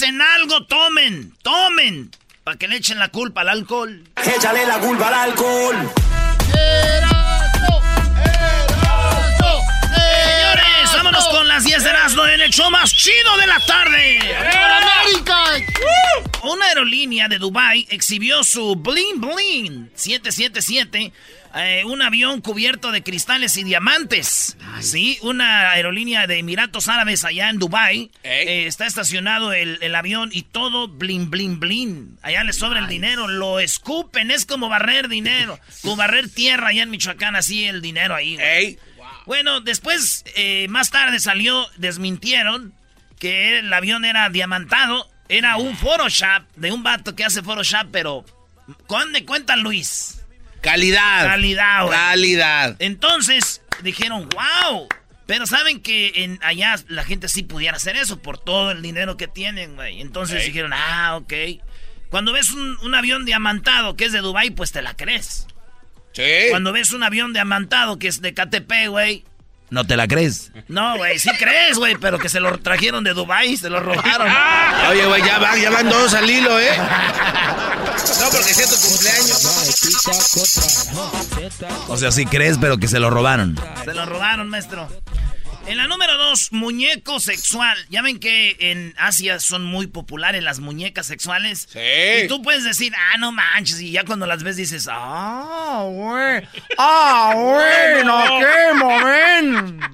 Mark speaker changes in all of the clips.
Speaker 1: Hacen algo, tomen, tomen. Para que le echen la culpa al alcohol.
Speaker 2: Échale la culpa al alcohol.
Speaker 1: Señores, vámonos con las 10 de Erasmo en el show más chido de la tarde. Una aerolínea de Dubai exhibió su Bling Bling 777, eh, un avión cubierto de cristales y diamantes. Sí, una aerolínea de Emiratos Árabes allá en Dubai. Eh, está estacionado el, el avión y todo bling bling bling. Allá les sobra el dinero, lo escupen, es como barrer dinero, como barrer tierra allá en Michoacán, así el dinero ahí. Bueno, después, eh, más tarde salió, desmintieron que el avión era diamantado. Era un Photoshop de un vato que hace Photoshop, pero... ¿Dónde cuenta Luis?
Speaker 3: Calidad.
Speaker 1: Calidad, güey.
Speaker 3: Calidad.
Speaker 1: Entonces dijeron, wow. Pero saben que en allá la gente sí pudiera hacer eso por todo el dinero que tienen, güey. Entonces dijeron, ah, ok. Cuando ves un, un avión diamantado que es de Dubai, pues te la crees.
Speaker 3: Sí.
Speaker 1: Cuando ves un avión diamantado que es de KTP, güey.
Speaker 4: ¿No te la crees?
Speaker 1: No, güey, sí crees, güey, pero que se lo trajeron de Dubai, se lo robaron.
Speaker 3: Oye, güey, ya van, ya van dos al hilo, ¿eh? No, porque sea tu cumpleaños.
Speaker 4: O sea, sí crees, pero que se lo robaron.
Speaker 1: Se lo robaron, maestro. En la número dos, muñeco sexual. Ya ven que en Asia son muy populares las muñecas sexuales.
Speaker 3: Sí.
Speaker 1: Y tú puedes decir, ah, no manches. Y ya cuando las ves dices, ah, güey. Ah, bueno, qué momento.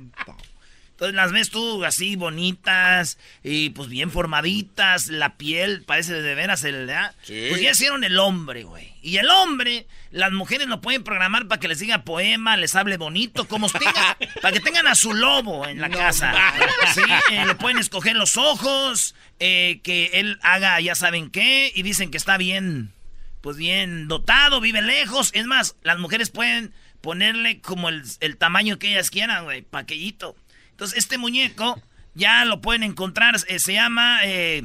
Speaker 1: Entonces las ves tú así bonitas y pues bien formaditas, la piel parece de veras el... ¿ah?
Speaker 3: Sí.
Speaker 1: Pues ya hicieron el hombre, güey. Y el hombre, las mujeres lo pueden programar para que les diga poema, les hable bonito, como tenga, para que tengan a su lobo en la casa. Sí, eh, le pueden escoger los ojos, eh, que él haga ya saben qué, y dicen que está bien, pues bien dotado, vive lejos. Es más, las mujeres pueden ponerle como el, el tamaño que ellas quieran, güey, paquellito. Entonces, este muñeco ya lo pueden encontrar, eh, se llama eh,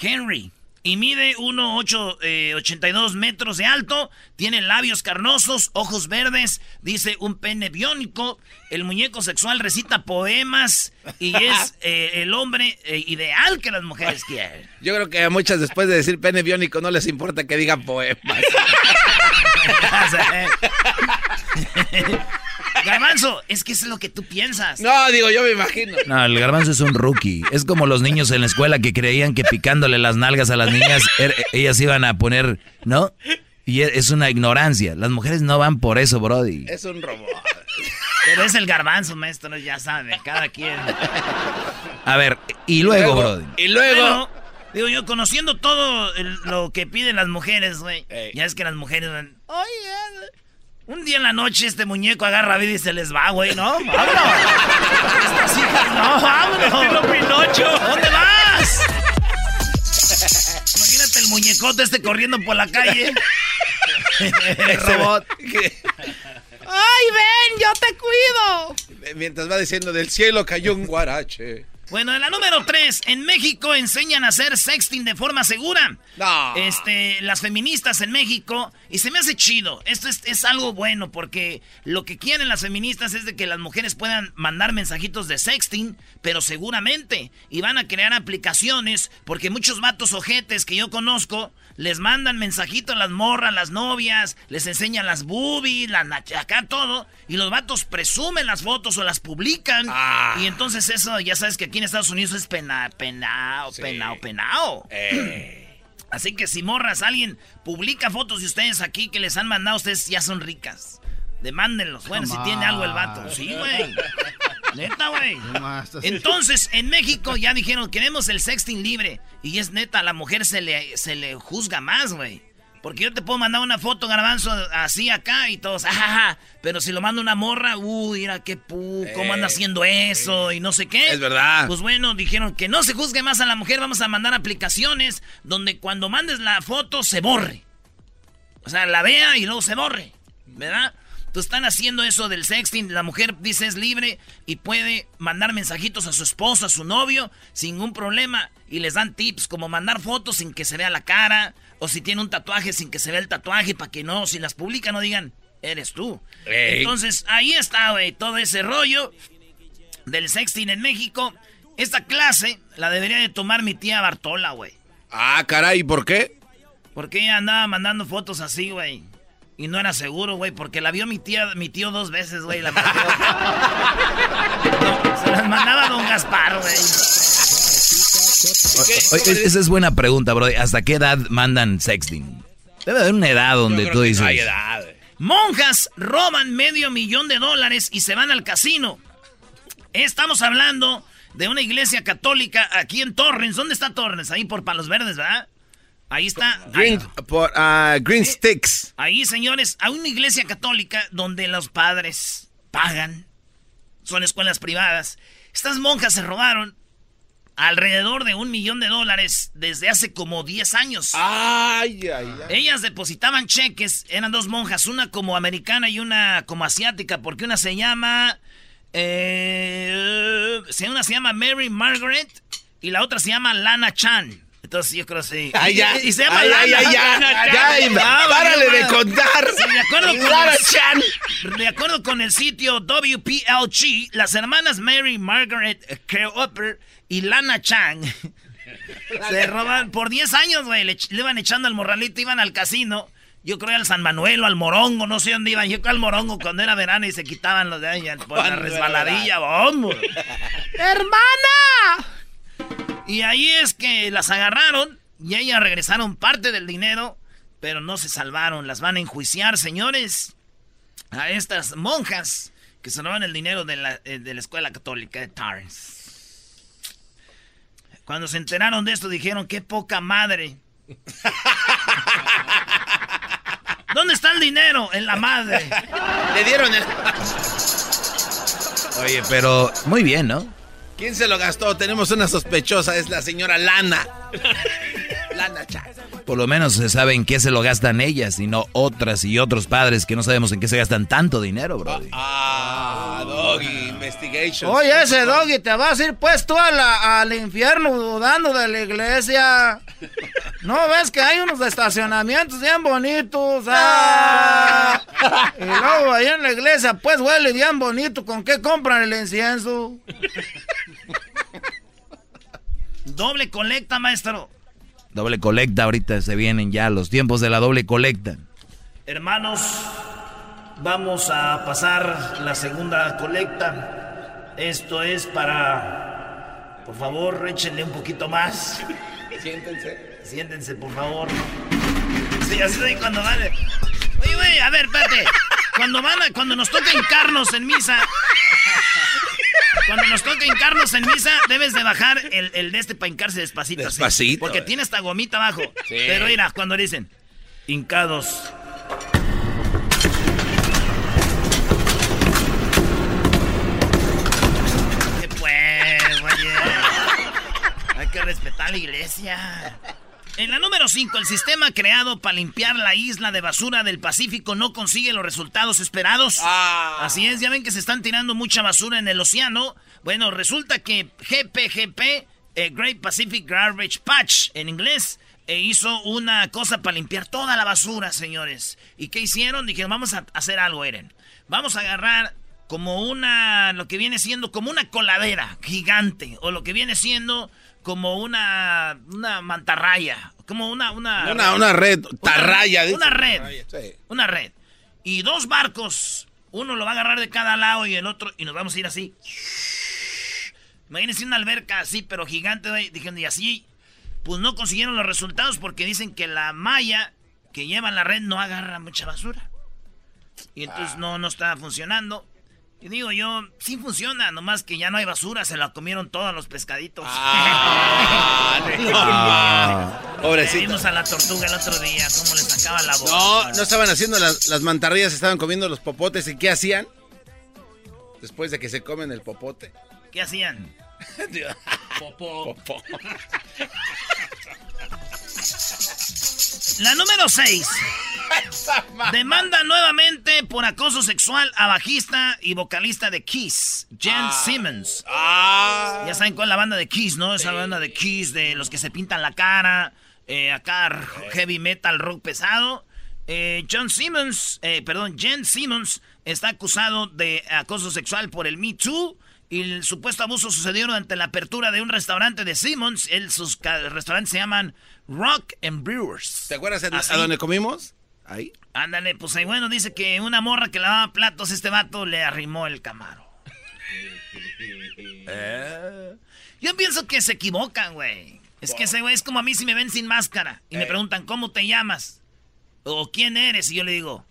Speaker 1: Henry. Y mide 1,82 metros de alto, tiene labios carnosos, ojos verdes, dice un pene biónico. El muñeco sexual recita poemas y es eh, el hombre eh, ideal que las mujeres quieren.
Speaker 3: Yo creo que a muchas después de decir pene biónico no les importa que digan poemas.
Speaker 1: Garbanzo, es que eso es lo que tú piensas.
Speaker 3: No, digo, yo me imagino.
Speaker 4: No, el garbanzo es un rookie. Es como los niños en la escuela que creían que picándole las nalgas a las niñas, er- ellas iban a poner, ¿no? Y e- es una ignorancia. Las mujeres no van por eso, Brody.
Speaker 3: Es un robot.
Speaker 1: Pero es el garbanzo, maestro, ya sabe, cada quien.
Speaker 4: A ver, y luego, Brody.
Speaker 3: Y luego.
Speaker 1: Bueno, digo yo, conociendo todo el- lo que piden las mujeres, güey.
Speaker 3: Ey.
Speaker 1: Ya es que las mujeres van, oye, un día en la noche este muñeco agarra vida y se les va, güey, ¿no? ¡Vámonos! Estas hijas, no, vámonos. Pinocho. ¿Dónde vas? Imagínate el muñecote este corriendo por la calle. el robot. ¡Ay, ven, yo te cuido!
Speaker 3: Mientras va diciendo del cielo cayó un guarache.
Speaker 1: Bueno, en la número 3, en México enseñan a hacer sexting de forma segura.
Speaker 3: No.
Speaker 1: Este, las feministas en México, y se me hace chido, esto es, es algo bueno, porque lo que quieren las feministas es de que las mujeres puedan mandar mensajitos de sexting, pero seguramente, y van a crear aplicaciones, porque muchos vatos ojetes que yo conozco, les mandan mensajitos a las morras, las novias, les enseñan las boobies, las acá todo, y los vatos presumen las fotos o las publican,
Speaker 3: Ah.
Speaker 1: y entonces eso, ya sabes que aquí en Estados Unidos es pena, penao,
Speaker 3: Sí.
Speaker 1: penao, penao.
Speaker 3: Eh,
Speaker 1: Así que si morras, alguien publica fotos de ustedes aquí que les han mandado, ustedes ya son ricas. Demándenlos. Bueno, si tiene algo el vato. Sí, güey. Neta, güey. Entonces, en México ya dijeron, queremos el sexting libre. Y es neta, a la mujer se le, se le juzga más, güey. Porque yo te puedo mandar una foto, garbanzo, así acá y todos, ajaja. Pero si lo mando una morra, uy, mira qué pu, cómo anda haciendo eso y no sé qué.
Speaker 3: Es verdad.
Speaker 1: Pues bueno, dijeron que no se juzgue más a la mujer, vamos a mandar aplicaciones donde cuando mandes la foto se borre. O sea, la vea y luego se borre, ¿verdad? Entonces están haciendo eso del sexting. La mujer dice es libre y puede mandar mensajitos a su esposo, a su novio, sin ningún problema. Y les dan tips como mandar fotos sin que se vea la cara. O si tiene un tatuaje sin que se vea el tatuaje para que no, si las publica no digan, eres tú. Entonces ahí está, güey, todo ese rollo del sexting en México. Esta clase la debería de tomar mi tía Bartola, güey.
Speaker 3: Ah, caray, ¿por qué?
Speaker 1: Porque ella andaba mandando fotos así, güey. Y no era seguro, güey, porque la vio mi tía, mi tío dos veces, güey. La... se las mandaba don Gaspar, güey.
Speaker 4: Oye, esa es buena pregunta, bro. ¿Hasta qué edad mandan sexting? Debe haber una edad donde tú dices.
Speaker 3: hay edad.
Speaker 1: Monjas roban medio millón de dólares y se van al casino. Estamos hablando de una iglesia católica aquí en Torrens. ¿Dónde está Torrens? Ahí por Palos Verdes, ¿verdad? Ahí está.
Speaker 3: Green,
Speaker 1: ahí,
Speaker 3: por, ah, Green Sticks.
Speaker 1: ahí, señores, hay una iglesia católica donde los padres pagan. Son escuelas privadas. Estas monjas se robaron alrededor de un millón de dólares desde hace como 10 años.
Speaker 3: Ay, ay, ay.
Speaker 1: Ellas depositaban cheques, eran dos monjas, una como americana y una como asiática, porque una se llama... Eh, una se llama Mary Margaret y la otra se llama Lana Chan. Entonces yo creo que sí.
Speaker 3: Ay, ya.
Speaker 1: Y, y se llama
Speaker 3: Ay,
Speaker 1: Lana.
Speaker 3: ay, ya. Ya,
Speaker 1: Ah,
Speaker 3: párale de contar.
Speaker 1: Sí, de acuerdo con
Speaker 3: Lana
Speaker 1: el-
Speaker 3: Chan.
Speaker 1: de acuerdo con el sitio WPLG, las hermanas Mary Margaret Cooper y Lana Chang se roban por 10 años, güey. Le, le iban echando al morralito, iban al casino. Yo creo al San Manuel o al Morongo, no sé dónde iban. Yo creo al Morongo cuando era verano y se quitaban los de ahí por la resbaladilla, vamos. ¡Hermana! Y ahí es que las agarraron y ellas regresaron parte del dinero, pero no se salvaron. Las van a enjuiciar, señores a estas monjas que se roban el dinero de la, eh, de la escuela católica de Torrance. Cuando se enteraron de esto dijeron, qué poca madre. ¿Dónde está el dinero? En la madre.
Speaker 3: Le dieron el...
Speaker 4: Oye, pero muy bien, ¿no?
Speaker 3: ¿Quién se lo gastó? Tenemos una sospechosa, es la señora Lana. Lana Chan.
Speaker 4: Por lo menos se sabe en qué se lo gastan ellas y no otras y otros padres que no sabemos en qué se gastan tanto dinero, bro.
Speaker 3: Ah, Doggy, investigation.
Speaker 5: Oye, ese doggy, te vas a ir pues tú a la- al infierno dudando de la iglesia. ¿No ves que hay unos estacionamientos bien bonitos? ah? Y luego ahí en la iglesia pues huele bien bonito. ¿Con qué compran el incienso?
Speaker 1: Doble colecta, maestro.
Speaker 4: Doble colecta, ahorita se vienen ya los tiempos de la doble colecta.
Speaker 1: Hermanos, vamos a pasar la segunda colecta. Esto es para... Por favor, échenle un poquito más.
Speaker 3: Siéntense.
Speaker 1: Siéntense, por favor. Sí, así soy cuando van. Oye, güey, a ver, espérate. Cuando van a, cuando nos toca hincarnos en misa. Cuando nos toca hincarnos en misa, debes de bajar el, el de este para hincarse despacito. así.
Speaker 3: Despacito,
Speaker 1: porque
Speaker 3: eh.
Speaker 1: tiene esta gomita abajo. Pero mira, cuando dicen hincados. ¿Qué pues, güey? Hay que respetar la iglesia. En la número 5, el sistema creado para limpiar la isla de basura del Pacífico no consigue los resultados esperados.
Speaker 3: Ah.
Speaker 1: Así es, ya ven que se están tirando mucha basura en el océano. Bueno, resulta que GPGP, eh, Great Pacific Garbage Patch en inglés, eh, hizo una cosa para limpiar toda la basura, señores. ¿Y qué hicieron? Dijeron, vamos a hacer algo, Eren. Vamos a agarrar como una, lo que viene siendo como una coladera gigante, o lo que viene siendo como una, una mantarraya, como una, una,
Speaker 3: Una, una red tarraya. dice.
Speaker 1: una red,
Speaker 3: Sí.
Speaker 1: una red. Y dos barcos, uno lo va a agarrar de cada lado y el otro, y nos vamos a ir así. Imagínense una alberca así, pero gigante, güey. Dijeron, y así, pues no consiguieron los resultados porque dicen que la malla que lleva la red no agarra mucha basura. Y entonces no, no está funcionando. Y digo yo, sí funciona, nomás que ya no hay basura, se la comieron todos los pescaditos.
Speaker 3: Ah, no. Pobrecito.
Speaker 1: Vimos a la tortuga el otro día, cómo le sacaba la boca.
Speaker 3: No, no estaban haciendo las, las mantarrillas, estaban comiendo los popotes. ¿Y qué hacían? Después de que se comen el popote.
Speaker 1: ¿Qué hacían?
Speaker 3: Popó.
Speaker 1: La número 6. Demanda nuevamente por acoso sexual a bajista y vocalista de Kiss, Jen Simmons.
Speaker 3: Ah.
Speaker 1: Ya saben cuál es la banda de Kiss, ¿no? Esa banda de Kiss de los que se pintan la cara, eh, acá heavy metal, rock pesado. Eh, John Simmons, eh, perdón, Jen Simmons está acusado de acoso sexual por el Me Too. Y el supuesto abuso sucedió durante la apertura de un restaurante de Simmons. El, sus restaurantes se llaman Rock and Brewers.
Speaker 3: ¿Te acuerdas a,
Speaker 1: Así.
Speaker 3: a donde comimos? Ahí.
Speaker 1: Ándale, pues ahí bueno, dice que una morra que lavaba platos, este vato le arrimó el camaro. Eh. Yo pienso que se equivocan, güey. Es que ese güey es como a mí si me ven sin máscara y me preguntan, ¿cómo te llamas? ¿O quién eres? Y yo le digo,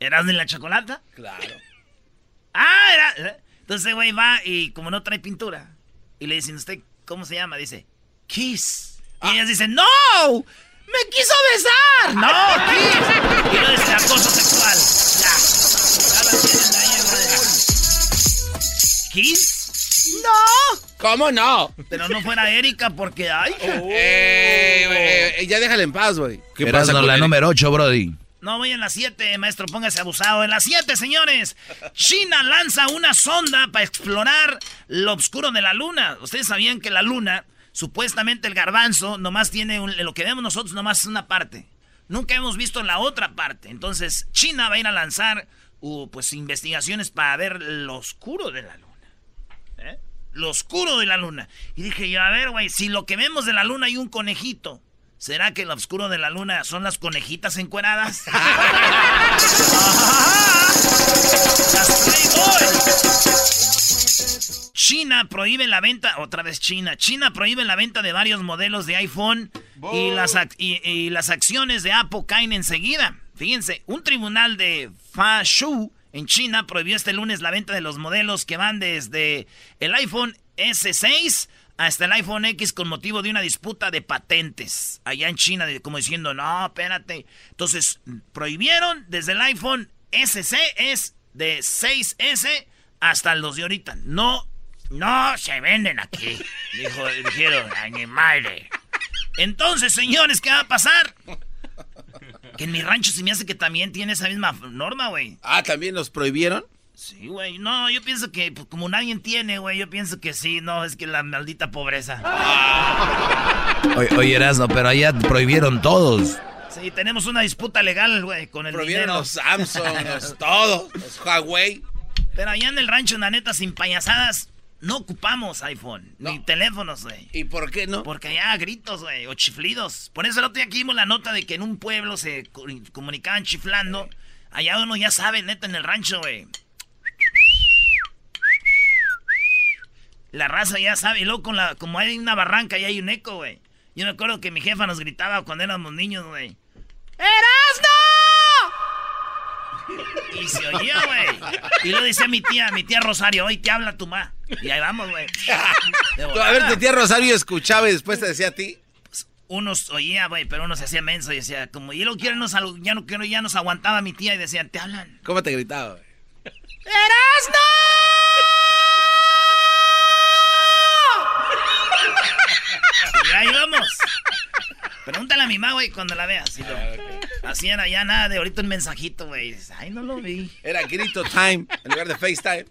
Speaker 1: ¿eras de la chocolata?
Speaker 3: Claro.
Speaker 1: Ah, era. Entonces, ese güey va y como no trae pintura. Y le dicen, ¿usted cómo se llama? Dice, Kiss. Y ellas dicen, ¡No! ¡Me quiso besar! ¡No, Kiss! Y lo dice acoso sexual. Ya. Ya la tienen ahí. ¿Kiss? ¡No!
Speaker 3: ¿Cómo no?
Speaker 1: Pero no fuera Erika porque, ay.
Speaker 3: Eh, eh, ya déjale en paz, güey. ¿Qué pasa con
Speaker 4: la número 8, Brody.
Speaker 1: No, voy en las 7, maestro, póngase abusado. En las 7, señores, China lanza una sonda para explorar lo oscuro de la luna. Ustedes sabían que la luna, supuestamente el garbanzo, nomás tiene lo que vemos nosotros, nomás es una parte. Nunca hemos visto la otra parte. Entonces, China va a ir a lanzar pues investigaciones para ver lo oscuro de la luna. ¿Eh? Lo oscuro de la luna. Y dije yo, a ver, güey, si lo que vemos de la luna hay un conejito, ¿será que lo oscuro de la luna son las conejitas encueradas? Las Playboy. China prohíbe la venta, otra vez China, China prohíbe la venta de varios modelos de iPhone y las, y las acciones de Apple caen enseguida. Fíjense, un tribunal de Fashu en China prohibió este lunes la venta de los modelos que van desde el iPhone S6 hasta el iPhone X con motivo de una disputa de patentes allá en China, de- como diciendo, no, espérate. Entonces, prohibieron desde el iPhone SC, es de 6S hasta los de ahorita. No, no se venden aquí. Dijo, dijeron, animales. Entonces, señores, ¿qué va a pasar? Que en mi rancho se me hace que también tiene esa misma norma, güey.
Speaker 3: Ah, ¿también los prohibieron?
Speaker 1: Sí, güey. No, yo pienso que pues, como nadie tiene, güey, yo pienso que sí. No, es que la maldita pobreza.
Speaker 4: Oye, oye, Erasmo, pero allá prohibieron todos.
Speaker 1: Sí, tenemos una disputa legal, güey, con el
Speaker 3: Prohibieron
Speaker 1: dinero.
Speaker 3: los Samsung, los todos, los Huawei.
Speaker 1: Pero allá en el rancho, la neta, sin payasadas, no ocupamos iPhone. Ni
Speaker 3: No.
Speaker 1: teléfonos, güey.
Speaker 3: ¿Y por qué no?
Speaker 1: Porque allá gritos, güey, o chiflidos. Por eso el otro día aquí vimos la nota de que en un pueblo se co- comunicaban chiflando. Allá uno ya sabe, neta, en el rancho, güey. La raza ya sabe. Y luego con la, como hay una barranca y hay un eco, güey. Yo me acuerdo que mi jefa nos gritaba cuando éramos niños, güey. ¡Erasno! Y se oía, güey. Y lo decía mi tía, mi tía Rosario, hoy te habla tu ma. Y ahí vamos, güey.
Speaker 3: A ver, tu tía Rosario escuchaba y después te decía a ti.
Speaker 1: unos oía, güey, pero uno se hacía menso y decía, como ya no quiero, nos, ya no ya nos aguantaba mi tía y decían, te hablan.
Speaker 3: ¿Cómo te gritaba? güey?
Speaker 1: Y ahí vamos. Pregúntale a mi mamá, güey, cuando la veas. Lo- Así era ya nada de ahorita un mensajito, güey. Ay, no lo vi.
Speaker 3: Era grito time en lugar de FaceTime.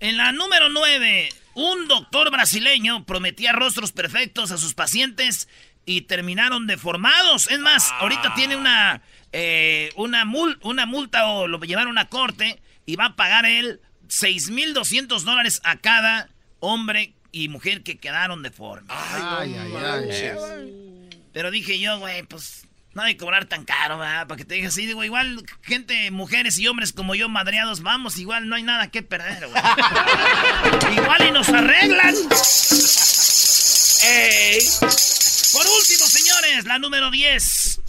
Speaker 1: En la número 9, un doctor brasileño prometía rostros perfectos a sus pacientes y terminaron deformados. Es más, ahorita tiene una, eh, una, mul- una multa o lo llevaron a corte y va a pagar él 6.200 dólares a cada hombre y mujer que quedaron deformes.
Speaker 5: Ay, ay, ay.
Speaker 1: Pero dije yo, güey, pues no hay que cobrar tan caro, ¿verdad? Para que te digas así, digo, igual gente, mujeres y hombres como yo madreados, vamos, igual no hay nada que perder, güey. igual y nos arreglan. ¡Ey! Por último, señores, la número 10.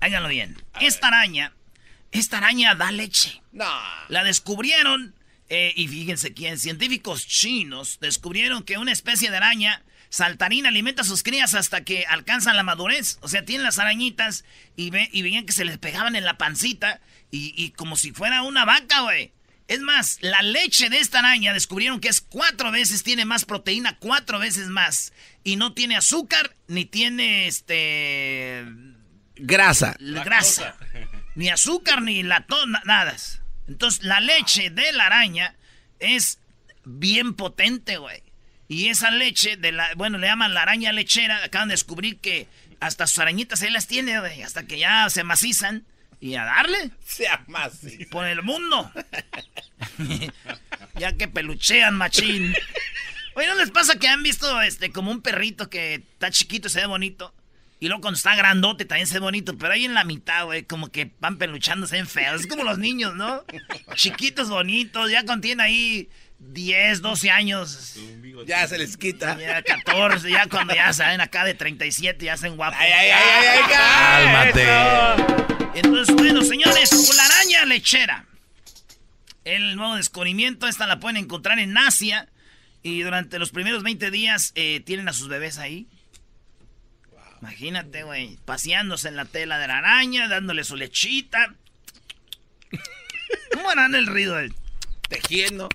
Speaker 1: Háganlo bien. Esta araña, esta araña da leche.
Speaker 3: No.
Speaker 1: La descubrieron, eh, y fíjense quién, científicos chinos descubrieron que una especie de araña saltarín alimenta a sus crías hasta que alcanzan la madurez. O sea, tienen las arañitas y, ve, y veían que se les pegaban en la pancita y, y como si fuera una vaca, güey. Es más, la leche de esta araña descubrieron que es cuatro veces, tiene más proteína, cuatro veces más. Y no tiene azúcar, ni tiene este...
Speaker 3: Grasa.
Speaker 1: Grasa. Ni azúcar, ni latón, nada. Entonces, la leche de la araña es bien potente, güey. Y esa leche de la, bueno, le llaman la araña lechera, acaban de descubrir que hasta sus arañitas ahí las tiene, güey, hasta que ya se macizan. Y a darle.
Speaker 3: Se amacizan.
Speaker 1: Por el mundo. ya que peluchean, machín. Oye, ¿no les pasa que han visto este como un perrito que está chiquito y se ve bonito? Y luego cuando está grandote también se ve bonito, pero ahí en la mitad, güey, como que van peluchándose en feos. Es como los niños, ¿no? Chiquitos, bonitos, ya contienen ahí 10, 12 años.
Speaker 3: Ya se les quita.
Speaker 1: Ya 14, ya cuando ya salen acá de 37 ya hacen guapos.
Speaker 3: Ay, ay, ay, ay, ay,
Speaker 4: Cálmate.
Speaker 1: Entonces, bueno, señores, la araña lechera. El nuevo descubrimiento, esta la pueden encontrar en Asia. Y durante los primeros 20 días eh, tienen a sus bebés ahí. Imagínate, güey, paseándose en la tela de la araña, dándole su lechita. ¿Cómo harán el ruido?
Speaker 3: Tejiendo.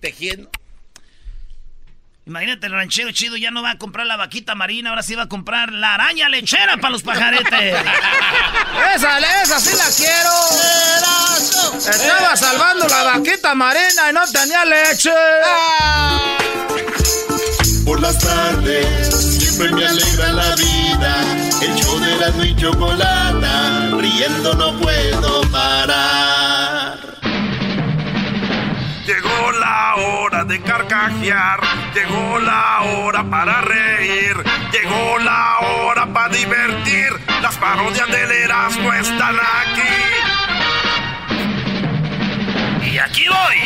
Speaker 3: Te- tejiendo.
Speaker 1: Imagínate, el ranchero chido ya no va a comprar la vaquita marina, ahora sí va a comprar la araña lechera para los pajaretes.
Speaker 5: Esa, esa sí la quiero. Estaba salvando la vaquita marina y no tenía leche.
Speaker 6: Por las tardes siempre me alegra la vida. El show de la y chocolata, riendo no puedo parar.
Speaker 7: De carcajear, llegó la hora para reír, llegó la hora para divertir. Las parodias del Erasmo están aquí.
Speaker 1: y aquí voy.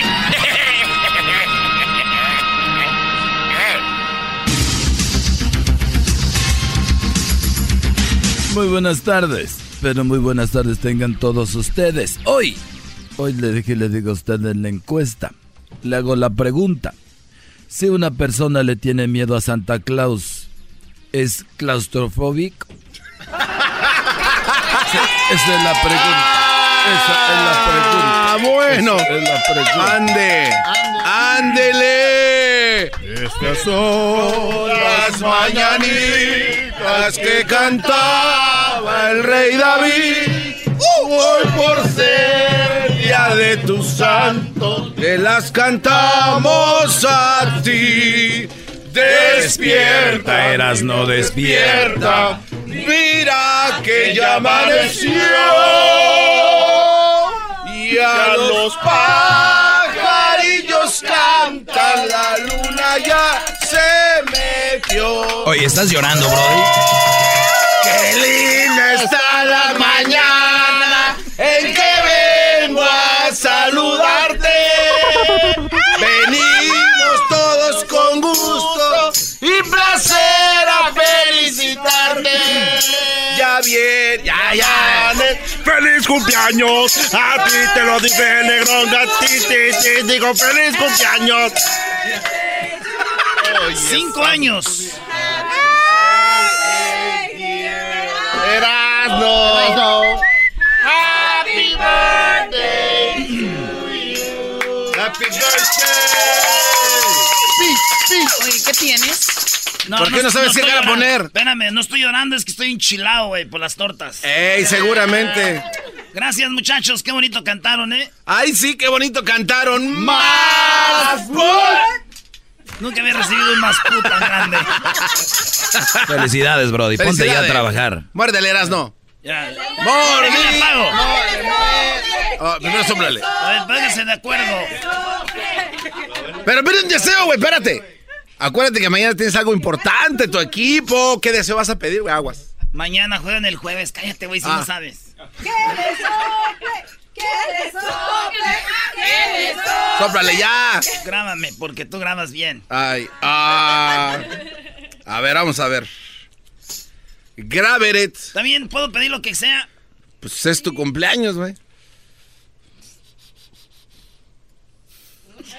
Speaker 4: Muy buenas tardes, pero muy buenas tardes tengan todos ustedes. Hoy, hoy le dije, le digo a usted en la encuesta, le hago la pregunta. Si una persona le tiene miedo a Santa Claus, ¿es claustrofóbico? Sí, esa es la pregunta. Esa es la pregunta.
Speaker 3: Ah, bueno.
Speaker 4: Esa es la pregunta.
Speaker 3: Ande. Ándele.
Speaker 6: Estas son
Speaker 3: Las mañanitas que cantaba el rey David. Hoy por ser de tu santo, te las cantamos a ti. Despierta,
Speaker 4: eras no
Speaker 3: despierta. Mira que ya amaneció. Y a los pajarillos cantan, la luna ya se metió.
Speaker 4: Oye, ¿estás llorando, Brody?
Speaker 3: Qué linda está la mañana bien, ya, ya.
Speaker 7: ¡Feliz cumpleaños! A ti te lo dije, negrón, a ti digo feliz cumpleaños.
Speaker 1: Cinco años.
Speaker 3: Erasno. Happy birthday to you. Happy birthday.
Speaker 8: Oye, ¿qué tienes?
Speaker 3: ¿Por qué no sabes qué
Speaker 1: estoy
Speaker 3: cara
Speaker 1: llorando.
Speaker 3: poner?
Speaker 1: Espérame, no estoy llorando, es que estoy enchilado, güey, por las tortas.
Speaker 3: Ey, seguramente.
Speaker 1: Gracias, muchachos, qué bonito cantaron, ¿eh?
Speaker 3: Ay, sí, qué bonito cantaron. Más.
Speaker 1: Nunca había recibido un más tan grande.
Speaker 4: Felicidades, Brody. Ponte ya a
Speaker 3: Felicidades.
Speaker 4: trabajar.
Speaker 3: Muérdele, Erasno.
Speaker 1: Ya.
Speaker 3: Mordí.
Speaker 1: Pago.
Speaker 3: Oh, primero sóplale.
Speaker 1: A ver, pónganse de acuerdo.
Speaker 3: Pero pide un deseo, güey, espérate. Acuérdate que mañana tienes algo importante, tu equipo. ¿Qué deseo vas a pedir, güey? Aguas.
Speaker 1: Mañana juegan el jueves. Cállate, güey, si
Speaker 3: Ah.
Speaker 1: no sabes.
Speaker 3: Sóplale ya.
Speaker 1: Grábame, porque tú grabas bien.
Speaker 3: Ay, ah. A ver, vamos a ver. Graveret.
Speaker 1: También puedo pedir lo que sea.
Speaker 3: Pues es tu cumpleaños, güey.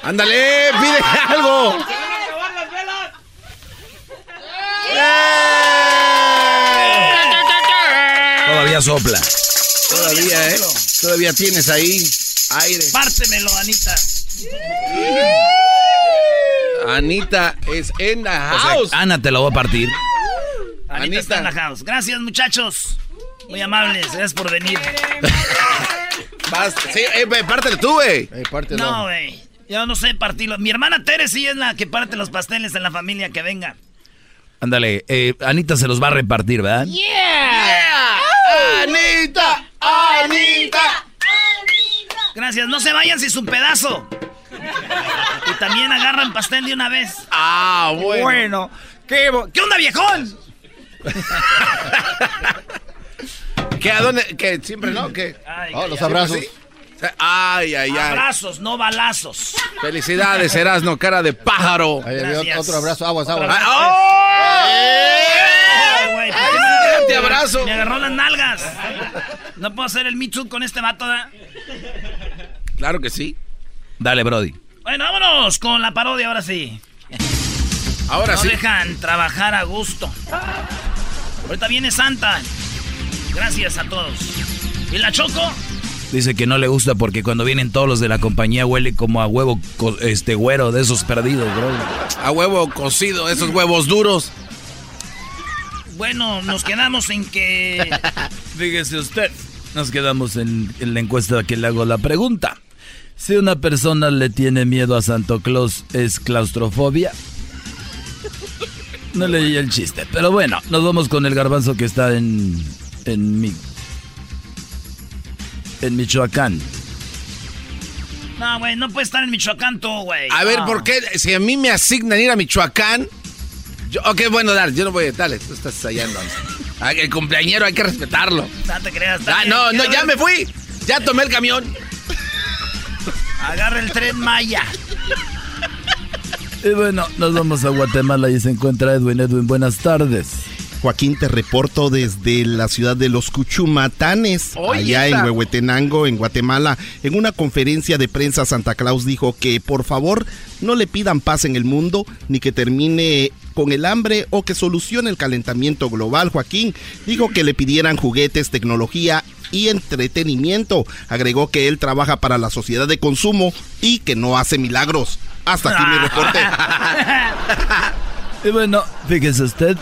Speaker 3: Ándale, pide algo.
Speaker 9: Todavía sopla.
Speaker 3: Todavía, ¿eh? Todavía tienes ahí aire.
Speaker 1: Pártemelo, Anita.
Speaker 3: Anita es en la house.
Speaker 9: Ana te lo voy a partir.
Speaker 1: Anita,
Speaker 3: Anita.
Speaker 1: está en la house. Gracias, muchachos. Muy amables. Gracias por venir.
Speaker 3: Sí, eh, pártelo tú, güey.
Speaker 1: No, güey. Yo no sé partirlo. Mi hermana Tere sí es la que parte los pasteles en la familia. Que venga.
Speaker 9: Ándale, eh, Anita se los va a repartir, ¿verdad?
Speaker 3: Anita, Anita.
Speaker 1: Gracias. No se vayan si es un pedazo. Y también agarran pastel de una vez.
Speaker 3: Ah, bueno.
Speaker 1: Bueno. ¿Qué, ¿Qué onda, viejón?
Speaker 3: ¿Qué, a dónde? ¿Qué, siempre no? ¿Qué?
Speaker 1: Ay,
Speaker 3: Oh, los abrazos. Ay, ay, ay.
Speaker 1: Abrazos, no balazos.
Speaker 3: Felicidades, Erasno, cara de pájaro.
Speaker 1: Gracias.
Speaker 8: Otro abrazo, aguas, aguas.
Speaker 3: ¡oh!
Speaker 1: Ay, güey, ¿por qué me-
Speaker 3: Te abrazo.
Speaker 1: Me agarró las nalgas. No puedo hacer el Too con este vato, ¿da?
Speaker 3: Claro que sí.
Speaker 9: Dale, Brody.
Speaker 1: Bueno, vámonos con la parodia ahora sí.
Speaker 3: Ahora
Speaker 1: no
Speaker 3: sí.
Speaker 1: dejan trabajar a gusto. Ahorita viene Santa. Gracias a todos. ¿Y la Choco?
Speaker 9: Dice que no le gusta porque cuando vienen todos los de la compañía huele como a huevo este güero de esos perdidos, bro.
Speaker 3: A huevo cocido, esos huevos duros.
Speaker 1: Bueno, nos quedamos en que...
Speaker 9: Fíjese usted. Nos quedamos en, en la encuesta que le hago la pregunta. Si una persona le tiene miedo a Santo Claus, ¿es claustrofobia? No leí el chiste, pero bueno, nos vamos con el garbanzo que está en, en, mi, en Michoacán.
Speaker 1: No, güey, no puedes estar en Michoacán tú, güey.
Speaker 3: A ver. ¿por qué? Si a mí me asignan ir a Michoacán. Yo, ok, bueno, dale, yo no voy a. Dale, tú estás allá entonces. El cumpleañero hay que respetarlo.
Speaker 1: No te creas.
Speaker 3: Ah,
Speaker 1: bien.
Speaker 3: no, no, ya me fui. Ya tomé el camión.
Speaker 1: Agarra el tren Maya.
Speaker 9: Y bueno, nos vamos a Guatemala y se encuentra Edwin. Edwin, buenas tardes.
Speaker 8: Joaquín, te reporto desde la ciudad de los Cuchumatanes,
Speaker 3: Oye,
Speaker 8: allá en Huehuetenango, en Guatemala. En una conferencia de prensa, Santa Claus dijo que por favor no le pidan paz en el mundo, ni que termine con el hambre o que solucione el calentamiento global. Joaquín dijo que le pidieran juguetes, tecnología y entretenimiento. Agregó que él trabaja para la sociedad de consumo y que no hace milagros. Hasta aquí mi reporte.
Speaker 9: Y bueno, fíjese usted,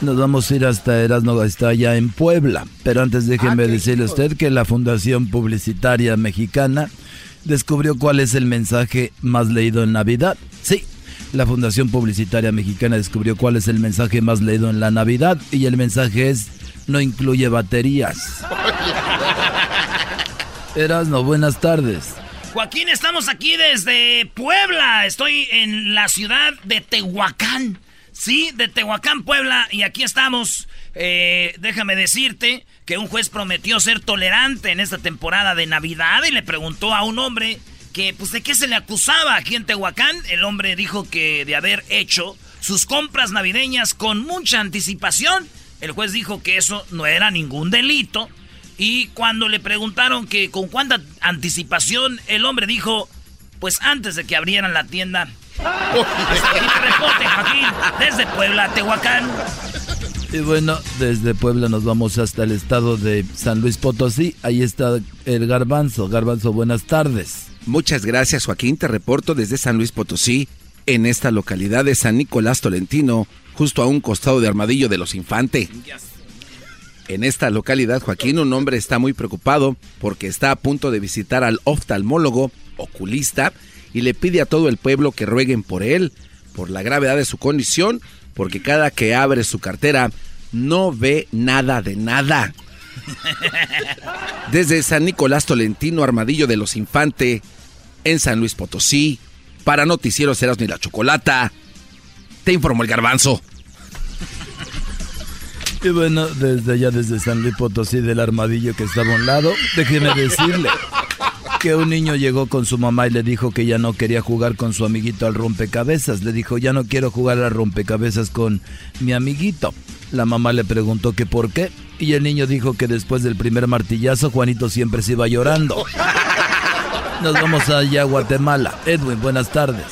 Speaker 9: nos vamos a ir hasta Erasmo, está allá en Puebla. Pero antes déjeme decirle a usted que la Fundación Publicitaria Mexicana descubrió cuál es el mensaje más leído en Navidad. Sí, la Fundación Publicitaria Mexicana descubrió cuál es el mensaje más leído en la Navidad y el mensaje es no incluye baterías. Erasmo, buenas tardes.
Speaker 1: Joaquín, estamos aquí desde Puebla. Estoy en la ciudad de Tehuacán. Sí, de Tehuacán, Puebla. Y aquí estamos. Eh, déjame decirte que un juez prometió ser tolerante en esta temporada de Navidad y le preguntó a un hombre que, pues, de qué se le acusaba aquí en Tehuacán. El hombre dijo que de haber hecho sus compras navideñas con mucha anticipación. El juez dijo que eso no era ningún delito. Y cuando le preguntaron que con cuánta anticipación, el hombre dijo, pues antes de que abrieran la tienda. Hasta aquí mi reporte, Joaquín, desde Puebla, Tehuacán.
Speaker 9: Y bueno, desde Puebla nos vamos hasta el estado de San Luis Potosí. Ahí está el garbanzo. Garbanzo, buenas tardes.
Speaker 3: Muchas gracias, Joaquín. Te reporto desde San Luis Potosí, en esta localidad de San Nicolás Tolentino, justo a un costado de Armadillo de los Infante. En esta localidad, Joaquín, un hombre está muy preocupado porque está a punto de visitar al oftalmólogo oculista y le pide a todo el pueblo que rueguen por él, por la gravedad de su condición, porque cada que abre su cartera no ve nada de nada. Desde San Nicolás Tolentino, Armadillo de los Infante, en San Luis Potosí, para Noticieros Eras ni la Chocolata, te informó el garbanzo.
Speaker 9: Y bueno, desde allá, desde San Luis Potosí, del armadillo que estaba a un lado, déjeme decirle que un niño llegó con su mamá y le dijo que ya no quería jugar con su amiguito al rompecabezas. Le dijo, ya no quiero jugar al rompecabezas con mi amiguito. La mamá le preguntó que por qué. Y el niño dijo que después del primer martillazo, Juanito siempre se iba llorando. Nos vamos allá a Guatemala. Edwin, buenas tardes.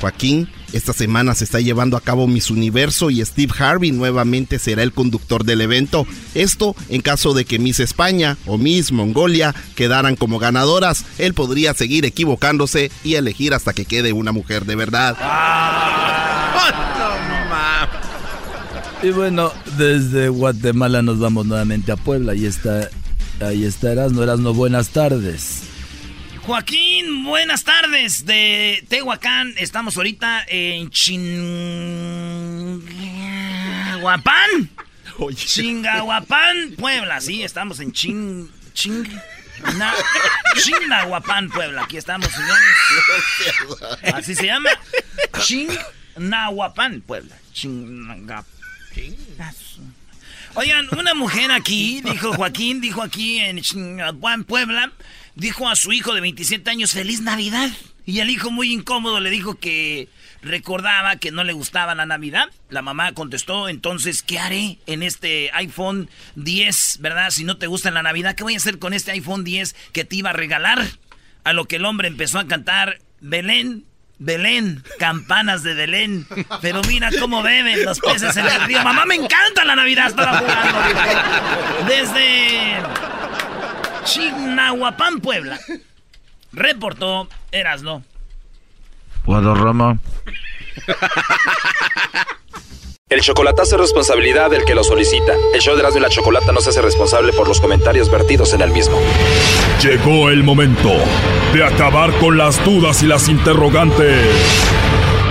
Speaker 8: Joaquín, Esta semana se está llevando a cabo Miss Universo y Steve Harvey nuevamente será el conductor del evento. Esto en caso de que Miss España o Miss Mongolia quedaran como ganadoras, él podría seguir equivocándose y elegir hasta que quede una mujer de verdad.
Speaker 4: y bueno, desde Guatemala nos vamos nuevamente a Puebla. Ahí está, ahí está Erasno. Erasno, buenas tardes.
Speaker 1: Joaquín, buenas tardes de Tehuacán. Estamos ahorita en Chingahuapán. Chingahuapán, Puebla. Sí, estamos en Ching... Ching... Chingahuapán, Puebla. Aquí estamos, señores. Así se llama. Chingahuapán, Puebla. Chingahuapán. Oigan, una mujer aquí, dijo Joaquín, dijo aquí en Chingahuapán, Puebla dijo a su hijo de 27 años, feliz Navidad. Y el hijo muy incómodo le dijo que recordaba que no le gustaba la Navidad. La mamá contestó, entonces, ¿qué haré en este iPhone 10, verdad? Si no te gusta la Navidad, ¿qué voy a hacer con este iPhone 10 que te iba a regalar? A lo que el hombre empezó a cantar, Belén, Belén, campanas de Belén. Pero mira cómo beben los peces en el río. Mamá, me encanta la Navidad, estaba jugando. Desde Chignahuapán, Puebla. Reportó Erasno.
Speaker 4: Guadarrama.
Speaker 10: El chocolatazo es responsabilidad del que lo solicita. El show de Erasmo y la Chocolata no se hace responsable por los comentarios vertidos en el mismo.
Speaker 11: Llegó el momento de acabar con las dudas y las interrogantes.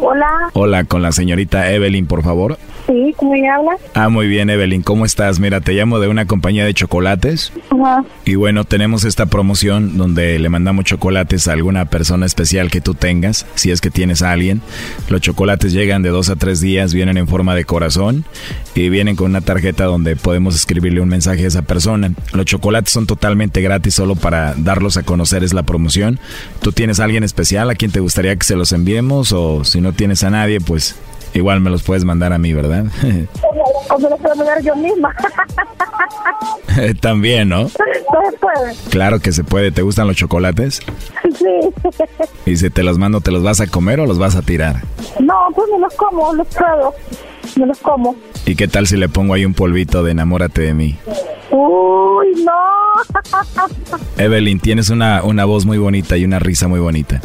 Speaker 12: Hola.
Speaker 13: Hola, con la señorita Evelyn, por favor.
Speaker 12: Sí, ¿cómo ella habla?
Speaker 13: Ah, muy bien, Evelyn. ¿Cómo estás? Mira, te llamo de una compañía de chocolates.
Speaker 12: Ajá.
Speaker 13: Y bueno, tenemos esta promoción donde le mandamos chocolates a alguna persona especial que tú tengas, si es que tienes a alguien. Los chocolates llegan de dos a tres días, vienen en forma de corazón y vienen con una tarjeta donde podemos escribirle un mensaje a esa persona. Los chocolates son totalmente gratis, solo para darlos a conocer es la promoción. ¿Tú tienes a alguien especial a quien te gustaría que se los enviemos? O si no tienes a nadie, pues Igual me los puedes mandar a mí, ¿verdad?
Speaker 12: o me los puedo mandar yo misma.
Speaker 13: También, ¿no?
Speaker 12: No se puede.
Speaker 13: Claro que se puede. ¿Te gustan los chocolates?
Speaker 12: Sí.
Speaker 13: Y si te los mando, ¿te los vas a comer o los vas a tirar?
Speaker 12: No, pues me los como, los puedo. Me los como.
Speaker 13: ¿Y qué tal si le pongo ahí un polvito de enamórate de mí?
Speaker 12: Uy, no.
Speaker 13: Evelyn, tienes una, una voz muy bonita y una risa muy bonita.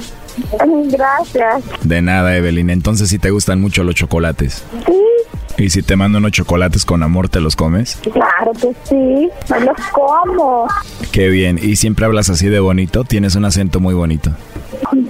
Speaker 12: Gracias.
Speaker 13: De nada, Evelyn. Entonces, si te gustan mucho los chocolates?
Speaker 12: Sí.
Speaker 13: ¿Y si te mando unos chocolates con amor, te los comes?
Speaker 12: Claro que sí, me los como.
Speaker 13: Qué bien. ¿Y siempre hablas así de bonito? Tienes un acento muy bonito.
Speaker 12: Sí,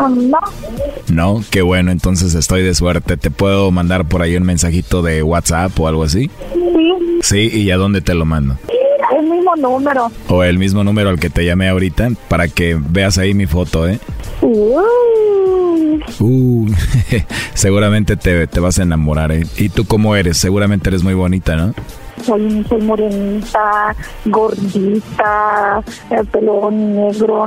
Speaker 12: No.
Speaker 13: No, qué bueno, entonces estoy de suerte. ¿Te puedo mandar por ahí un mensajito de WhatsApp o algo así?
Speaker 12: Sí.
Speaker 13: Sí, ¿y a dónde te lo mando?
Speaker 12: El mismo número.
Speaker 13: O el mismo número al que te llamé ahorita para que veas ahí mi foto, ¿eh?
Speaker 12: Uy.
Speaker 13: Uh, seguramente te, te vas a enamorar, ¿eh? ¿Y tú cómo eres? Seguramente eres muy bonita, ¿no?
Speaker 12: Soy, soy morenita, gordita, el pelo negro.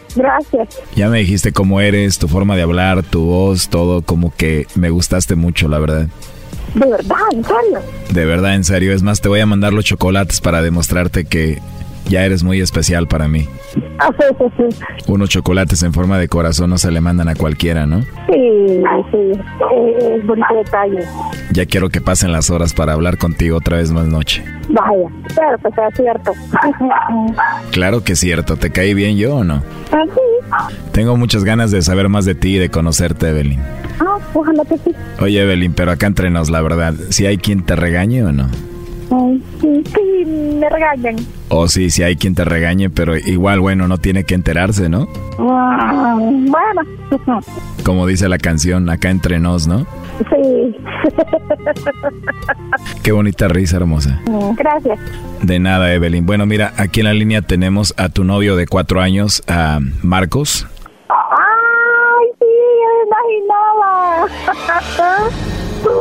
Speaker 12: Gracias.
Speaker 13: Ya me dijiste cómo eres, tu forma de hablar, tu voz, todo, como que me gustaste mucho, la verdad.
Speaker 12: De verdad, en serio.
Speaker 13: De verdad, en serio. Es más, te voy a mandar los chocolates para demostrarte que ya eres muy especial para mí.
Speaker 12: Ah, sí, sí, sí.
Speaker 13: Unos chocolates en forma de corazón no se le mandan a cualquiera, ¿no?
Speaker 12: Sí, sí. Es bonito detalle.
Speaker 13: Ya quiero que pasen las horas para hablar contigo otra vez más noche.
Speaker 12: Vaya, claro que sea cierto.
Speaker 13: Claro que es cierto. ¿Te caí bien yo o no?
Speaker 12: Ah, sí.
Speaker 13: Tengo muchas ganas de saber más de ti y de conocerte, Evelyn.
Speaker 12: Ah, ojalá que sí.
Speaker 13: Oye, Evelyn, pero acá entre nos, la verdad, si hay quien te regañe o no?
Speaker 12: Ay, sí, sí, me regañan.
Speaker 13: O sí, si hay quien te regañe, pero igual, bueno, no tiene que enterarse, ¿no?
Speaker 12: Ah, bueno.
Speaker 13: Como dice la canción, acá entre nos, ¿no?
Speaker 12: Sí.
Speaker 13: Qué bonita risa, hermosa.
Speaker 12: Gracias.
Speaker 13: De nada, Evelyn. Bueno, mira, aquí en la línea tenemos a tu novio de cuatro años, a Marcos.
Speaker 12: Ay, sí, me imaginaba.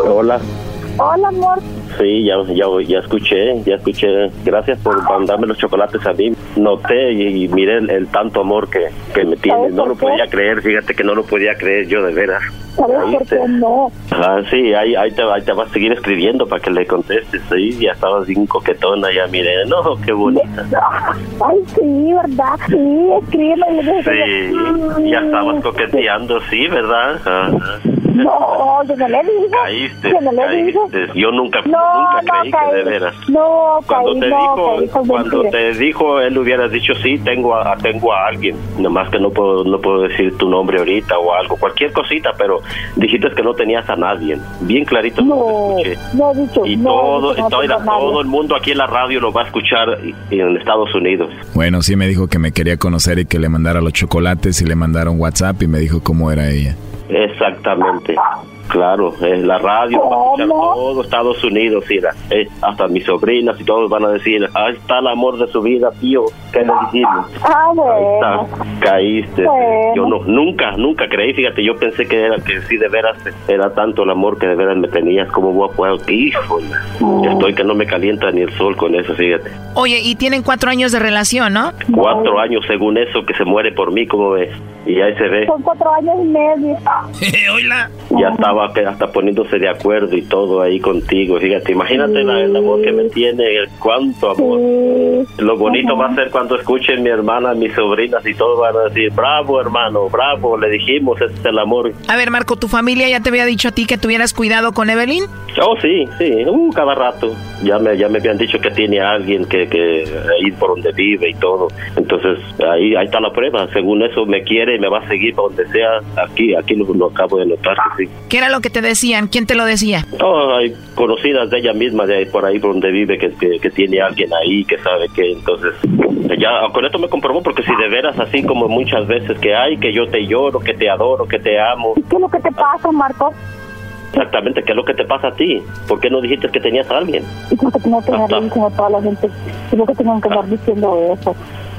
Speaker 14: Hola.
Speaker 12: Hola, amor.
Speaker 14: Sí, ya, ya, ya escuché, ya escuché. Gracias por mandarme los chocolates a mí. Noté y, y miré el, el tanto amor que, que me tiene. No lo podía creer, fíjate que no lo podía creer yo de veras.
Speaker 12: ¿Sabes por qué no?
Speaker 14: Ah, sí, ahí, ahí, te, ahí te vas a seguir escribiendo para que le contestes. Sí, ya estabas bien coquetona, ya miré. No, qué bonita.
Speaker 12: Ay, sí, ¿verdad? Sí, escríbeme.
Speaker 14: Sí, ya estabas coqueteando, sí, ¿verdad? Ajá.
Speaker 12: No, yo no le digo.
Speaker 14: Caíste,
Speaker 12: Yo no le.
Speaker 14: Yo nunca,
Speaker 12: No,
Speaker 14: nunca
Speaker 12: no
Speaker 14: creí que de veras.
Speaker 12: No,
Speaker 14: Cuando
Speaker 12: caí,
Speaker 14: te
Speaker 12: no,
Speaker 14: dijo, cuando te dijo, él hubiera dicho sí, tengo a, tengo a alguien. Nomás que no puedo, no puedo decir tu nombre ahorita o algo, cualquier cosita, pero dijiste que no tenías a nadie. Bien clarito
Speaker 12: No,
Speaker 14: lo escuché.
Speaker 12: no he dicho.
Speaker 14: Y
Speaker 12: no,
Speaker 14: todo,
Speaker 12: he dicho, no
Speaker 14: todo,
Speaker 12: nadie.
Speaker 14: todo el mundo aquí en la radio lo va a escuchar en Estados Unidos.
Speaker 13: Bueno, sí me dijo que me quería conocer y que le mandara los chocolates y le mandara un WhatsApp y me dijo cómo era ella.
Speaker 14: Exactamente. Claro, es la radio, va a escuchar todo Estados Unidos, mira, eh, hasta mis sobrinas y todos van a decir, ahí está el amor de su vida, tío, ¿qué le decimos?
Speaker 12: Ah, bueno.
Speaker 14: Está, caíste.
Speaker 12: Bueno.
Speaker 14: Yo no, nunca, nunca creí, fíjate, yo pensé que era que sí de veras era tanto el amor que de veras me tenías, como voy a poder, híjole, estoy que no me calienta ni el sol con eso, fíjate.
Speaker 15: Oye, y tienen cuatro años de relación, ¿no?
Speaker 14: Cuatro años según eso que se muere por mí, como ves, y ahí se ve.
Speaker 12: Son cuatro años y medio.
Speaker 1: Oiga.
Speaker 14: ya estaba que hasta poniéndose de acuerdo y todo ahí contigo. Fíjate, imagínate la- el amor que me tiene, el cuánto amor. Lo bonito va a ser cuando escuchen mi hermana, mis sobrinas y todos van a decir, bravo hermano, bravo, le dijimos, ese es el amor.
Speaker 15: A ver, Marco, ¿tu familia ya te había dicho a ti que tuvieras cuidado con Evelyn?
Speaker 14: Oh, sí, sí, uh, cada rato. Ya me, ya me habían dicho que tiene a alguien que, que ahí por donde vive y todo. Entonces, ahí, ahí está la prueba. Según eso, me quiere y me va a seguir para donde sea. Aquí, aquí lo, lo acabo de notar sí.
Speaker 15: ¿Qué era lo que te decían? ¿Quién te lo decía?
Speaker 14: Oh, hay conocidas de ella misma, de ahí por ahí por donde vive, que, que, que tiene alguien ahí, que sabe que entonces... Ya, con esto me comprobó, porque si de veras así como muchas veces que hay, que yo te lloro, que te adoro, que te amo,
Speaker 12: ¿Qué es lo que te pasa, Marco?
Speaker 14: exactamente, ¿qué es lo que te pasa a ti? ¿Por qué no dijiste que tenías a alguien?
Speaker 12: Y porque tengo que andar diciendo a toda la gente. Y porque tengo que andar diciendo eso.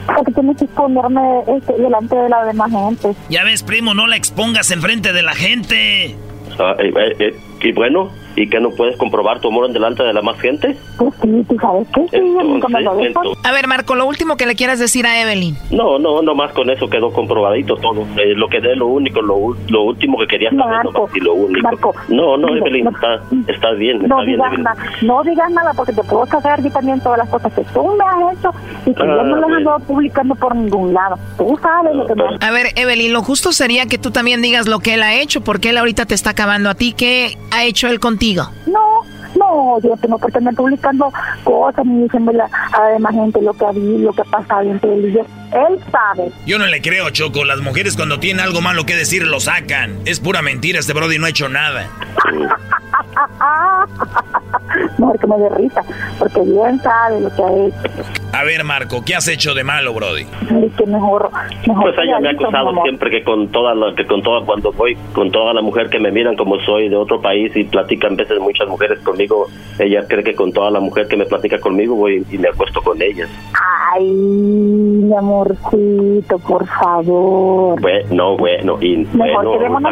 Speaker 12: Porque tengo que exponerme este, delante de la demás gente.
Speaker 1: Ya ves, primo, no la expongas enfrente de la gente.
Speaker 14: Ah, eh, eh, eh, y bueno, y que no puedes comprobar tu amor en delante de la más gente.
Speaker 12: Pues sí, ¿tú sabes qué? Sí, nunca me lo dijo.
Speaker 15: A ver, Marco, lo último que le quieras decir a Evelyn.
Speaker 14: No, no, no más con eso quedó comprobadito todo. Eh, lo que es lo único, lo, u- lo último que quería saber,
Speaker 12: Marco,
Speaker 14: nomás, y lo único.
Speaker 12: Marco,
Speaker 14: no, no, Evelyn,
Speaker 12: no-
Speaker 14: está, está bien,
Speaker 12: No
Speaker 14: está bien,
Speaker 12: digas,
Speaker 14: Evelyn.
Speaker 12: nada, no digas nada porque te puedo saber yo también todas las cosas que tú me has hecho y que yo
Speaker 14: Ah,
Speaker 12: no las
Speaker 14: bueno.
Speaker 12: ando publicando por ningún lado. Tú sabes lo que me
Speaker 15: A ver, Evelyn, lo justo sería que tú también digas lo que él ha hecho, porque él ahorita te está acabando a ti. ¿Qué ha hecho él contigo?
Speaker 12: No, no, yo no por estar publicando cosas ni diciéndole a la demás gente lo que ha vivido, lo que ha pasado entre él y yo. Él sabe.
Speaker 9: Yo no le creo, Choco. Las mujeres cuando tienen algo malo que decir lo sacan. Es pura mentira, este Brody no ha hecho nada.
Speaker 12: Mejor que me dé risa, porque bien sabe lo que ha hecho.
Speaker 9: A ver, Marco, ¿qué has hecho de malo, Brody?
Speaker 12: Que mejor, mejor
Speaker 14: Pues ella me ha acusado siempre que con toda la, que con toda cuando voy con toda la mujer que me miran como soy de otro país y platican veces muchas mujeres conmigo, ella cree que con toda la mujer que me platica conmigo voy y me acuesto con ellas.
Speaker 12: Ay, mi amorcito, por favor.
Speaker 14: Bueno, no, bueno, y
Speaker 12: Mejor
Speaker 14: bueno,
Speaker 12: quedémonos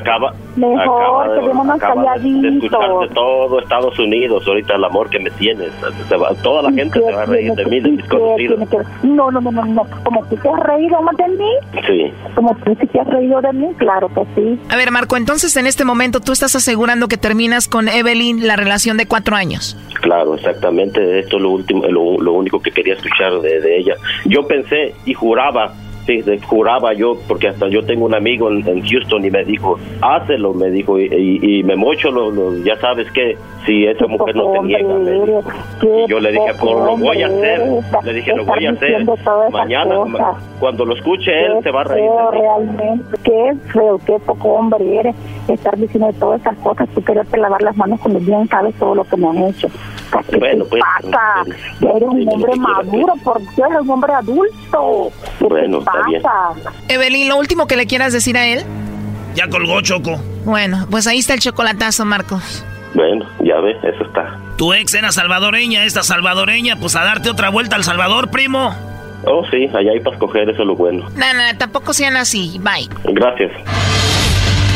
Speaker 14: acaba,
Speaker 12: Mejor
Speaker 14: acaba de-
Speaker 12: quedémonos
Speaker 14: acaba de- de
Speaker 12: calladitos.
Speaker 14: escuchar de todo Estados Unidos ahorita el amor que me tienes. Se va- toda la gente se va a reír de mí, de mis
Speaker 12: ¿Qué
Speaker 14: conocidos.
Speaker 12: No, no, no, no, no. Como tú te has reído más de mí,
Speaker 14: Sí.
Speaker 12: como tú sí te has reído de mí, claro que sí.
Speaker 15: A ver, Marco, entonces en este momento tú estás asegurando que terminas con Evelyn la relación de cuatro años.
Speaker 14: Claro, exactamente. Esto es lo último, lo, lo único que quería escuchar de, de ella. Yo pensé y juraba, sí, juraba yo, porque hasta yo tengo un amigo en, en Houston y me dijo, hácelo, me dijo, y, y- y me mocho, lo, lo- ya sabes que si esa mujer no te niega, me dijo. Y yo le dije, pues lo voy a hacer, le dije, lo voy a hacer. Mañana, ma- cuando lo escuche él, se va a reír.
Speaker 12: Realmente, qué feo, qué poco hombre eres estar diciendo todas esas cosas. Tú quererte lavar las manos cuando bien sabes todo lo que me han hecho. ¿Qué
Speaker 14: Bueno, pues,
Speaker 12: pasa? Eres un hombre
Speaker 14: quieras,
Speaker 12: maduro, por Dios, eres un hombre adulto. ¿Qué
Speaker 14: Bueno, está bien.
Speaker 12: pasa?
Speaker 15: Evelyn, lo último que le quieras decir a él.
Speaker 9: Ya colgó, Choco.
Speaker 15: Bueno, pues ahí está el chocolatazo, Marcos.
Speaker 14: Bueno, ya ves, eso está.
Speaker 9: Tu ex era salvadoreña, esta salvadoreña, pues a darte otra vuelta al Salvador, primo.
Speaker 14: Oh, sí, allá hay para escoger, eso es lo bueno.
Speaker 15: No, no, tampoco sean así. Bye.
Speaker 14: Gracias.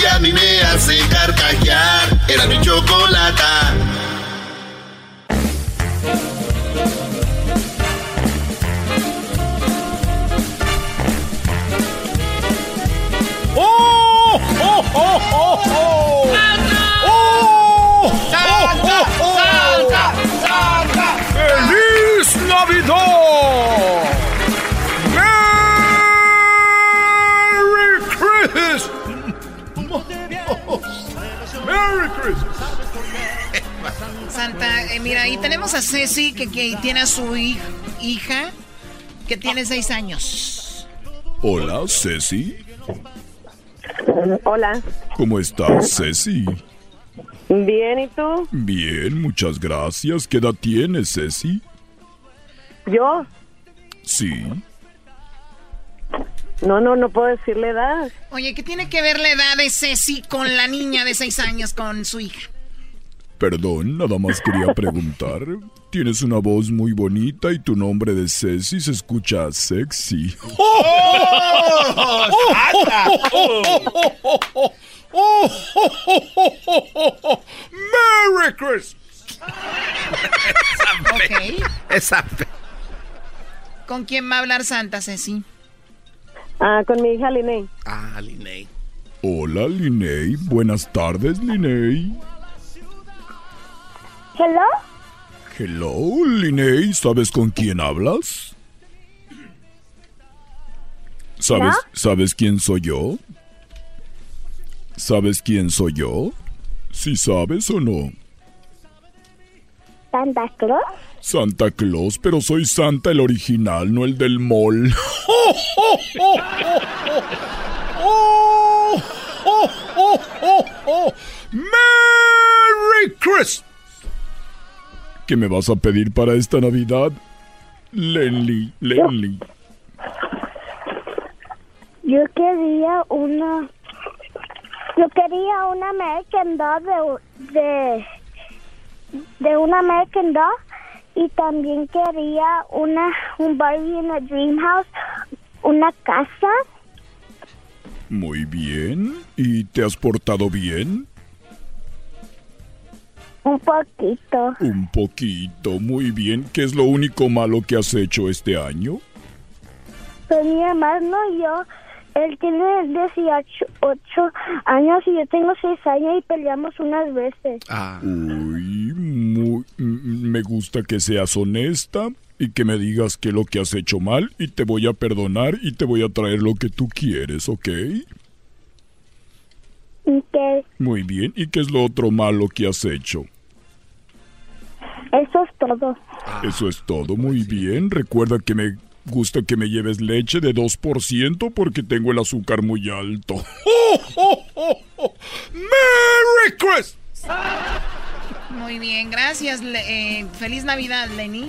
Speaker 6: que a mí me hace carcajear. Era mi chocolata.
Speaker 5: ¡Oh! ¡Oh, oh, oh, oh! ¡Oh!
Speaker 6: ¡Santa! ¡Santa! ¡Santa!
Speaker 5: ¡Feliz Navidad! ¡Merry Christmas!
Speaker 15: Santa, eh, mira, ahí tenemos a Ceci, que, que tiene a su hij- hija, que tiene seis años.
Speaker 11: Hola, Ceci.
Speaker 16: Hola.
Speaker 11: ¿Cómo estás, Ceci?
Speaker 16: Bien, ¿y tú?
Speaker 11: Bien, muchas gracias. ¿Qué edad tienes, Ceci?
Speaker 16: ¿Yo?
Speaker 11: Sí.
Speaker 16: No, no, no puedo decirle edad.
Speaker 15: Oye, ¿qué tiene que ver la edad de Ceci con la niña de seis años, con su hija?
Speaker 11: Perdón, nada más quería preguntar. Tienes una voz muy bonita y tu nombre de Ceci se escucha sexy.
Speaker 5: ¡Merry Christmas!
Speaker 15: Ok.
Speaker 3: Esa
Speaker 15: ¿Con quién va a hablar Santa, Ceci?
Speaker 16: Ah, con mi hija Linnea.
Speaker 3: Ah, Linnea.
Speaker 11: Hola, Linnea. Buenas tardes, Linnea.
Speaker 12: ¿Hello?
Speaker 11: Hello, Linnea. ¿Sabes con quién hablas? ¿Sabes,
Speaker 12: ¿No?
Speaker 11: ¿Sabes quién soy yo? ¿Sabes quién soy yo? ¿Sí sabes o no?
Speaker 12: Santa Claus?
Speaker 11: Santa Claus, pero soy Santa el original, no el del mall.
Speaker 5: ¡Oh, oh, oh, merry Christmas!
Speaker 11: ¿Qué me vas a pedir para esta Navidad? Lenly, Lenly.
Speaker 17: Yo, yo quería una... Yo quería una American Dog de... de de una American Doll y también quería una un Barbie en a Dream House, una casa.
Speaker 11: Muy bien. ¿Y te has portado bien?
Speaker 17: Un poquito.
Speaker 11: Un poquito, muy bien. ¿Qué es lo único malo que has hecho este año?
Speaker 17: Pues mi hermano y yo, él tiene 18 ocho años y yo tengo 6 años y peleamos unas veces.
Speaker 11: Uy, muy- mm, me gusta que seas honesta y que me digas qué es lo que has hecho mal y te voy a perdonar y te voy a traer lo que tú quieres, ¿ok?
Speaker 17: Que
Speaker 11: Muy bien. ¿Y qué es lo otro malo que has hecho?
Speaker 17: eso es todo.
Speaker 11: Eso es todo, muy bien. Recuerda que me gusta que me lleves leche de 2% porque tengo el azúcar muy alto.
Speaker 1: ¡Merry Christmas!
Speaker 15: Muy bien, gracias. Le- eh, feliz Navidad, Lenny.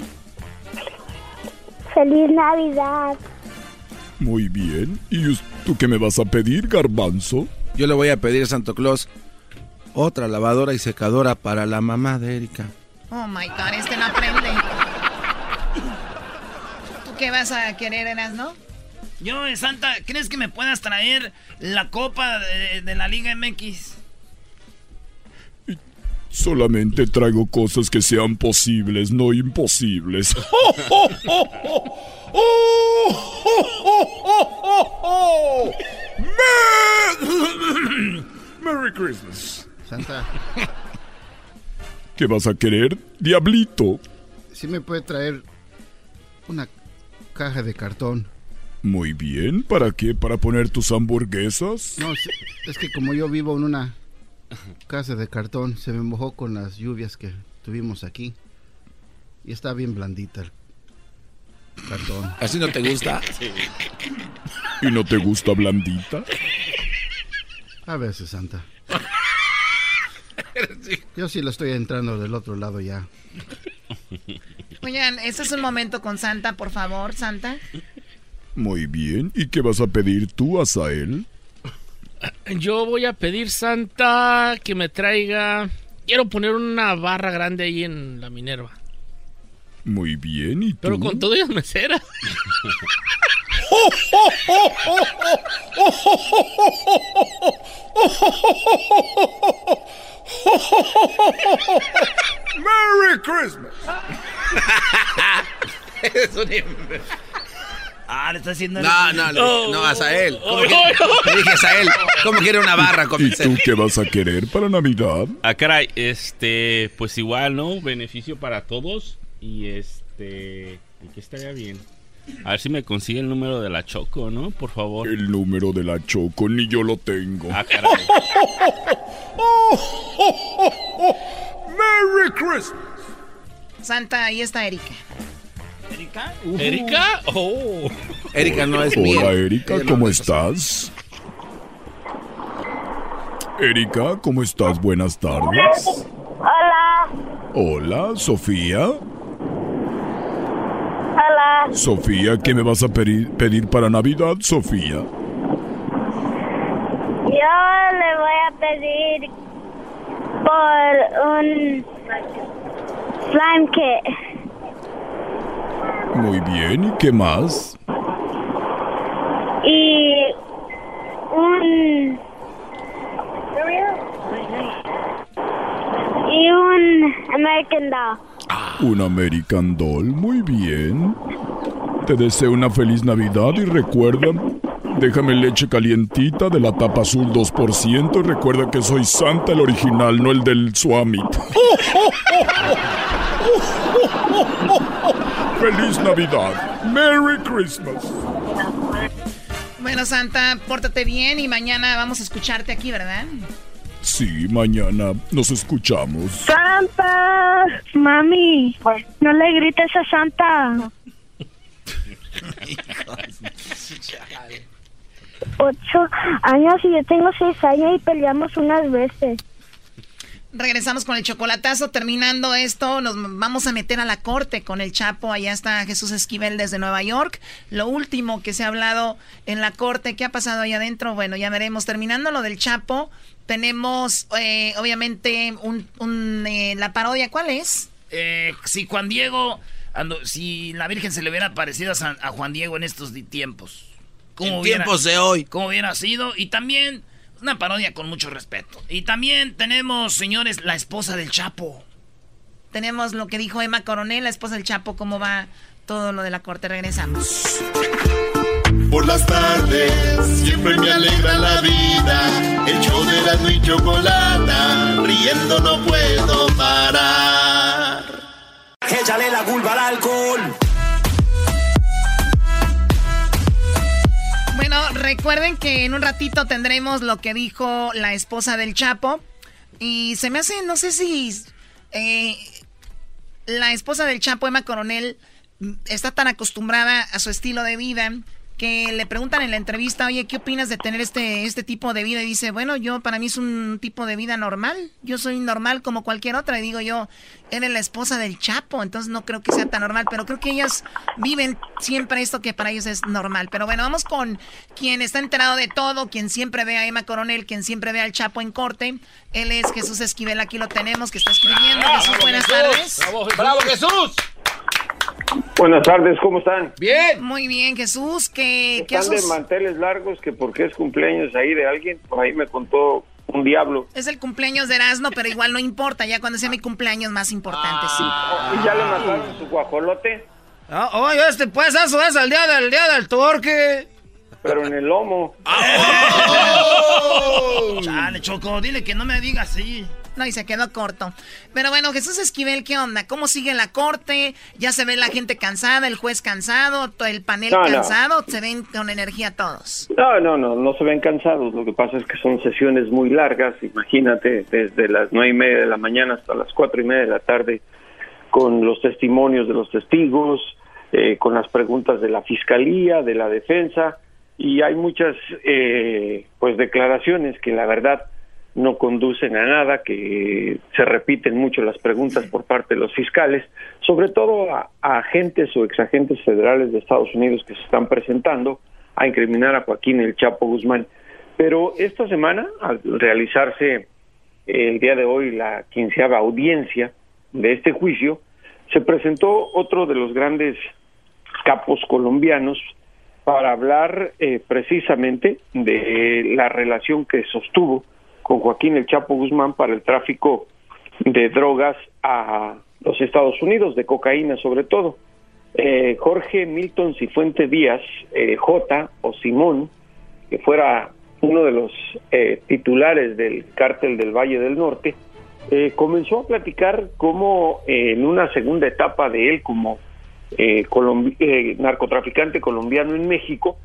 Speaker 17: Feliz Navidad.
Speaker 11: Muy bien. ¿Y tú qué me vas a pedir, garbanzo?
Speaker 3: Yo le voy a pedir a Santo Claus otra lavadora y secadora para la mamá de Erika.
Speaker 15: Oh my god, este no aprende. ¿Tú qué vas a querer, Eras, no?
Speaker 1: Yo, eh, Santa, ¿crees que me puedas traer la copa de, de la Liga MX?
Speaker 11: Solamente traigo cosas que sean posibles, no imposibles.
Speaker 18: Mer-
Speaker 11: Merry Christmas.
Speaker 19: Santa,
Speaker 11: ¿Qué vas a querer, diablito?
Speaker 19: ¿sí me puede traer una caja de cartón?
Speaker 11: Muy bien. ¿Para qué? ¿Para poner tus hamburguesas?
Speaker 19: No, es, es que como yo vivo en una casa de cartón, se me mojó con las lluvias que tuvimos aquí. Y está bien blandita el cartón.
Speaker 3: ¿Así no te gusta?
Speaker 11: ¿Y no te gusta blandita?
Speaker 19: A veces, Santa. Yo sí lo estoy entrando del otro lado ya.
Speaker 15: Oigan, este es un momento con Santa, por favor, Santa.
Speaker 11: Muy bien. ¿Y qué vas a pedir tú, Asael?
Speaker 20: Yo voy a pedir Santa que me traiga. Quiero poner una barra grande ahí en la Minerva.
Speaker 11: Muy bien. ¿Y tú?
Speaker 20: Pero con todo y las meseras.
Speaker 18: ¡Merry Christmas!
Speaker 1: es un Ah, le está haciendo...
Speaker 3: No, no, no, Asael. ¿Cómo que- Le dije a Asael, ¿cómo quiere una barra con
Speaker 11: ¿Y tú qué vas a querer para Navidad?
Speaker 21: Ah, caray, este, pues igual, ¿no? Beneficio para todos. Y este, ¿y qué estaría bien? A ver si me consigue el número de la Choco, ¿no? Por favor.
Speaker 11: El número de la Choco, ni yo lo tengo.
Speaker 21: Ah, caray.
Speaker 18: ¡Merry Christmas!
Speaker 15: Santa, ahí está Erika.
Speaker 1: ¿Erika?
Speaker 20: ¿Erika? Oh.
Speaker 3: Erika no es
Speaker 11: Hola,
Speaker 3: mía.
Speaker 11: Erika,
Speaker 3: Ella no
Speaker 11: ¿cómo
Speaker 3: es
Speaker 11: estás? Erika, ¿cómo estás? Buenas tardes.
Speaker 17: Hola.
Speaker 11: Hola, Sofía. Sofía, ¿qué me vas a pedir, pedir para Navidad, Sofía?
Speaker 17: Yo le voy a pedir por un slime kit.
Speaker 11: Muy bien, ¿y qué más?
Speaker 17: y un y un American Doll.
Speaker 11: Un American Doll, muy bien. Te deseo una feliz Navidad y recuerda, déjame leche calientita de la tapa azul 2% y recuerda que soy Santa el original, no el del Swamit. ¡Feliz Navidad! ¡Merry Christmas!
Speaker 15: Bueno, Santa, pórtate bien y mañana vamos a escucharte aquí, ¿verdad?
Speaker 11: Sí, mañana nos escuchamos.
Speaker 17: Santa, mami, no le grites a Santa. Ocho años y yo tengo seis años y peleamos unas veces.
Speaker 15: Regresamos con el chocolatazo. Terminando esto, nos vamos a meter a la corte con el Chapo. Allá está Jesús Esquivel desde Nueva York. Lo último que se ha hablado en la corte, ¿qué ha pasado ahí adentro? Bueno, ya veremos. Terminando lo del Chapo, tenemos eh, obviamente un, eh, la parodia. ¿Cuál es?
Speaker 1: Eh, si Juan Diego, si la Virgen se le hubiera parecido a, Juan Diego en estos tiempos.
Speaker 3: en tiempos de hoy.
Speaker 1: ¿Cómo hubiera sido? Y también una parodia con mucho respeto. Y también tenemos, señores, la esposa del Chapo.
Speaker 15: Tenemos lo que dijo Emma Coronel, la esposa del Chapo, cómo va todo lo de la corte. Regresamos.
Speaker 6: Por las tardes siempre me alegra la vida. El show de la y chocolata, riendo no puedo parar.
Speaker 2: Échale la culpa al alcohol.
Speaker 15: Bueno, recuerden que en un ratito tendremos lo que dijo la esposa del Chapo. Y se me hace, no sé si eh, la esposa del Chapo, Emma Coronel, está tan acostumbrada a su estilo de vida que le preguntan en la entrevista, oye, ¿qué opinas de tener este, este tipo de vida? Y dice, bueno, yo para mí es un tipo de vida normal, yo soy normal como cualquier otra. Y digo yo, eres la esposa del Chapo, entonces no creo que sea tan normal, pero creo que ellas viven siempre esto que para ellos es normal. Pero bueno, vamos con quien está enterado de todo, quien siempre ve a Emma Coronel, quien siempre ve al Chapo en corte. Él es Jesús Esquivel, aquí lo tenemos, que está escribiendo. Jesús, buenas tardes.
Speaker 22: ¡Bravo, Jesús!
Speaker 23: Buenas tardes, ¿cómo están?
Speaker 15: Bien. Muy bien, Jesús. ¿Qué,
Speaker 23: ¿Están de manteles largos que porque es cumpleaños ahí de alguien? Por ahí me contó un diablo.
Speaker 15: Es el cumpleaños de Erasmo, pero igual no importa, ya cuando sea mi cumpleaños más importante, sí.
Speaker 23: ¿Y ya le mataron su guajolote?
Speaker 5: Ah, oye, este, pues eso es el día del día del torque.
Speaker 23: Pero en el lomo.
Speaker 1: ¡Oh! Chale, Choco, dile que no me digas así.
Speaker 15: No, y se quedó corto. Pero bueno, Jesús Esquivel, ¿qué onda? ¿Cómo sigue la corte? ¿Ya se ve la gente cansada, el juez cansado, el panel cansado? ¿Se ven con energía todos?
Speaker 23: No, no, no, no se ven cansados. Lo que pasa es que son sesiones muy largas. Imagínate, desde las nueve y media de la mañana hasta las cuatro y media de la tarde, con los testimonios de los testigos, eh, con las preguntas de la fiscalía, de la defensa. Y hay muchas, eh, pues, declaraciones que la verdad no conducen a nada, que se repiten mucho las preguntas por parte de los fiscales, sobre todo a, agentes o exagentes federales de Estados Unidos que se están presentando a incriminar a Joaquín el Chapo Guzmán. Pero esta semana, al realizarse el día de hoy la quinceava audiencia de este juicio, se presentó otro de los grandes capos colombianos para hablar eh, precisamente de la relación que sostuvo con Joaquín El Chapo Guzmán para el tráfico de drogas a los Estados Unidos, de cocaína sobre todo. Eh, Jorge Milton Cifuente Díaz, eh, J o Simón, que fuera uno de los eh, titulares del cártel del Valle del Norte, comenzó a platicar cómo en una segunda etapa de él como narcotraficante colombiano en México,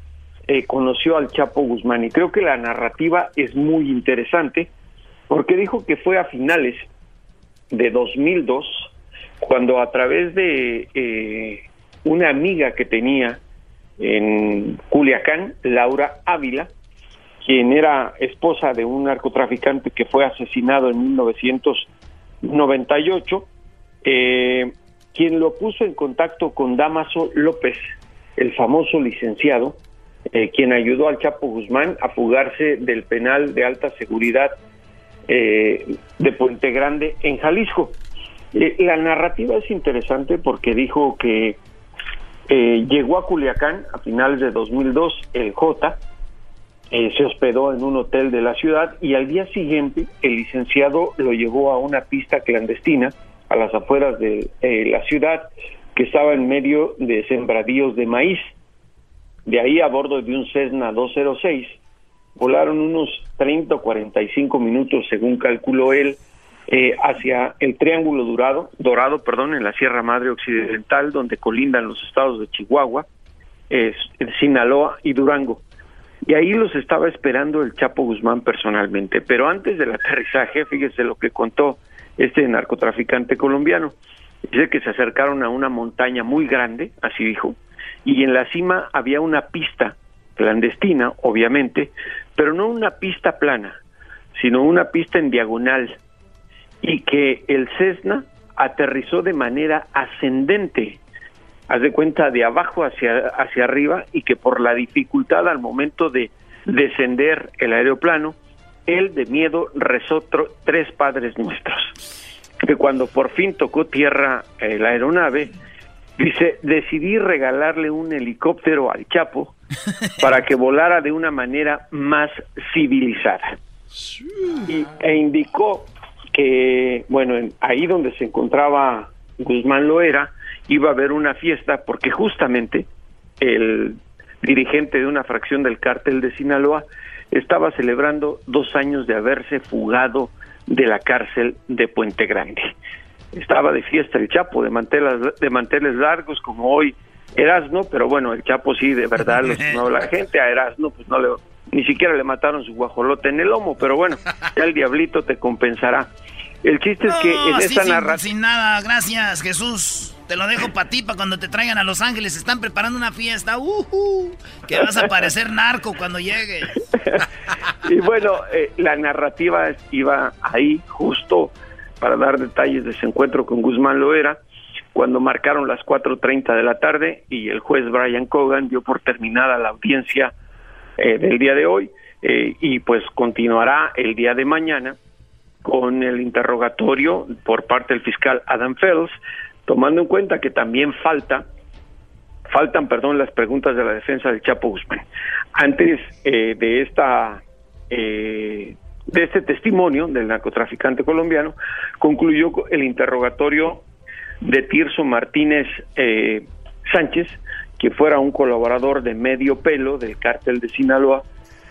Speaker 23: eh, conoció al Chapo Guzmán. Y creo que la narrativa es muy interesante porque dijo que fue a finales de 2002 cuando a través de eh, una amiga que tenía en Culiacán, Laura Ávila, quien era esposa de un narcotraficante que fue asesinado en 1998, eh, quien lo puso en contacto con Damaso López, el famoso licenciado, eh, quien ayudó al Chapo Guzmán a fugarse del penal de alta seguridad eh, de Puente Grande en Jalisco. Eh, la narrativa es interesante porque dijo que llegó a Culiacán a finales de 2002 el J, se hospedó en un hotel de la ciudad y al día siguiente el licenciado lo llevó a una pista clandestina a las afueras de la ciudad que estaba en medio de sembradíos de maíz. De ahí a bordo de un Cessna 206 volaron unos 30 o 45 minutos, según calculó él, eh, hacia el Triángulo Dorado, Dorado, perdón, en la Sierra Madre Occidental, donde colindan los estados de Chihuahua, Sinaloa y Durango. Y ahí los estaba esperando el Chapo Guzmán personalmente. Pero antes del aterrizaje, fíjese lo que contó este narcotraficante colombiano. Dice que se acercaron a una montaña muy grande, así dijo, y en la cima había una pista clandestina, obviamente, pero no una pista plana, sino una pista en diagonal. y que el Cessna aterrizó de manera ascendente, haz de cuenta de abajo hacia, hacia arriba y que por la dificultad al momento de descender el aeroplano, él de miedo rezó tres padres nuestros. Que cuando por fin tocó tierra eh, la aeronave, dice, decidí regalarle un helicóptero al Chapo para que volara de una manera más civilizada. Y, e indicó que, bueno, en- ahí donde se encontraba Guzmán Loera, iba a haber una fiesta porque justamente el dirigente de una fracción del cártel de Sinaloa estaba celebrando dos años de haberse fugado de la cárcel de Puente Grande. Estaba de fiesta el Chapo, de manteles, de manteles largos, como hoy Erasno, pero bueno, el Chapo sí, de verdad, lo estimaba la gente, a Erasno pues no le, ni siquiera le mataron su guajolote en el lomo, pero bueno, ya el diablito te compensará. El chiste es que en esta narración...
Speaker 1: sin nada, gracias, Jesús. Te lo dejo para ti, para cuando te traigan a Los Ángeles. Están preparando una fiesta. ujú, que vas a parecer narco cuando llegues.
Speaker 23: Y bueno, eh, la narrativa iba ahí justo para dar detalles de ese encuentro con Guzmán Loera, cuando marcaron las 4.30 de la tarde y el juez Brian Cogan dio por terminada la audiencia eh, del día de hoy eh, y pues continuará el día de mañana con el interrogatorio por parte del fiscal Adam Fels, tomando en cuenta que también falta faltan, perdón, las preguntas de la defensa del Chapo Guzmán. Antes eh, de esta eh, de este testimonio del narcotraficante colombiano, concluyó co- el interrogatorio de Tirso Martínez eh, Sánchez, que fuera un colaborador de medio pelo del cártel de Sinaloa,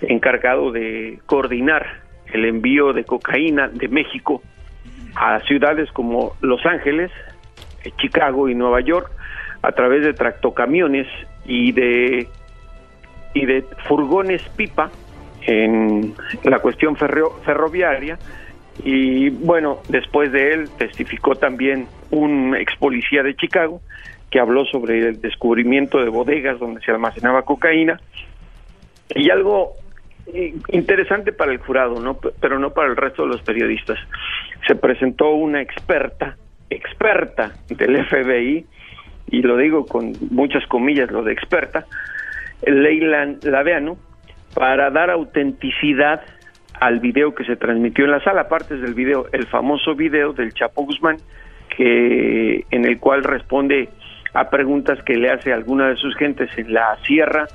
Speaker 23: encargado de coordinar el envío de cocaína de México a ciudades como Los Ángeles, eh, Chicago y Nueva York a través de tractocamiones y de y de furgones pipa en la cuestión ferro- ferroviaria y bueno, después de él testificó también un ex policía de Chicago que habló sobre el descubrimiento de bodegas donde se almacenaba cocaína y algo eh, interesante para el jurado, ¿no? Pero no para el resto de los periodistas. Se presentó una experta, experta del FBI, y lo digo con muchas comillas, lo de experta, Leyland Laveano, para dar autenticidad al video que se transmitió en la sala, partes del video, el famoso video del Chapo Guzmán, que en el cual responde a preguntas que le hace alguna de sus gentes en la sierra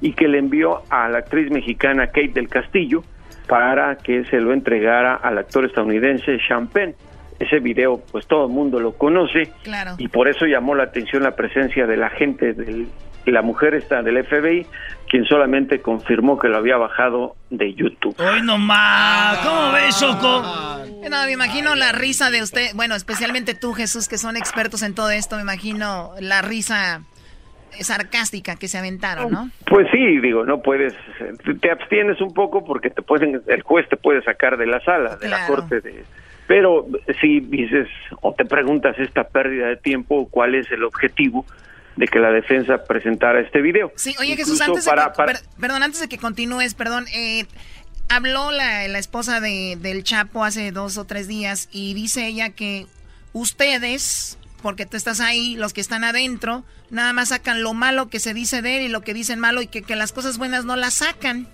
Speaker 23: y que le envió a la actriz mexicana Kate del Castillo para que se lo entregara al actor estadounidense Sean Penn. Ese video, pues todo el mundo lo conoce
Speaker 15: Claro.
Speaker 23: y por eso llamó la atención la presencia de la gente del la mujer esta del FBI, quien solamente confirmó que lo había bajado de YouTube.
Speaker 1: Hoy nomás. ¿Cómo ves, Choco?
Speaker 15: No, me imagino la risa de usted, bueno, especialmente tú, Jesús, que son expertos en todo esto, me imagino la risa sarcástica que se aventaron, ¿no?
Speaker 23: Pues sí, digo, no puedes, te abstienes un poco porque te pueden, el juez te puede sacar de la sala, de la corte de, pero si dices o te preguntas esta pérdida de tiempo, ¿cuál es el objetivo de que la defensa presentara este video?
Speaker 15: Sí, oye Jesús,
Speaker 23: Incluso
Speaker 15: antes de,
Speaker 23: para-
Speaker 15: que,
Speaker 23: para-
Speaker 15: per- perdón, antes de que continúes, perdón, eh, habló la, la esposa de, del Chapo hace dos o tres días y dice ella que ustedes, porque tú estás ahí, los que están adentro, nada más sacan lo malo que se dice de él y lo que dicen malo y que, que las cosas buenas no las sacan.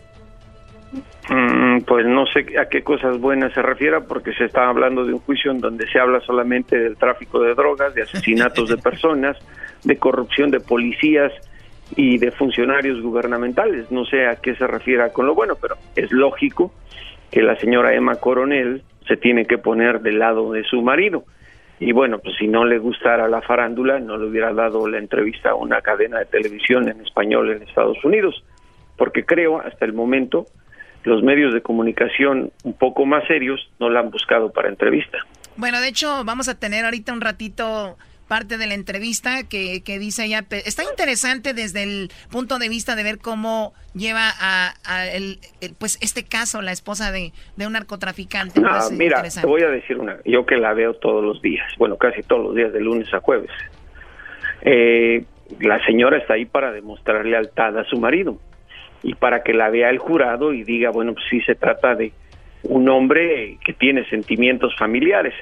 Speaker 23: Mm, pues no sé a qué cosas buenas se refiera porque se está hablando de un juicio en donde se habla solamente del tráfico de drogas, de asesinatos de personas, de corrupción de policías y de funcionarios gubernamentales. No sé a qué se refiera con lo bueno, pero es lógico que la señora Emma Coronel se tiene que poner del lado de su marido. Y bueno, pues si no le gustara la farándula, no le hubiera dado la entrevista a una cadena de televisión en español en Estados Unidos, porque creo hasta el momento los medios de comunicación un poco más serios no la han buscado para entrevista.
Speaker 15: Bueno, de hecho, vamos a tener ahorita un ratito parte de la entrevista que, que dice ella. Está interesante desde el punto de vista de ver cómo lleva a, a el- el- pues este caso la esposa de, de un narcotraficante. Pues,
Speaker 23: mira, te voy a decir una, yo que la veo todos los días, bueno, casi todos los días, de lunes a jueves. Eh, la señora está ahí para demostrar lealtad a su marido y para que la vea el jurado y diga, bueno, pues sí se trata de, un hombre que tiene sentimientos familiares.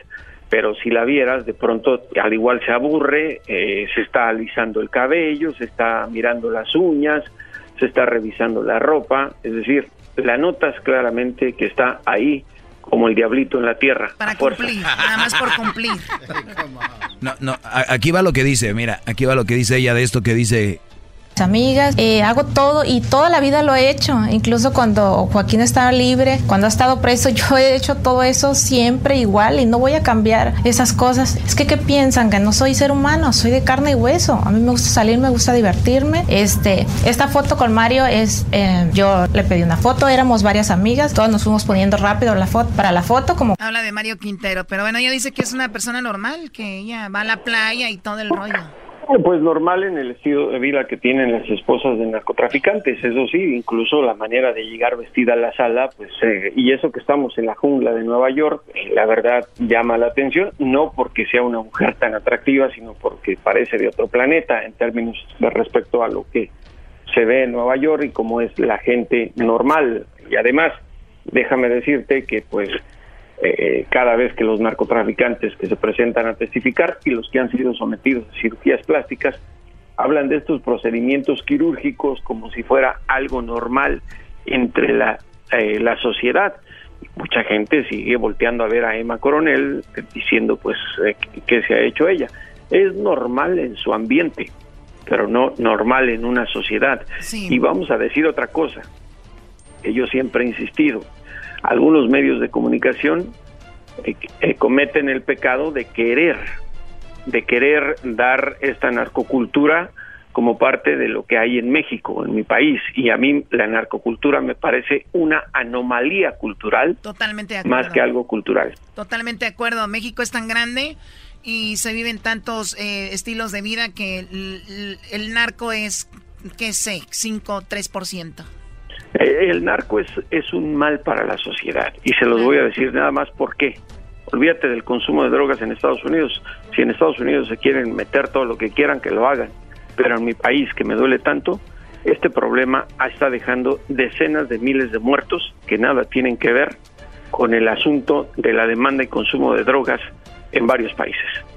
Speaker 23: Pero si la vieras, de pronto al igual se aburre, eh, se está alisando el cabello, se está mirando las uñas, se está revisando la ropa, es decir, la notas claramente que está ahí como el diablito en la tierra.
Speaker 15: Para cumplir, nada más por cumplir.
Speaker 4: No, no, aquí va lo que dice, mira, aquí va lo que dice ella de esto que dice
Speaker 22: amigas, eh, hago todo y toda la vida lo he hecho, incluso cuando Joaquín estaba libre, cuando ha estado preso, yo he hecho todo eso siempre igual y no voy a cambiar esas cosas. Es que ¿qué piensan? Que no soy ser humano, soy de carne y hueso. A mí me gusta salir, me gusta divertirme. Este, esta foto con Mario es, eh, yo le pedí una foto, éramos varias amigas, todos nos fuimos poniendo rápido la foto para la foto como...
Speaker 15: Habla de Mario Quintero, pero bueno, ella dice que es una persona normal, que ella va a la playa y todo el rollo.
Speaker 23: Pues normal en el estilo de vida que tienen las esposas de narcotraficantes, eso sí, incluso la manera de llegar vestida a la sala, pues, eh, y eso que estamos en la jungla de Nueva York, eh, la verdad llama la atención, no porque sea una mujer tan atractiva, sino porque parece de otro planeta en términos de respecto a lo que se ve en Nueva York y cómo es la gente normal. Y además, déjame decirte que pues eh, cada vez que los narcotraficantes que se presentan a testificar y los que han sido sometidos a cirugías plásticas hablan de estos procedimientos quirúrgicos como si fuera algo normal entre la, eh, la sociedad. Mucha gente sigue volteando a ver a Emma Coronel eh, diciendo pues qué se ha hecho ella. Es normal en su ambiente, pero no normal en una sociedad. Y vamos a decir otra cosa, que yo siempre he insistido, algunos medios de comunicación eh, eh, cometen el pecado de querer, de querer dar esta narcocultura como parte de lo que hay en México, en mi país. Y a mí la narcocultura me parece una anomalía cultural.
Speaker 15: Totalmente de acuerdo.
Speaker 23: Más que algo cultural.
Speaker 15: Totalmente de acuerdo. México es tan grande y se viven tantos eh, estilos de vida que el, el narco es, qué sé, 5, 3%.
Speaker 23: Eh, el narco es, es un mal para la sociedad y se los voy a decir nada más por qué. Olvídate del consumo de drogas en Estados Unidos. Si en Estados Unidos se quieren meter todo lo que quieran, que lo hagan. Pero en mi país, que me duele tanto, este problema está dejando decenas de miles de muertos que nada tienen que ver con el asunto de la demanda y consumo de drogas en varios países.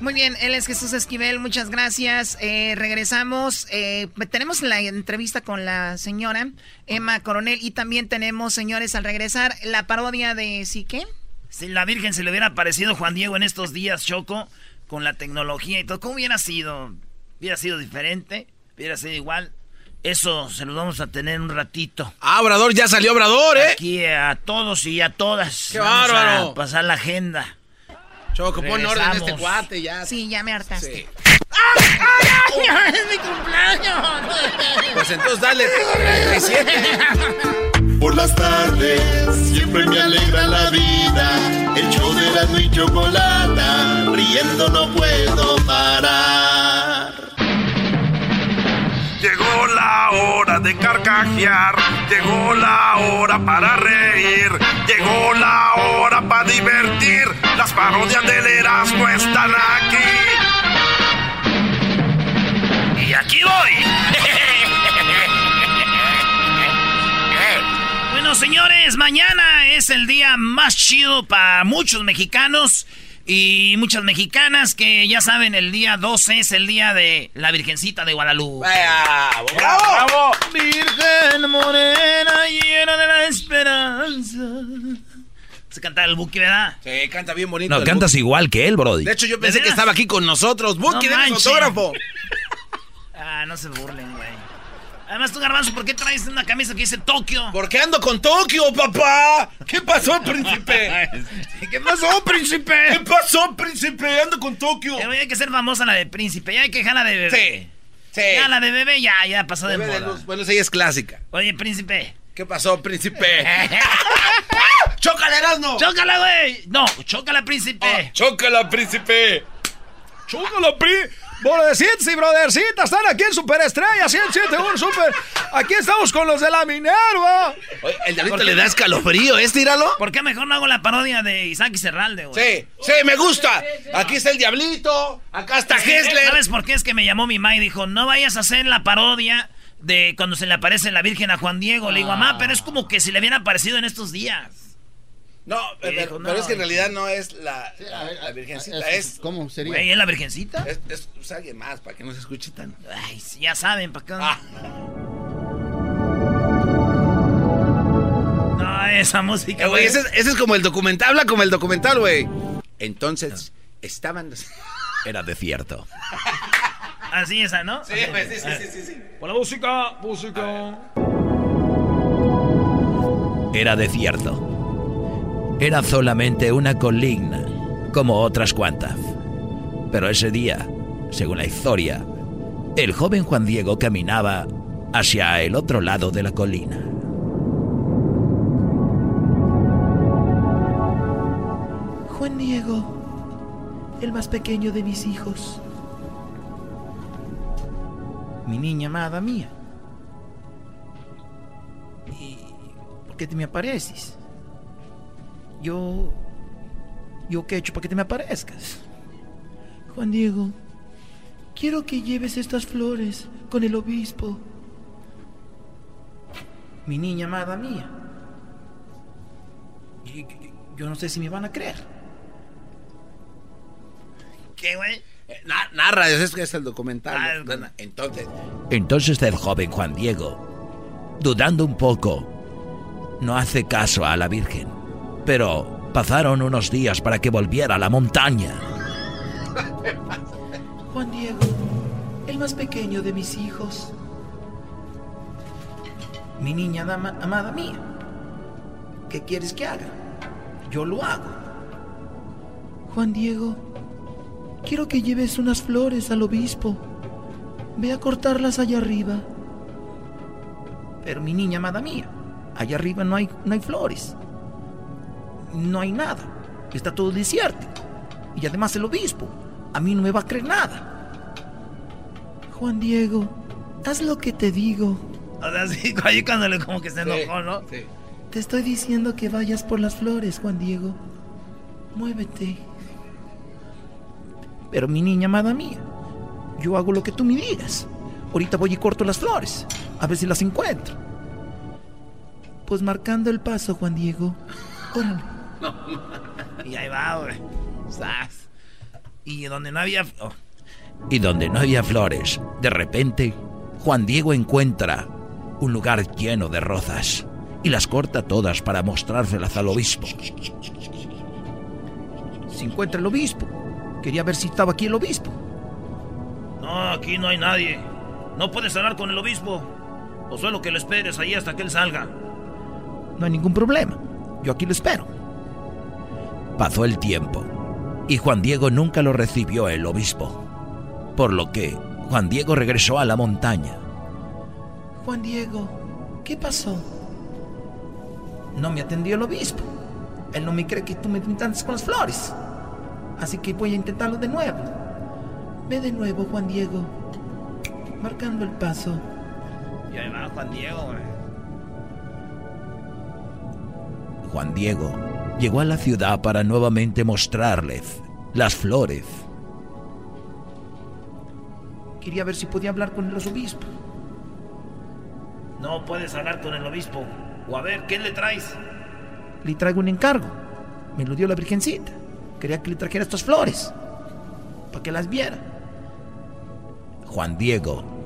Speaker 15: Muy bien, él es Jesús Esquivel, muchas gracias. Eh, regresamos, eh, tenemos la entrevista con la señora Emma Coronel y también tenemos, señores, al regresar, la parodia de Sique.
Speaker 1: Si la Virgen se le hubiera aparecido Juan Diego en estos días, Choco, con la tecnología y todo, ¿cómo hubiera sido? ¿Hubiera sido diferente? ¿Hubiera sido igual? Eso se lo vamos a tener un ratito.
Speaker 3: Ah, Obrador, ya salió Obrador, ¿eh?
Speaker 1: Aquí a todos y a todas.
Speaker 3: ¡Qué bárbaro!
Speaker 1: A pasar la agenda.
Speaker 3: Choco, pon orden este cuate ya.
Speaker 15: Sí, ya me hartaste.
Speaker 1: ¡Ay, ¡Es mi cumpleaños!
Speaker 3: Pues entonces dale 37.
Speaker 6: Por las tardes siempre me alegra la vida. El show de la y chocolata, riendo no puedo parar.
Speaker 24: Llegó la hora de carcajear, llegó la hora para reír, llegó la hora divertir. Las parodias del Erasmo están aquí.
Speaker 1: Y aquí voy. bueno, señores, mañana es el día más chido para muchos mexicanos y muchas mexicanas que ya saben, el día 12 es el día de la Virgencita de Guadalupe.
Speaker 3: ¡Bravo! ¡Bravo!
Speaker 1: Virgen morena llena de la esperanza. Se canta el Buki, ¿verdad?
Speaker 3: Sí, canta bien bonito.
Speaker 4: No, cantas igual que él, Brody.
Speaker 3: De hecho, yo pensé que estaba aquí con nosotros. Buki,
Speaker 1: No manches.
Speaker 3: autógrafo.
Speaker 1: Ah, no se burlen, güey. Además, tú, Garbanzo, ¿por qué traes una camisa que dice Tokio?
Speaker 3: Porque ando con Tokio, papá. ¿Qué pasó, príncipe?
Speaker 1: ¿Qué pasó, príncipe?
Speaker 3: ¿Qué pasó, príncipe? Ando con Tokio.
Speaker 1: Eh, hay que ser famosa la de príncipe, ya hay que dejarla de bebé.
Speaker 3: Sí, sí.
Speaker 1: Ya la de bebé ya, ya pasó de
Speaker 3: Bebé de
Speaker 1: moda.
Speaker 3: luz. Bueno, esa ya es clásica.
Speaker 1: Oye, príncipe.
Speaker 3: ¿Qué pasó, príncipe? ¡Chócala, Erasmo!
Speaker 1: ¡Chócala, güey! No, chócala, príncipe.
Speaker 3: ¡Chócala, príncipe!
Speaker 5: ¡Chócala, pri! Brothercitos y brothercitas están aquí en Superestrella 107.1 Super. Aquí estamos con los de la Minerva.
Speaker 3: Oye, el diablito le da escalofrío, ¿eh? Tíralo.
Speaker 1: ¿Por qué mejor no hago la parodia de Isaac y Serralde, güey?
Speaker 3: Sí, sí, me gusta. Aquí está el diablito. Acá está Hessler.
Speaker 1: ¿Sabes por qué? Es que me llamó mi mamá y dijo, no vayas a hacer la parodia de cuando se le aparece la Virgen a Juan Diego. Le digo, mamá, pero es como que si le hubiera aparecido en estos días.
Speaker 3: No, pero,
Speaker 1: Dijo,
Speaker 3: pero
Speaker 1: no,
Speaker 3: es que en realidad no es la, la,
Speaker 19: a ver,
Speaker 3: la virgencita,
Speaker 19: es-
Speaker 3: es...
Speaker 19: ¿cómo sería?
Speaker 1: Güey, ¿es la virgencita?
Speaker 3: Es, es, es alguien más, para que no se escuche tan...
Speaker 1: Ay, sí, ya saben, ¿para qué?
Speaker 3: Ah.
Speaker 1: No, esa música,
Speaker 3: Eh, güey,
Speaker 1: güey.
Speaker 3: ese, es- ese es como el documental, habla como el documental, güey. Entonces, estaban...
Speaker 9: Era desierto.
Speaker 1: Así esa, ¿no?
Speaker 3: Sí, güey, sí, sí, sí, sí, sí.
Speaker 1: Con la música, música.
Speaker 9: Era desierto. Era solamente una colina, como otras cuantas. Pero ese día, según la historia, el joven Juan Diego caminaba hacia el otro lado de la colina.
Speaker 25: Juan Diego, el más pequeño de mis hijos. Mi niña amada mía. ¿Y por qué te me apareces? Yo... ¿Yo qué he hecho para que te me aparezcas? Juan Diego, quiero que lleves estas flores con el obispo. Mi niña amada mía. Yo no sé si me van a creer.
Speaker 1: ¿Qué, güey?
Speaker 3: Na- narra, es que es el documental.
Speaker 1: Ah,
Speaker 3: Entonces,
Speaker 9: Entonces el joven Juan Diego, dudando un poco, no hace caso a la Virgen. Pero pasaron unos días para que volviera a la montaña.
Speaker 25: Juan Diego, el más pequeño de mis hijos. Mi niña dama, amada mía. ¿Qué quieres que haga? Yo lo hago. Juan Diego, quiero que lleves unas flores al obispo. Ve a cortarlas allá arriba. Pero mi niña amada mía, allá arriba no hay, no hay flores. No hay nada. Está todo desierto. Y además el obispo a mí no me va a creer nada. Juan Diego, haz lo que te digo.
Speaker 1: O sea, sí, ahí cuando le como que se enojó, ¿no?
Speaker 3: Sí.
Speaker 25: Te estoy diciendo que vayas por las flores, Juan Diego. Muévete. Pero mi niña amada mía, yo hago lo que tú me digas. Ahorita voy y corto las flores, a ver si las encuentro. Pues marcando el paso, Juan Diego. Órale.
Speaker 1: Y ahí va, güey. Y donde no había... oh,
Speaker 9: Y donde no había flores, de repente, Juan Diego encuentra un lugar lleno de rozas y las corta todas para mostrárselas al obispo.
Speaker 25: Si encuentra el obispo. Quería ver si estaba aquí el obispo.
Speaker 1: No, aquí no hay nadie. No puedes hablar con el obispo. O solo que lo esperes ahí hasta que él salga.
Speaker 25: No hay ningún problema. Yo aquí lo espero.
Speaker 9: Pasó el tiempo y Juan Diego nunca lo recibió el obispo, por lo que Juan Diego regresó a la montaña.
Speaker 25: Juan Diego, ¿qué pasó? No me atendió el obispo. Él no me cree que tú me intentas con las flores. Así que voy a intentarlo de nuevo. Ve de nuevo, Juan Diego. Marcando el paso.
Speaker 1: Y va Juan Diego.
Speaker 9: Juan Diego llegó a la ciudad para nuevamente mostrarles las flores.
Speaker 25: Quería ver si podía hablar con los obispos.
Speaker 1: No puedes hablar con el obispo. O a ver, ¿qué le traes?
Speaker 25: Le traigo un encargo. Me lo dio la Virgencita. Quería que le trajera estas flores. Para que las viera.
Speaker 9: Juan Diego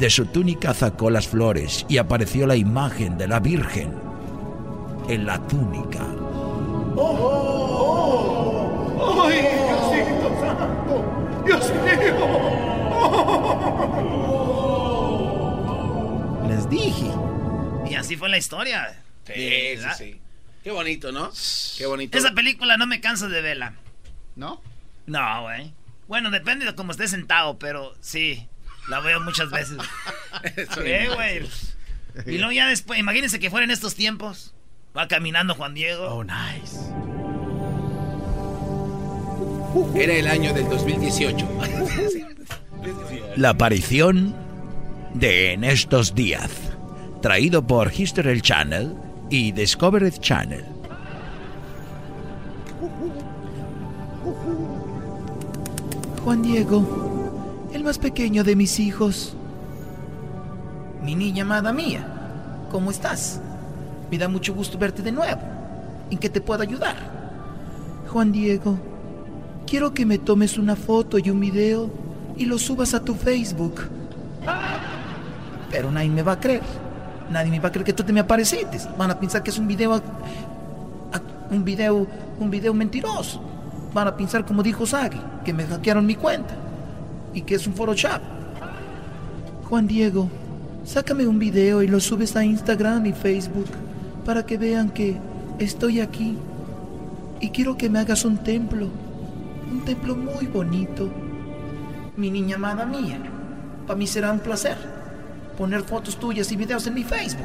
Speaker 9: de su túnica sacó las flores y apareció la imagen de la Virgen en la túnica.
Speaker 26: ¡Ay, Diosito santo! ¡Dios mío!
Speaker 25: Les dije.
Speaker 1: Y así fue la historia.
Speaker 3: Sí, sí, sí. Qué bonito, ¿no? Qué bonito.
Speaker 1: Esa película no me canso de verla.
Speaker 19: ¿No?
Speaker 1: No, güey. Bueno, depende de cómo esté sentado, pero sí. La veo muchas veces. Sí, güey. Y luego ya después, imagínense que fuera en estos tiempos. Va caminando Juan Diego.
Speaker 19: Oh, nice.
Speaker 3: Era el año del 2018.
Speaker 9: La aparición de En estos días, traído por History Channel y Discovery Channel.
Speaker 25: Juan Diego, el más pequeño de mis hijos. Mi niña amada mía, ¿cómo estás? Me da mucho gusto verte de nuevo. ¿En qué te puedo ayudar? Juan Diego, quiero que me tomes una foto y un video y lo subas a tu Facebook. Pero nadie me va a creer. Nadie me va a creer que tú te me apareciste. Van a pensar que es un video un video un video mentiroso. Van a pensar como dijo Sagi, que me hackearon mi cuenta y que es un Photoshop. Juan Diego, sácame un video y lo subes a Instagram y Facebook para que vean que estoy aquí y quiero que me hagas un templo, un templo muy bonito. Mi niña amada mía, para mí será un placer poner fotos tuyas y videos en mi Facebook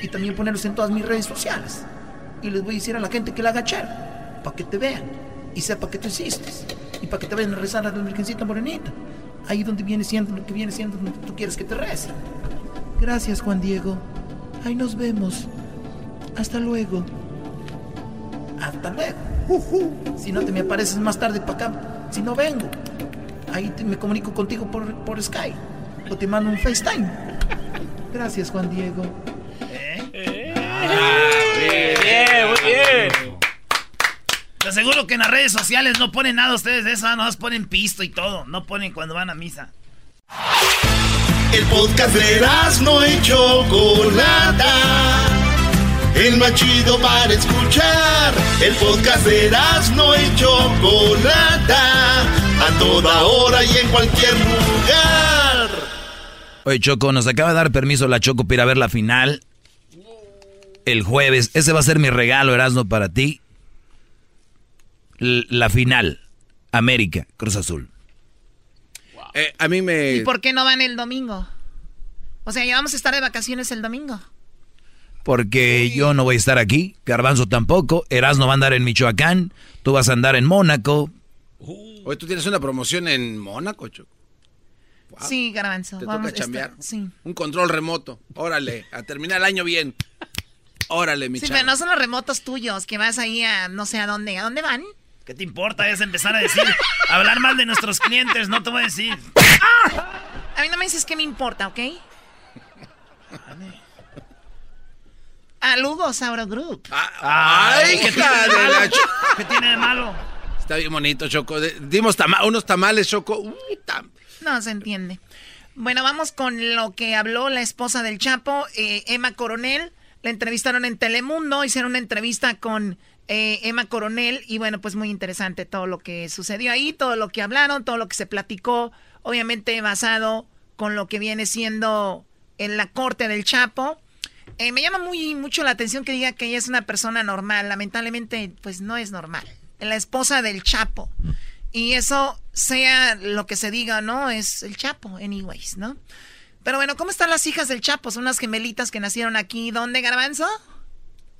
Speaker 25: y también ponerlos en todas mis redes sociales. Y les voy a decir a la gente que la haga para que te vean y sepa que tú existes y para que te vayan a rezar a la Virgencita Morenita, ahí donde viene siendo lo que viene siendo donde tú quieres que te rece. Gracias, Juan Diego. Ahí nos vemos. Hasta luego. Hasta luego. Si no te me apareces más tarde para acá, si no vengo, ahí me comunico contigo por, por Skype o te mando un FaceTime. Gracias, Juan Diego. ¿Eh?
Speaker 1: bien, muy bien. Te aseguro que en las redes sociales no ponen nada ustedes de eso, no más ponen pisto y todo, no ponen cuando van a misa.
Speaker 6: El podcast de no hecho Chocolata, el más chido para escuchar. El podcast de no hecho Chocolata, a toda hora y en cualquier lugar.
Speaker 9: Oye, Choco, nos acaba de dar permiso la Choco para ir a ver la final el jueves. Ese va a ser mi regalo, Erasmo, para ti. la final. América, Cruz Azul.
Speaker 3: Eh, a mí me...
Speaker 15: ¿Y por qué no van el domingo? O sea, ya vamos a estar de vacaciones el domingo.
Speaker 9: Porque yo no voy a estar aquí, Garbanzo tampoco, Erasmo va a andar en Michoacán, tú vas a andar en Mónaco.
Speaker 3: Hoy tú tienes una promoción en Mónaco, Choco.
Speaker 15: Sí, Garbanzo.
Speaker 3: Te vamos, toca chambear. sí. Un control remoto. Órale, a terminar el año bien. Órale, mi
Speaker 15: Sí, pero no son los remotos tuyos, que vas ahí a no sé a dónde. ¿A dónde van?
Speaker 1: ¿Qué te importa? Es empezar a decir, hablar mal de nuestros clientes, no te voy a decir.
Speaker 15: A mí no me dices qué me importa, ¿ok? A Lugo Sauro Group.
Speaker 3: Ah, ay, ¿qué, tal?
Speaker 1: ¿Qué tiene de malo?
Speaker 3: Está bien bonito, Choco. Dimos unos tamales, Choco.
Speaker 15: No se entiende. Bueno, vamos con lo que habló la esposa del Chapo, eh, Emma Coronel. La entrevistaron en Telemundo, hicieron una entrevista con eh, Emma Coronel y bueno, pues muy interesante todo lo que sucedió ahí, todo lo que hablaron, todo lo que se platicó, obviamente basado con lo que viene siendo en la corte del Chapo. Eh, me llama muy mucho la atención que diga que ella es una persona normal. Lamentablemente, pues no es normal. La esposa del Chapo. Y eso, sea lo que se diga, ¿no? Es el Chapo, anyways, ¿no? Pero bueno, ¿cómo están las hijas del Chapo? Son unas gemelitas que nacieron aquí. ¿Dónde, Garbanzo?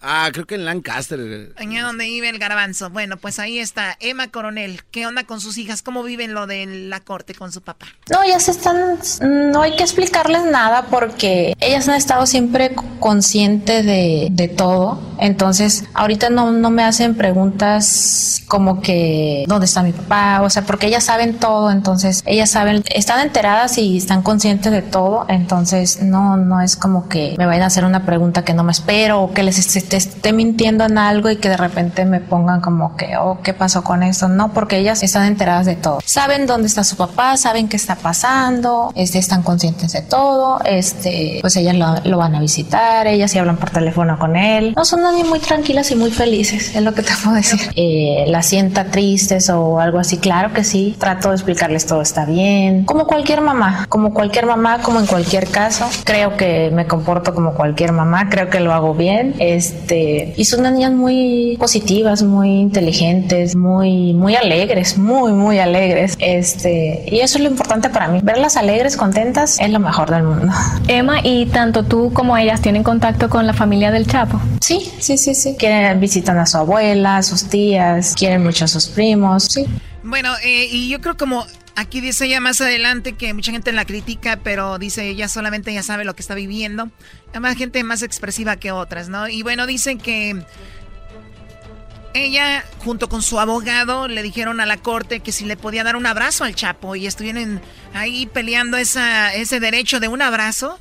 Speaker 3: Ah, creo que en Lancaster.
Speaker 15: Allá donde vive el garbanzo. Bueno, pues ahí está Emma Coronel. ¿Qué onda con sus hijas? ¿Cómo viven lo de la corte con su papá?
Speaker 22: No, ellas están, no hay que explicarles nada porque ellas han estado siempre conscientes de, de todo. Entonces, ahorita no, no me hacen preguntas como que, ¿dónde está mi papá? O sea, porque ellas saben todo. Entonces, ellas saben, están enteradas y están conscientes de todo. Entonces, no, no es como que me vayan a hacer una pregunta que no me espero o que les esté esté mintiendo en algo y que de repente me pongan como que, oh, ¿qué pasó con esto? No, porque ellas están enteradas de todo. Saben dónde está su papá, saben qué está pasando, este, están conscientes de todo, este, pues ellas lo, van a visitar, ellas sí hablan por teléfono con él. No son nadie muy tranquilas y muy felices, es lo que te puedo decir. Eh, la sienta tristes o algo así, claro que sí. Trato de explicarles todo está bien. Como cualquier mamá, como cualquier mamá, como en cualquier caso. Creo que me comporto como cualquier mamá, creo que lo hago bien. Este, este, y son niñas muy positivas, muy inteligentes, muy, muy alegres, muy, muy alegres. Este, y eso es lo importante para mí. Verlas alegres, contentas, es lo mejor del mundo.
Speaker 27: Emma, ¿y tanto tú como ellas tienen contacto con la familia del Chapo?
Speaker 22: Sí, sí, sí, sí. Quieren, visitan a su abuela, a sus tías, quieren mucho a sus primos, sí.
Speaker 15: Bueno, eh, y yo creo como Aquí dice ella más adelante que mucha gente la critica, pero dice ella solamente ya sabe lo que está viviendo. Además, gente más expresiva que otras, ¿no? Y bueno, dicen que ella, junto con su abogado, le dijeron a la corte que si le podía dar un abrazo al Chapo y estuvieron ahí peleando esa, ese derecho de un abrazo.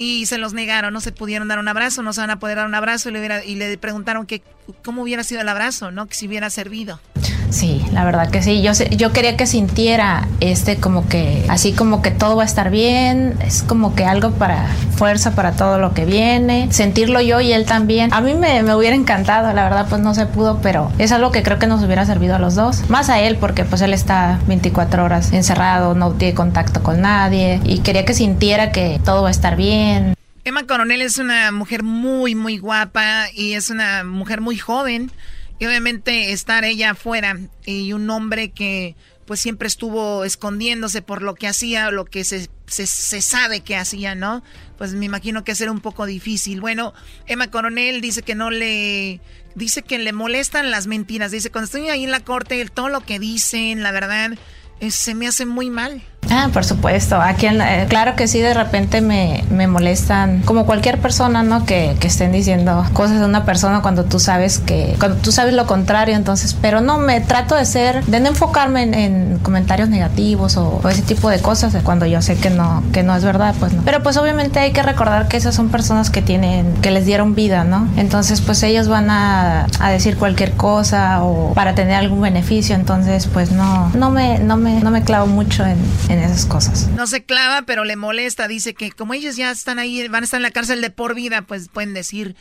Speaker 15: y se los negaron, no se pudieron dar un abrazo, no se van a poder dar un abrazo y le, y le preguntaron que cómo hubiera sido el abrazo, ¿no? Que si hubiera servido.
Speaker 22: Sí, la verdad que sí. Yo yo quería que sintiera este como que así como que todo va a estar bien, es como que algo para fuerza para todo lo que viene, sentirlo yo y él también. A mí me, me hubiera encantado, la verdad pues no se pudo, pero es algo que creo que nos hubiera servido a los dos. Más a él porque pues él está 24 horas encerrado, no tiene contacto con nadie y quería que sintiera que todo va a estar bien.
Speaker 15: Emma Coronel es una mujer muy, muy guapa y es una mujer muy joven. Y obviamente estar ella afuera y un hombre que pues siempre estuvo escondiéndose por lo que hacía, lo que se, se, sabe que hacía, ¿no? Pues me imagino que ser un poco difícil. Bueno, Emma Coronel dice que no le... Dice que le molestan las mentiras. Dice, cuando estoy ahí en la corte, todo lo que dicen, la verdad, eh, se me hace muy mal.
Speaker 22: Ah, por supuesto. Aquí, eh, claro que sí, de repente me, me molestan, como cualquier persona, ¿no? Que, que, estén diciendo cosas de una persona cuando tú sabes que, cuando tú sabes lo contrario, entonces, pero no, me trato de ser, de no enfocarme en, comentarios negativos o, ese tipo de cosas, cuando yo sé que no, que no es verdad, pues no. Pero pues obviamente hay que recordar que esas son personas que tienen, que les dieron vida, ¿no? Entonces, pues ellos van a, a decir cualquier cosa o para tener algún beneficio, entonces, pues no, no me, no me, no me clavo mucho en esas cosas.
Speaker 15: No se clava, pero le molesta. Dice que como ellos ya están ahí, van a estar en la cárcel de por vida, pues pueden decir,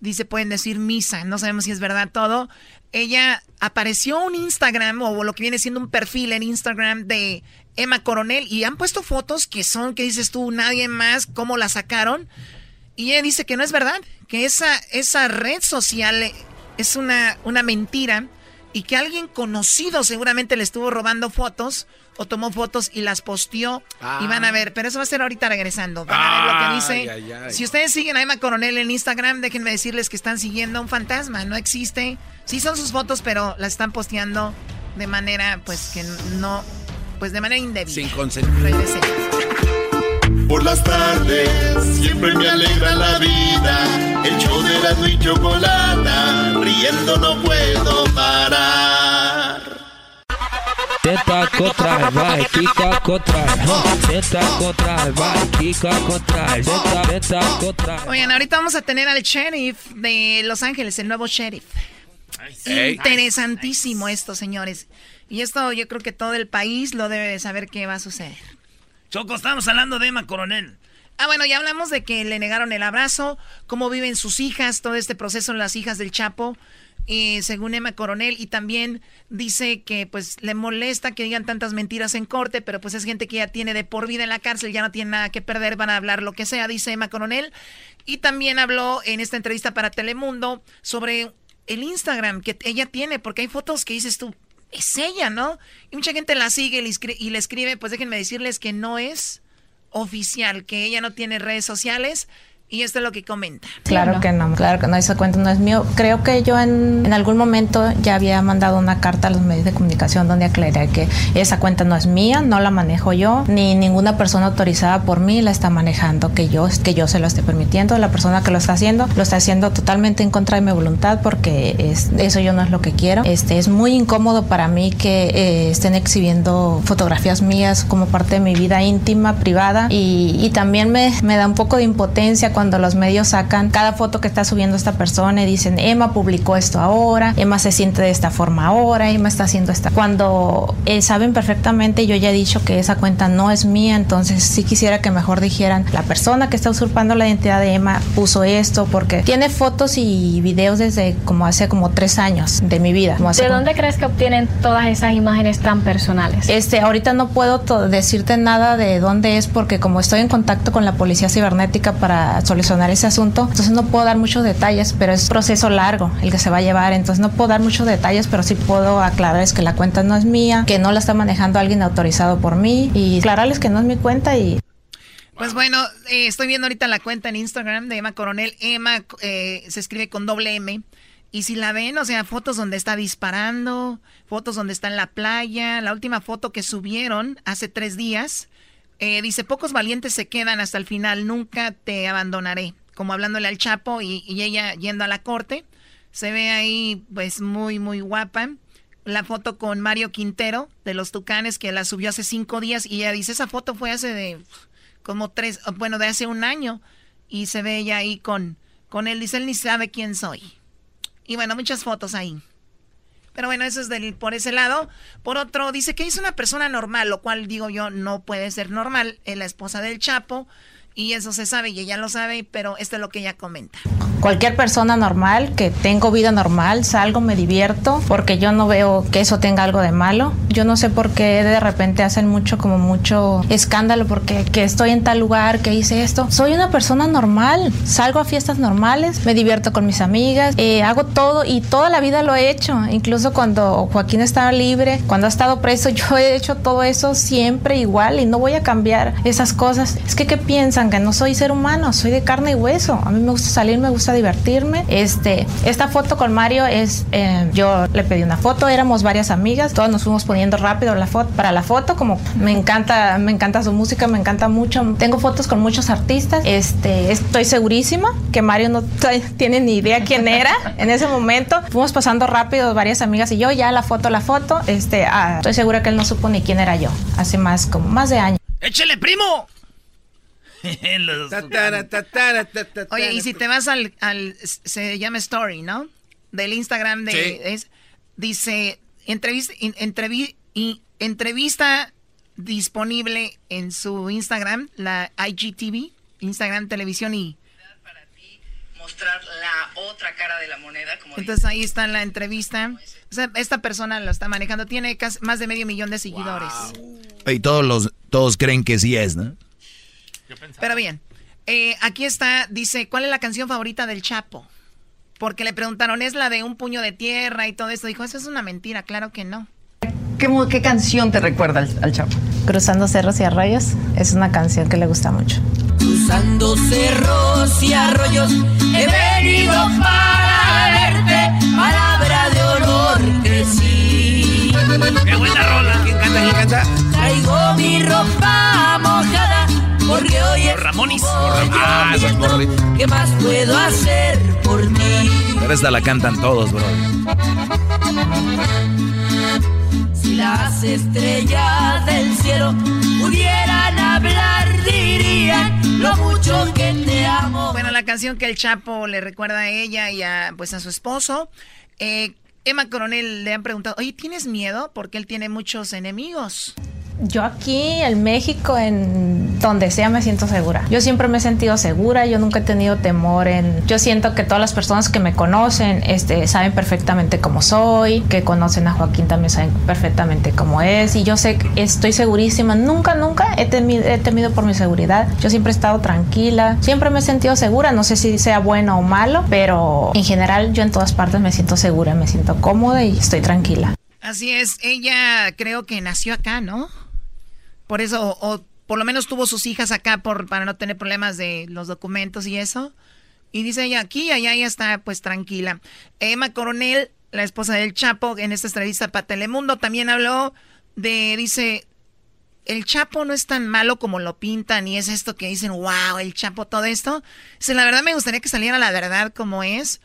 Speaker 15: dice, pueden decir misa. No sabemos si es verdad todo. Ella apareció un Instagram o lo que viene siendo un perfil en Instagram de Emma Coronel y han puesto fotos que son, que dices tú, nadie más, cómo la sacaron. Y ella dice que no es verdad, que esa, esa red social es una, una mentira y que alguien conocido seguramente le estuvo robando fotos o tomó fotos y las posteó y van a ah. ver, pero eso va a ser ahorita regresando. Van a ver lo que dice. Si ustedes siguen a Emma Coronel en Instagram, déjenme decirles que están siguiendo a un fantasma, no existe. Sí son sus fotos, pero las están posteando de manera pues que no pues de manera indebida.
Speaker 3: Sin consentimiento.
Speaker 6: Por las tardes siempre me alegra la vida. El show de la y chocolata, riendo no puedo parar.
Speaker 15: Oigan, ahorita vamos a tener al sheriff de Los Ángeles, el nuevo sheriff. Interesantísimo esto, señores. Y esto yo creo que todo el país lo debe de saber qué va a suceder.
Speaker 1: Choco, estamos hablando de Emma Coronel.
Speaker 15: Ah, bueno, ya hablamos de que le negaron el abrazo, cómo viven sus hijas, todo este proceso, las hijas del Chapo según Emma Coronel, y también dice que pues le molesta que digan tantas mentiras en corte, pero pues es gente que ya tiene de por vida en la cárcel, ya no tiene nada que perder, van a hablar lo que sea, dice Emma Coronel. Y también habló en esta entrevista para Telemundo sobre el Instagram que ella tiene, porque hay fotos que dices tú, es ella, ¿no? Y mucha gente la sigue y le escribe, pues déjenme decirles que no es oficial, que ella no tiene redes sociales, y esto es lo que comenta.
Speaker 22: Claro que no, claro que no, esa cuenta no es mío. Creo que yo en, en, algún momento ya había mandado una carta a los medios de comunicación donde aclaré que esa cuenta no es mía, no la manejo yo, ni ninguna persona autorizada por mí la está manejando, que yo, que yo se lo esté permitiendo. La persona que lo está haciendo lo está haciendo totalmente en contra de mi voluntad porque es, eso yo no es lo que quiero. Este, es muy incómodo para mí que eh, estén exhibiendo fotografías mías como parte de mi vida íntima, privada y, y también me, me da un poco de impotencia cuando los medios sacan cada foto que está subiendo esta persona y dicen, Emma publicó esto ahora, Emma se siente de esta forma ahora, Emma está haciendo esta. Cuando eh, saben perfectamente, yo ya he dicho que esa cuenta no es mía, entonces sí quisiera que mejor dijeran, la persona que está usurpando la identidad de Emma puso esto porque tiene fotos y videos desde como hace como tres años de mi vida.
Speaker 27: ¿De dónde crees que obtienen todas esas imágenes tan personales?
Speaker 22: Este, ahorita no puedo decirte nada de dónde es porque como estoy en contacto con la policía cibernética para solucionar ese asunto. Entonces no puedo dar muchos detalles, pero es un proceso largo el que se va a llevar. Entonces no puedo dar muchos detalles, pero sí puedo aclararles que la cuenta no es mía, que no la está manejando alguien autorizado por mí y aclararles que no es mi cuenta y...
Speaker 15: Pues bueno, eh, estoy viendo ahorita la cuenta en Instagram de Emma Coronel. Emma eh, se escribe con doble M. Y si la ven, o sea, fotos donde está disparando, fotos donde está en la playa. La última foto que subieron hace tres días eh, dice, pocos valientes se quedan hasta el final, nunca te abandonaré. Como hablándole al Chapo y, ella yendo a la corte. Se ve ahí pues muy, muy guapa. La foto con Mario Quintero de los Tucanes que la subió hace cinco días y ella dice, esa foto fue hace de como tres, bueno, de hace un año. y se ve ella ahí con, con él. Dice, él ni sabe quién soy. Y bueno, muchas fotos ahí. Pero bueno, eso es del, por ese lado. Por otro, dice que es una persona normal, lo cual digo yo no puede ser normal. Es la esposa del Chapo. Y eso se sabe y ella lo sabe, pero esto es lo que ella comenta.
Speaker 22: Cualquier persona normal, que tengo vida normal, salgo, me divierto, porque yo no veo que eso tenga algo de malo. Yo no sé por qué de repente hacen mucho, como mucho escándalo, porque que estoy en tal lugar, que hice esto. Soy una persona normal, salgo a fiestas normales, me divierto con mis amigas, eh, hago todo y toda la vida lo he hecho. Incluso cuando Joaquín estaba libre, cuando ha estado preso, yo he hecho todo eso siempre igual y no voy a cambiar esas cosas. Es que, ¿qué piensan? Que no soy ser humano, soy de carne y hueso. A mí me gusta salir, me gusta divertirme. Este, esta foto con Mario es, eh, yo le pedí una foto, éramos varias amigas, todos nos fuimos poniendo rápido la foto para la foto, como me encanta, me encanta su música, me encanta mucho. Tengo fotos con muchos artistas. Este, estoy segurísima que Mario no tiene ni idea quién era en ese momento. Fuimos pasando rápido varias amigas y yo ya la foto, la foto. Este, ah, estoy segura que él no supo ni quién era yo. Hace más como más de años.
Speaker 1: ¡Échele, primo!
Speaker 15: Oye, y si te vas al, se llama Story, ¿no? Del Instagram de... dice, entrevista, entrevista disponible en su Instagram, la IGTV, Instagram Televisión y...
Speaker 28: mostrar la otra cara de la moneda.
Speaker 15: Entonces ahí está la entrevista. esta persona lo está manejando, tiene casi más de medio millón de seguidores.
Speaker 9: Y todos los, todos creen que sí es, ¿no?
Speaker 15: Pero bien, eh, aquí está, dice, ¿cuál es la canción favorita del Chapo? Porque le preguntaron, ¿es la de un puño de tierra y todo eso? Dijo, eso es una mentira, claro que no.
Speaker 28: ¿Qué, canción te recuerda al, Chapo?
Speaker 22: Cruzando cerros y arroyos, es una canción que le gusta mucho.
Speaker 28: Cruzando cerros y arroyos, he venido para verte, palabra de honor que sí.
Speaker 1: ¡Qué buena rola!
Speaker 28: ¿Quién canta? ¿Quién canta? Traigo mi ropa hoy es
Speaker 1: Ramones.
Speaker 28: Ah, ¿Qué más puedo hacer por ti?
Speaker 9: Pero esta la cantan todos, bro.
Speaker 28: Si las estrellas del cielo pudieran hablar, dirían lo mucho que te amo.
Speaker 15: Bueno, la canción que el Chapo le recuerda a ella y a, pues, a su esposo. Eh, Emma Coronel le han preguntado, oye, ¿tienes miedo? Porque él tiene muchos enemigos.
Speaker 22: Yo aquí en México, en donde sea, me siento segura. Yo siempre me he sentido segura, yo nunca he tenido temor en... Yo siento que todas las personas que me conocen este, saben perfectamente cómo soy, que conocen a Joaquín también saben perfectamente cómo es y yo sé estoy segurísima. Nunca, nunca he he temido por mi seguridad. Yo siempre he estado tranquila, siempre me he sentido segura. No sé si sea bueno o malo, pero en general yo en todas partes me siento segura, me siento cómoda y estoy tranquila.
Speaker 15: Así es, ella creo que nació acá, ¿no? Por eso, o, por lo menos tuvo sus hijas acá por, para no tener problemas de los documentos y eso. Y dice ella aquí, allá ella está pues tranquila. Emma Coronel, la esposa del Chapo, en esta entrevista para Telemundo también habló de, dice, el Chapo no es tan malo como lo pintan y es esto que dicen, wow, el Chapo, todo esto. Dice, la verdad me gustaría que saliera la verdad como es,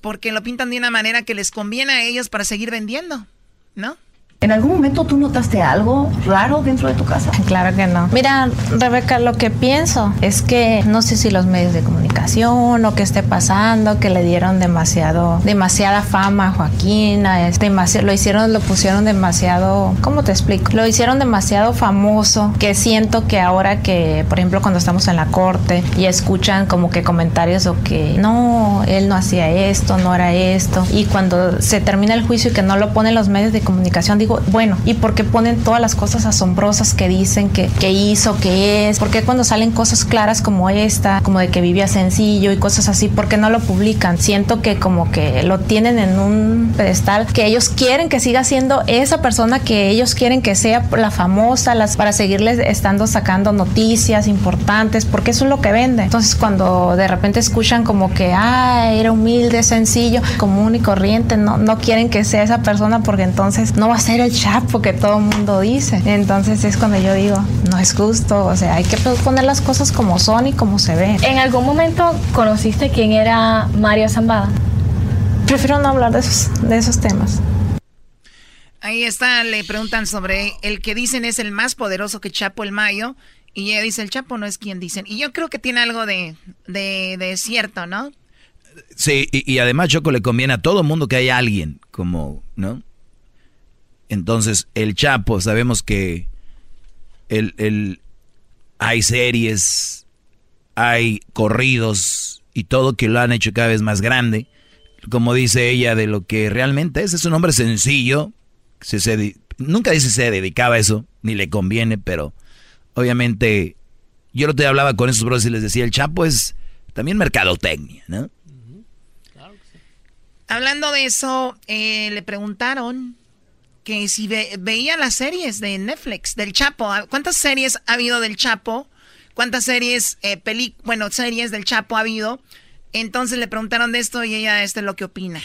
Speaker 15: porque lo pintan de una manera que les conviene a ellos para seguir vendiendo, ¿no?
Speaker 28: ¿En algún momento tú notaste algo raro dentro de tu casa?
Speaker 22: Claro que no. Mira, Rebeca, lo que pienso es que no sé si los medios de comunicación o qué esté pasando, que le dieron demasiado, demasiada fama a Joaquín, es demasiado, lo hicieron, lo pusieron demasiado, ¿cómo te explico? Lo hicieron demasiado famoso, que siento que ahora que, por ejemplo, cuando estamos en la corte y escuchan como que comentarios o que no, él no hacía esto, no era esto, y cuando se termina el juicio y que no lo ponen los medios de comunicación, bueno, ¿y por qué ponen todas las cosas asombrosas que dicen que, que hizo, que es? ¿Por qué cuando salen cosas claras como esta, como de que vivía sencillo y cosas así, por qué no lo publican? Siento que como que lo tienen en un pedestal que ellos quieren que siga siendo esa persona que ellos quieren que sea la famosa, las, para seguirles estando sacando noticias importantes, porque eso es lo que vende. Entonces cuando de repente escuchan como que, ah, era humilde, sencillo, común y corriente, no, no quieren que sea esa persona porque entonces no va a ser el chapo que todo el mundo dice. Entonces es cuando yo digo, no es justo, o sea, hay que poner las cosas como son y como se ven.
Speaker 27: ¿En algún momento conociste quién era Mario Zambada?
Speaker 22: Prefiero no hablar de esos, de esos temas.
Speaker 15: Ahí está, le preguntan sobre el que dicen es el más poderoso que Chapo el Mayo. Y ella dice, el Chapo no es quien dicen. Y yo creo que tiene algo de, de, cierto, ¿no?
Speaker 9: Sí, y, además Choco le conviene a todo mundo que haya alguien, como, ¿no? Entonces, el Chapo, sabemos que el, el, hay series, hay corridos y todo que lo han hecho cada vez más grande. Como dice ella, de lo que realmente es. Es un hombre sencillo. Se, nunca dice se dedicaba a eso, ni le conviene, pero obviamente yo no te hablaba con esos bros y les decía, el Chapo es también mercadotecnia, ¿no?
Speaker 15: Hablando de eso, eh, le preguntaron que si veía las series de Netflix del Chapo. ¿Cuántas series ha habido del Chapo? ¿Cuántas series, eh, bueno, series del Chapo ha habido? Entonces le preguntaron de esto y ella esto es lo que opina.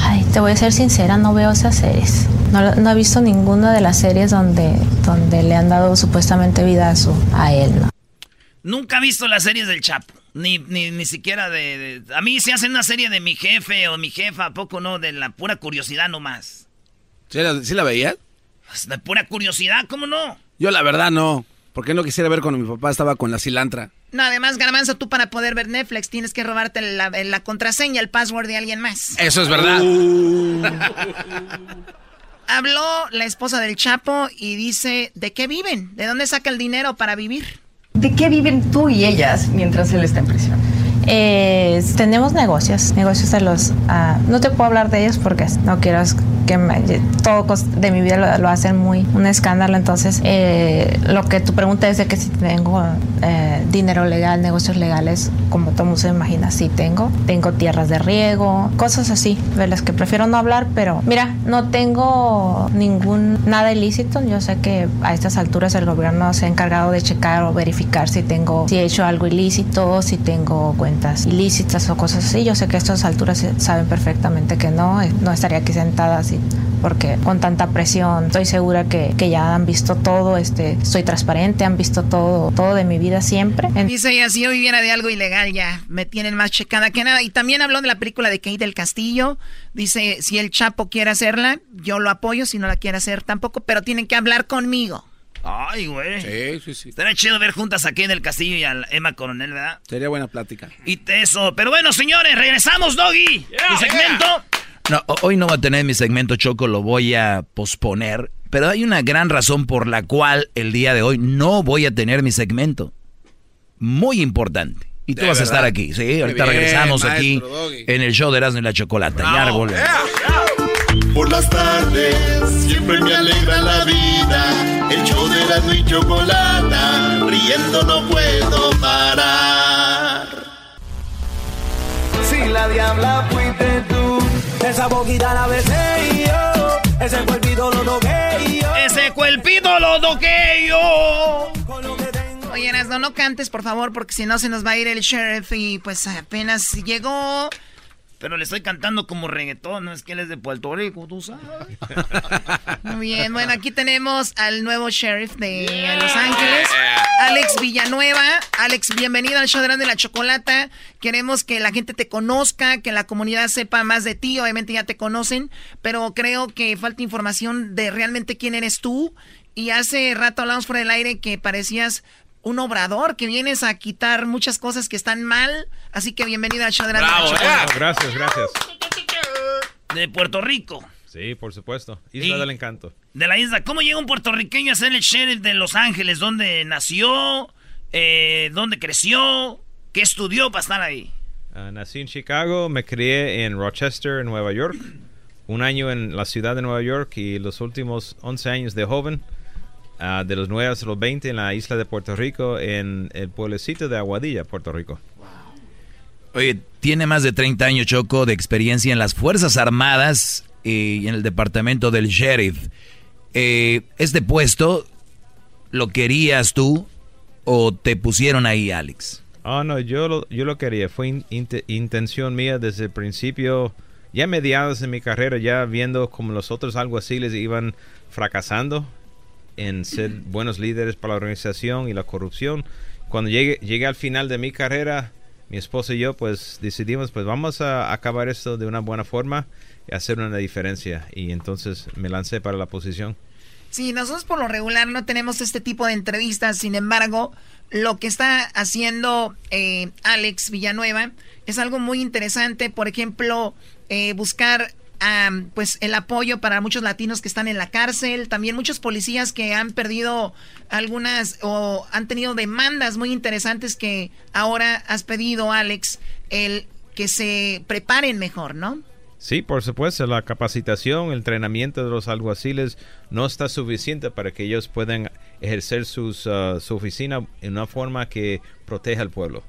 Speaker 22: Ay, te voy a ser sincera, no veo esas series. No, no he visto ninguna de las series donde, donde le han dado supuestamente vida a, su, a él, ¿no?
Speaker 1: Nunca he visto las series del Chapo. Ni, ni, ni siquiera de, A mí se hacen una serie de mi jefe o mi jefa, ¿a poco no? De la pura curiosidad nomás.
Speaker 3: ¿Sí la, ¿sí la veías?
Speaker 1: Pues, de pura curiosidad, ¿cómo no?
Speaker 3: Yo la verdad no. Porque no quisiera ver cuando mi papá estaba con la cilantra.
Speaker 15: No, además, Garbanzo, tú para poder ver Netflix tienes que robarte la, contraseña, el password de alguien más.
Speaker 3: Eso es verdad.
Speaker 15: Uh. Habló la esposa del Chapo y dice, ¿de qué viven? ¿De dónde saca el dinero para vivir?
Speaker 29: ¿De qué viven tú y ellas mientras él está en prisión?
Speaker 22: Eh, tenemos negocios, negocios de los... Ah, no te puedo hablar de ellos porque no quiero que me, todo de mi vida lo, hacen muy un escándalo. Entonces, eh, lo que tu pregunta es de que si tengo eh, dinero legal, negocios legales, como todo mundo se imagina, sí tengo. Tengo tierras de riego, cosas así, de las que prefiero no hablar, pero mira, no tengo ningún nada ilícito. Yo sé que a estas alturas el gobierno se ha encargado de checar o verificar si tengo, si he hecho algo ilícito, si tengo cuentas ilícitas o cosas así. Yo sé que a estas alturas saben perfectamente que no, eh, no estaría aquí sentada así porque con tanta presión estoy segura que, que, ya han visto todo, este, soy transparente, han visto todo, todo de mi vida siempre.
Speaker 15: Dice ella, si yo viviera de algo ilegal ya me tienen más checada que nada. Y también habló de la película de Kate del Castillo. Dice, si el Chapo quiere hacerla, yo lo apoyo, si no la quiere hacer tampoco, pero tienen que hablar conmigo.
Speaker 1: Ay, güey.
Speaker 3: Sí, sí, sí.
Speaker 1: Estaría chido ver juntas a Kate del Castillo y a Emma Coronel, ¿verdad?
Speaker 3: Sería buena plática.
Speaker 1: Y eso. Pero bueno, señores, regresamos, Doggy. tu segmento.
Speaker 9: No, hoy no va a tener mi segmento Choco, lo voy a posponer. Pero hay una gran razón por la cual el día de hoy no voy a tener mi segmento. Muy importante. Y tú vas a estar aquí, ¿sí? Ahorita regresamos aquí en el show de Erasmo y la Chocolata. Ya
Speaker 6: Por las tardes siempre me alegra la vida. El show de Erasmo y Chocolata. Riendo no puedo parar.
Speaker 2: Si la diabla fuiste tú esa boquita la besé yo. Ese cuerpito lo toqué yo.
Speaker 1: Ese cuerpito lo toqué yo.
Speaker 15: Oye, no, no cantes, por favor, porque si no se nos va a ir el sheriff y pues apenas llegó.
Speaker 1: Pero le estoy cantando como reggaetón, no es que él es de Puerto Rico, tú sabes.
Speaker 15: Muy bien, bueno, aquí tenemos al nuevo sheriff de Los Ángeles, Alex Villanueva. Alex, bienvenido al show de la Chocolata. Queremos que la gente te conozca, que la comunidad sepa más de ti. Obviamente ya te conocen, pero creo que falta información de realmente quién eres tú. Y hace rato hablamos por el aire que parecías un obrador que vienes a quitar muchas cosas que están mal. Así que bienvenida show de la
Speaker 30: Gracias, gracias.
Speaker 1: De Puerto Rico.
Speaker 30: Sí, por supuesto. Isla del Encanto.
Speaker 1: De la isla. ¿Cómo llega un puertorriqueño a ser el sheriff de Los Ángeles? ¿Dónde nació? Eh, ¿Dónde creció? ¿Qué estudió para estar ahí?
Speaker 30: Ah, nací en Chicago, me crié en Rochester, en Nueva York. Un año en la ciudad de Nueva York y los últimos 11 años de joven Ah, de los 9 a los 20 en la isla de Puerto Rico, en el pueblecito de Aguadilla, Puerto Rico.
Speaker 9: Oye, tiene más de 30 años, Choco, de experiencia en las Fuerzas Armadas y en el departamento del sheriff. Eh, ¿Este puesto lo querías tú o te pusieron ahí, Alex?
Speaker 30: Oh, no, yo lo, yo lo quería. Fue intención mía desde el principio, ya mediados en mi carrera, ya viendo como los otros alguaciles iban fracasando en ser buenos líderes para la organización y la corrupción. Cuando llegué, llegué al final de mi carrera, mi esposa y yo pues decidimos pues vamos a acabar esto de una buena forma y hacer una diferencia y entonces me lancé para la posición.
Speaker 15: Sí, nosotros por lo regular no tenemos este tipo de entrevistas, sin embargo, lo que está haciendo eh, Alex Villanueva es algo muy interesante, por ejemplo, eh, buscar pues el apoyo para muchos latinos que están en la cárcel, también muchos policías que han perdido algunas o han tenido demandas muy interesantes que ahora has pedido, Alex, el que se preparen mejor, ¿no?
Speaker 30: Sí, por supuesto, la capacitación, el entrenamiento de los alguaciles no está suficiente para que ellos puedan ejercer sus, uh, su oficina en una forma que proteja al pueblo.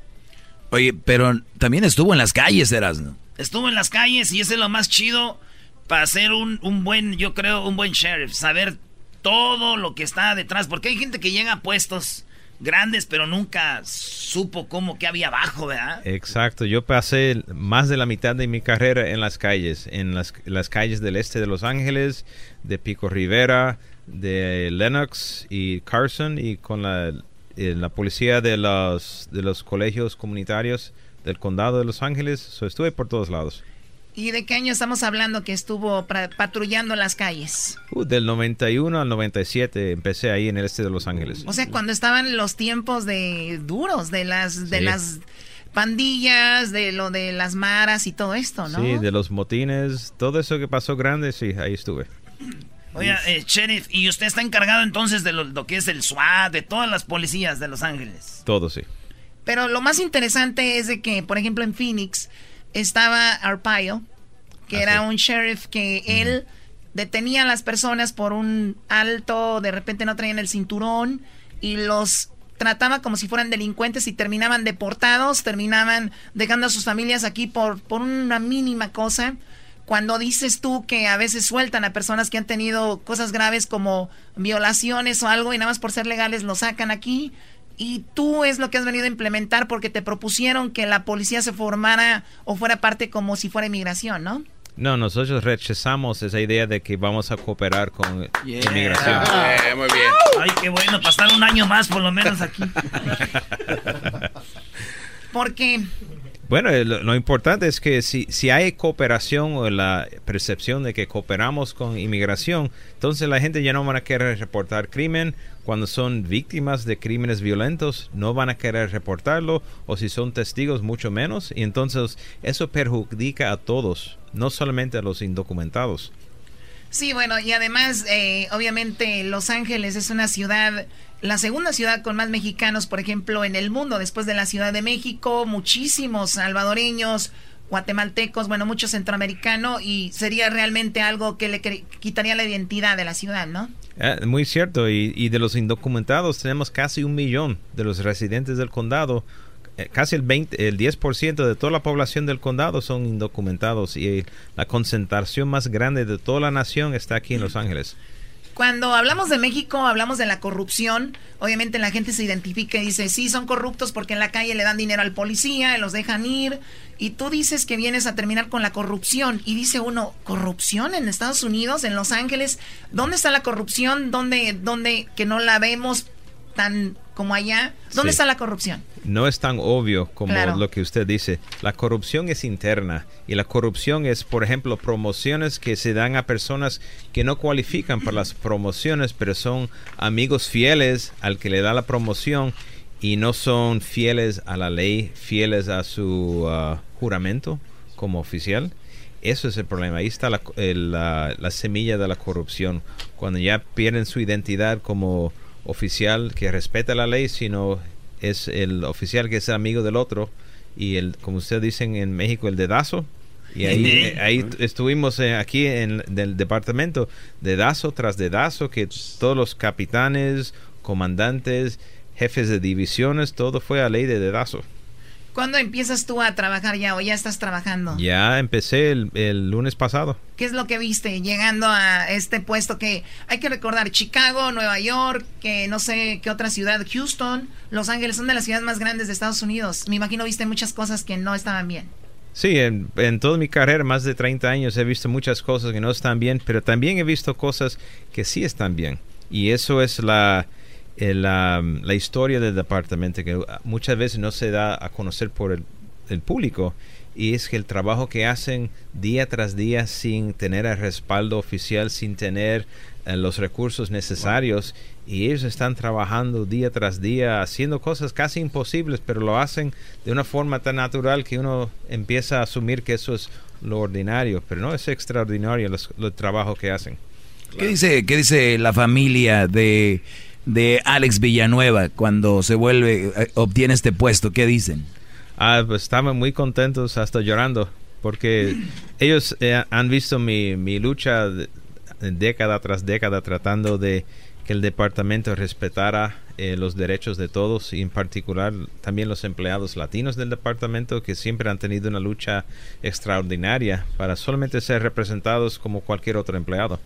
Speaker 9: Oye, pero también estuvo en las calles, Erasmo.
Speaker 1: Estuvo en las calles y ese es lo más chido para ser un, un buen, yo creo, un buen sheriff. Saber todo lo que está detrás. Porque hay gente que llega a puestos grandes, pero nunca supo cómo que había abajo, ¿verdad?
Speaker 30: Exacto, yo pasé más de la mitad de mi carrera en las calles, en las, las calles del este de Los Ángeles, de Pico Rivera, de Lenox y Carson y con la, eh, la policía de los, de los colegios comunitarios del condado de Los Ángeles, estuve por todos lados.
Speaker 15: ¿Y de qué año estamos hablando que estuvo patrullando las calles?
Speaker 30: Uh, del 91 al 97 empecé ahí en el este de Los Ángeles.
Speaker 15: O sea, cuando estaban los tiempos de duros de las de las pandillas, de lo de las maras y todo esto, ¿no?
Speaker 30: Sí, de los motines, todo eso que pasó grande, sí, ahí estuve.
Speaker 1: Oye, eh, Sheriff, ¿y usted está encargado entonces de lo, lo, que es el SWAT, de todas las policías de Los Ángeles?
Speaker 30: Todo, sí.
Speaker 15: Pero lo más interesante es de que, por ejemplo, en Phoenix estaba Arpaio, que era un sheriff que él detenía a las personas por un alto, de repente no traían el cinturón y los trataba como si fueran delincuentes y terminaban deportados, terminaban dejando a sus familias aquí por, por una mínima cosa. Cuando dices tú que a veces sueltan a personas que han tenido cosas graves como violaciones o algo y nada más por ser legales lo sacan aquí, y tú es lo que has venido a implementar porque te propusieron que la policía se formara o fuera parte como si fuera inmigración, ¿no?
Speaker 30: No, nosotros rechazamos esa idea de que vamos a cooperar con inmigración.
Speaker 1: muy bien. Ay, qué bueno, pasar un año más por lo menos aquí.
Speaker 15: porque
Speaker 30: bueno, eh, lo, importante es que si, si hay cooperación o la percepción de que cooperamos con inmigración, entonces la gente ya no van a querer reportar crimen. Cuando son víctimas de crímenes violentos, no van a querer reportarlo, o si son testigos, mucho menos. Y entonces eso perjudica a todos, no solamente a los indocumentados.
Speaker 15: Sí, bueno, y además, eh, obviamente, Los Ángeles es una ciudad la segunda ciudad con más mexicanos, por ejemplo, en el mundo, después de la Ciudad de México, muchísimos salvadoreños, guatemaltecos, bueno, muchos centroamericanos, y sería realmente algo que le quitaría la identidad de la ciudad, ¿no?
Speaker 30: Ah, muy cierto, y, de los indocumentados tenemos casi un millón de los residentes del condado. Eh, casi el, 20, el 10% de toda la población del condado son indocumentados y la concentración más grande de toda la nación está aquí en Los Ángeles.
Speaker 15: Cuando hablamos de México, hablamos de la corrupción. Obviamente la gente se identifica y dice, sí, son corruptos porque en la calle le dan dinero al policía los dejan ir. Y tú dices que vienes a terminar con la corrupción. Y dice uno, ¿corrupción en Estados Unidos, en Los Ángeles? ¿Dónde está la corrupción? ¿Dónde, dónde que no la vemos tan como allá? ¿Dónde está la corrupción?
Speaker 30: no es tan obvio como lo que usted dice. La corrupción es interna y la corrupción es, por ejemplo, promociones que se dan a personas que no cualifican para las promociones, pero son amigos fieles al que le da la promoción y no son fieles a la ley, fieles a su uh, juramento como oficial. Eso es el problema. Ahí está la, la semilla de la corrupción. Cuando ya pierden su identidad como oficial que respeta la ley, sino es el oficial que es amigo del otro y el, como ustedes dicen en México, el dedazo. Y ahí, ahí estuvimos eh, aquí en el departamento, dedazo tras dedazo, que todos los capitanes, comandantes, jefes de divisiones, todo fue a ley de dedazo.
Speaker 15: ¿Cuándo empiezas tú a trabajar ya o ya estás trabajando?
Speaker 30: Ya empecé el, lunes pasado.
Speaker 15: ¿Qué es lo que viste llegando a este puesto que hay que recordar? Chicago, Nueva York, que no sé qué otra ciudad, Houston, Los Ángeles son de las ciudades más grandes de Estados Unidos. Me imagino viste muchas cosas que no estaban bien.
Speaker 30: Sí, en, en, toda mi carrera, más de 30 años, he visto muchas cosas que no están bien, pero también he visto cosas que sí están bien. Y eso es la, la, historia del departamento que muchas veces no se da a conocer por el, público y es que el trabajo que hacen día tras día sin tener el respaldo oficial, sin tener eh, los recursos necesarios y ellos están trabajando día tras día haciendo cosas casi imposibles, pero lo hacen de una forma tan natural que uno empieza a asumir que eso es lo ordinario, pero no es extraordinario los, el trabajo que hacen.
Speaker 9: ¿Qué dice, qué dice la familia de, de Alex Villanueva cuando se vuelve, eh, obtiene este puesto? ¿Qué dicen?
Speaker 30: Ah, pues estaban muy contentos, hasta llorando, porque ellos eh, han visto mi, mi lucha década tras década tratando de que el departamento respetara eh, los derechos de todos y en particular también los empleados latinos del departamento que siempre han tenido una lucha extraordinaria para solamente ser representados como cualquier otro empleado.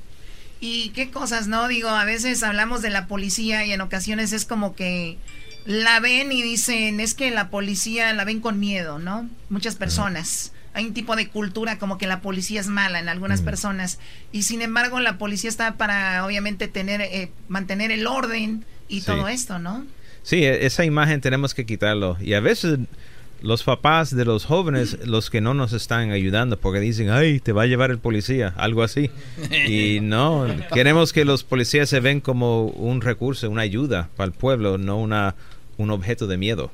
Speaker 15: Y qué cosas, ¿no? Digo, a veces hablamos de la policía y en ocasiones es como que la ven y dicen, es que la policía la ven con miedo, ¿no? Muchas personas. Hay un tipo de cultura como que la policía es mala en algunas personas. Y sin embargo, la policía está para, obviamente, tener, eh, mantener el orden y
Speaker 30: Sí.
Speaker 15: todo esto, ¿no?
Speaker 30: Sí, e- esa imagen tenemos que quitarlo. Y a veces los papás de los jóvenes, los que no nos están ayudando, porque dicen, ay, te va a llevar el policía, algo así. Y no, queremos que los policías se ven como un recurso, una ayuda para el pueblo, no una, un objeto de miedo.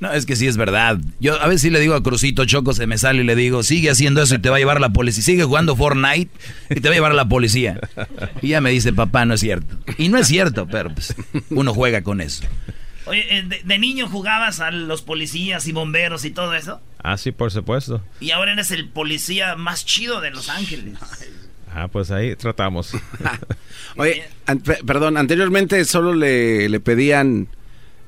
Speaker 9: No, es que sí es verdad. Yo a veces sí le digo a Crucito Choco, se me sale y le digo, sigue haciendo eso y te va a llevar la policía. Sigue jugando Fortnite y te va a llevar la policía. Y ya me dice, papá, no es cierto. Y no es cierto, pero pues, uno juega con eso.
Speaker 1: Oye, eh, de, de niño jugabas a los policías y bomberos y todo eso.
Speaker 30: Ah, sí, por supuesto.
Speaker 1: Y ahora eres el policía más chido de Los Ángeles.
Speaker 30: Ah, pues ahí tratamos.
Speaker 3: Oye, an- perdón, anteriormente solo le, le pedían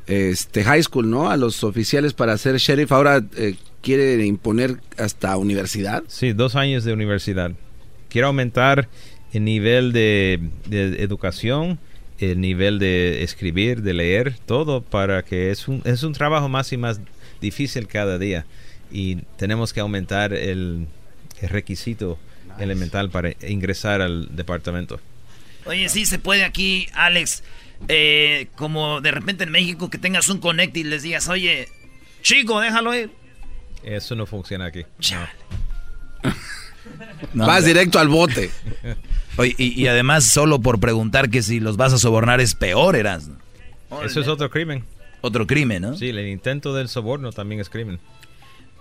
Speaker 3: este high school, ¿no? A los oficiales para ser sheriff. Ahora eh, quiere imponer hasta universidad.
Speaker 30: Sí, dos años de universidad. Quiero aumentar el nivel de, de educación, el nivel de escribir, de leer, todo para que es un, es un trabajo más y más difícil cada día. Y tenemos que aumentar el, el requisito elemental para ingresar al departamento.
Speaker 1: Oye, sí se puede aquí, Alex, eh, como de repente en México que tengas un connect y les digas, oye, chico, déjalo ir.
Speaker 30: Eso no funciona aquí.
Speaker 9: No,
Speaker 3: Vas
Speaker 9: hombre.
Speaker 3: directo al bote.
Speaker 9: Oye, y, y además solo por preguntar que si los vas a sobornar es peor, eras.
Speaker 30: Eso es otro crimen.
Speaker 9: Otro crimen, ¿no?
Speaker 30: Sí, el intento del soborno también es crimen.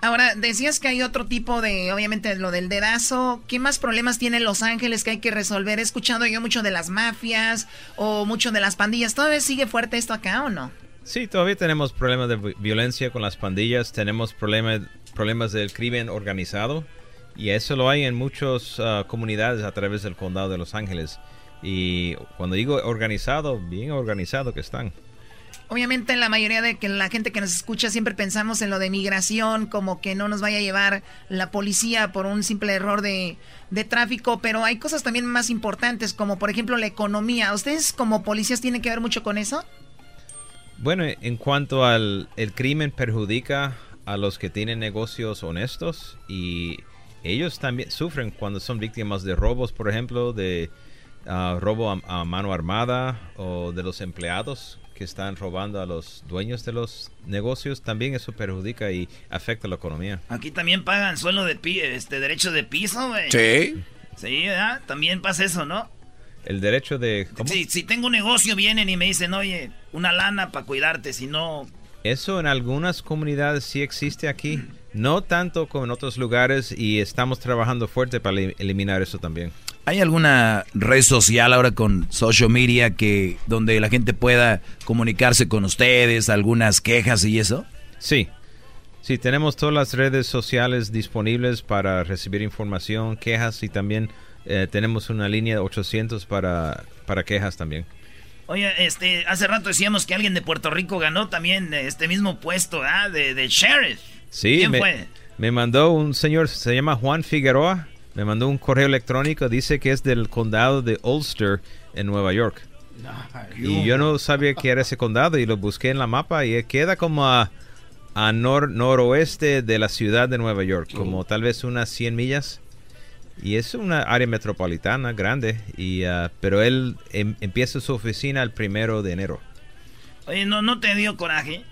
Speaker 15: Ahora, decías que hay otro tipo de, obviamente, lo del dedazo. ¿Qué más problemas tiene Los Ángeles que hay que resolver? He escuchado yo mucho de las mafias o mucho de las pandillas. ¿Todavía sigue fuerte esto acá o no?
Speaker 30: Sí, todavía tenemos problemas de vi- violencia con las pandillas, tenemos problemas problemas del crimen organizado y eso lo hay en muchas ah, comunidades a través del condado de Los Ángeles. Y cuando digo organizado, bien organizado que están.
Speaker 15: Obviamente la mayoría de que la gente que nos escucha siempre pensamos en lo de migración, como que no nos vaya a llevar la policía por un simple error de, de tráfico, pero hay cosas también más importantes, como por ejemplo la economía. ¿Ustedes como policías tienen que ver mucho con eso?
Speaker 30: Bueno, en cuanto al el crimen perjudica a los que tienen negocios honestos y ellos también sufren cuando son víctimas de robos, por ejemplo, de ah, robo a, a mano armada o de los empleados que están robando a los dueños de los negocios. También eso perjudica y afecta la economía.
Speaker 1: Aquí también pagan suelo de pi este derecho de piso, güey.
Speaker 30: Sí.
Speaker 1: Sí, ¿verdad? También pasa eso, ¿no?
Speaker 30: El derecho de... ¿cómo?
Speaker 1: Si, si tengo un negocio, vienen y me dicen, oye, una lana para cuidarte, si no...
Speaker 30: Eso en algunas comunidades sí existe aquí, no tanto como en otros lugares y estamos trabajando fuerte para eli- eliminar eso también.
Speaker 9: ¿Hay alguna red social ahora con social media que donde la gente pueda comunicarse con ustedes, algunas quejas y eso?
Speaker 30: Sí, sí, tenemos todas las redes sociales disponibles para recibir información, quejas y también eh, tenemos una línea 800 para, para quejas también.
Speaker 1: Oye, este, hace rato decíamos que alguien de Puerto Rico ganó también este mismo puesto, ¿ah? De, de sheriff.
Speaker 30: Sí,
Speaker 1: ¿Quién
Speaker 30: me,
Speaker 1: fue?
Speaker 30: me mandó un señor, se llama Juan Figueroa, me mandó un correo electrónico, dice que es del condado de Ulster en Nueva York. Y yo no sabía que era ese condado y lo busqué en la mapa y queda como a, a nor- noroeste de la ciudad de Nueva York, como tal vez unas 100 millas. Y es una área metropolitana grande, y, ah, pero él em- empieza su oficina el primero de enero.
Speaker 1: Oye, ¿no, ¿no te dio coraje?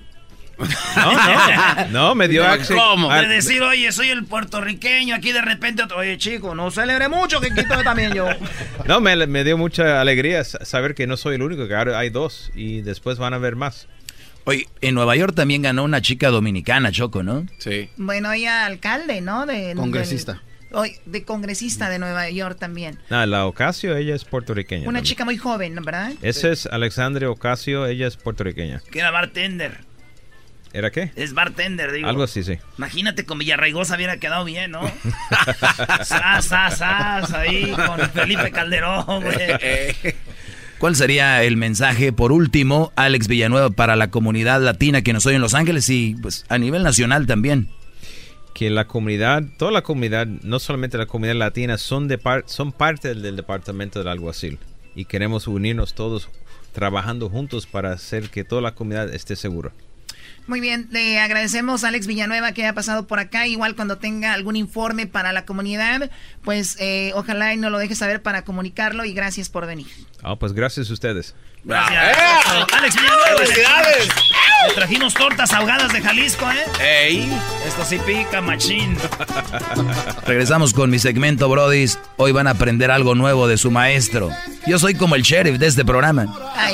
Speaker 30: No, no, no, me dio acceso.
Speaker 1: ¿Cómo? De decir, oye, soy el puertorriqueño, aquí de repente, otro, oye, chico, no celebre mucho, que quito también yo.
Speaker 30: No, me, me dio mucha alegría saber que no soy el único, que ahora hay dos y después van a ver más.
Speaker 9: Oye, en Nueva York también ganó una chica dominicana, Choco, ¿no?
Speaker 30: Sí.
Speaker 15: Bueno, ella alcalde, ¿no? De,
Speaker 19: Congresista.
Speaker 15: Hoy, de congresista de Nueva York también.
Speaker 30: No, la Ocasio, ella es puertorriqueña.
Speaker 15: Una chica muy joven, ¿verdad?
Speaker 30: Esa es Alexandria Ocasio, ella es puertorriqueña.
Speaker 1: Que era bartender.
Speaker 30: ¿Era qué?
Speaker 1: Es bartender, digo.
Speaker 30: Algo así, sí.
Speaker 1: Imagínate con Villarraigosa hubiera quedado bien, ¿no? sas, sas, sas, ahí con Felipe Calderón, güey.
Speaker 9: ¿Cuál sería el mensaje, por último, Alex Villanueva, para la comunidad latina que nos oye en Los Ángeles y pues a nivel nacional también?
Speaker 30: Que la comunidad, toda la comunidad, no solamente la comunidad latina, son, de son parte del, departamento del alguacil. Y queremos unirnos todos trabajando juntos para hacer que toda la comunidad esté segura.
Speaker 15: Muy bien, le agradecemos a Alex Villanueva que haya pasado por acá. Igual cuando tenga algún informe para la comunidad, pues eh, ojalá y nos lo deje saber para comunicarlo y gracias por venir.
Speaker 30: Ah, pues gracias a ustedes.
Speaker 1: Gracias. Alex Villanueva. ¡Felicidades! Le trajimos tortas ahogadas de Jalisco, ¿eh?
Speaker 9: ¡Ey!
Speaker 1: Esto sí pica, machín.
Speaker 9: Regresamos con mi segmento, Brodis. Hoy van a aprender algo nuevo de su maestro. Yo soy como el sheriff de este programa.
Speaker 15: Ay,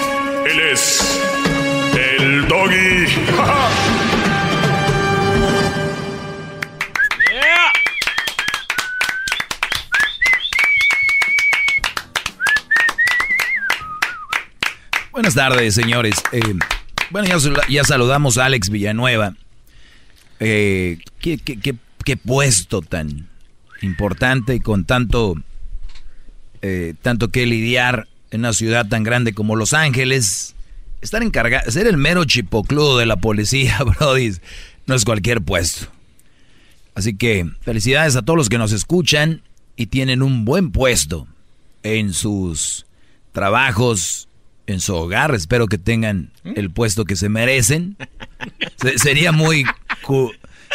Speaker 11: Él es el doggy.
Speaker 9: Buenas tardes, señores. Eh, bueno, ya, saludamos a Alex Villanueva. Eh, ¿qué, puesto tan importante y con tanto, eh, tanto que lidiar en una ciudad tan grande como Los Ángeles? Estar encargado, ser el mero chipocludo de la policía, Brody, no es cualquier puesto. Así que felicidades a todos los que nos escuchan y tienen un buen puesto en sus trabajos, en su hogar. Espero que tengan ¿Mm? el puesto que se merecen. sería muy...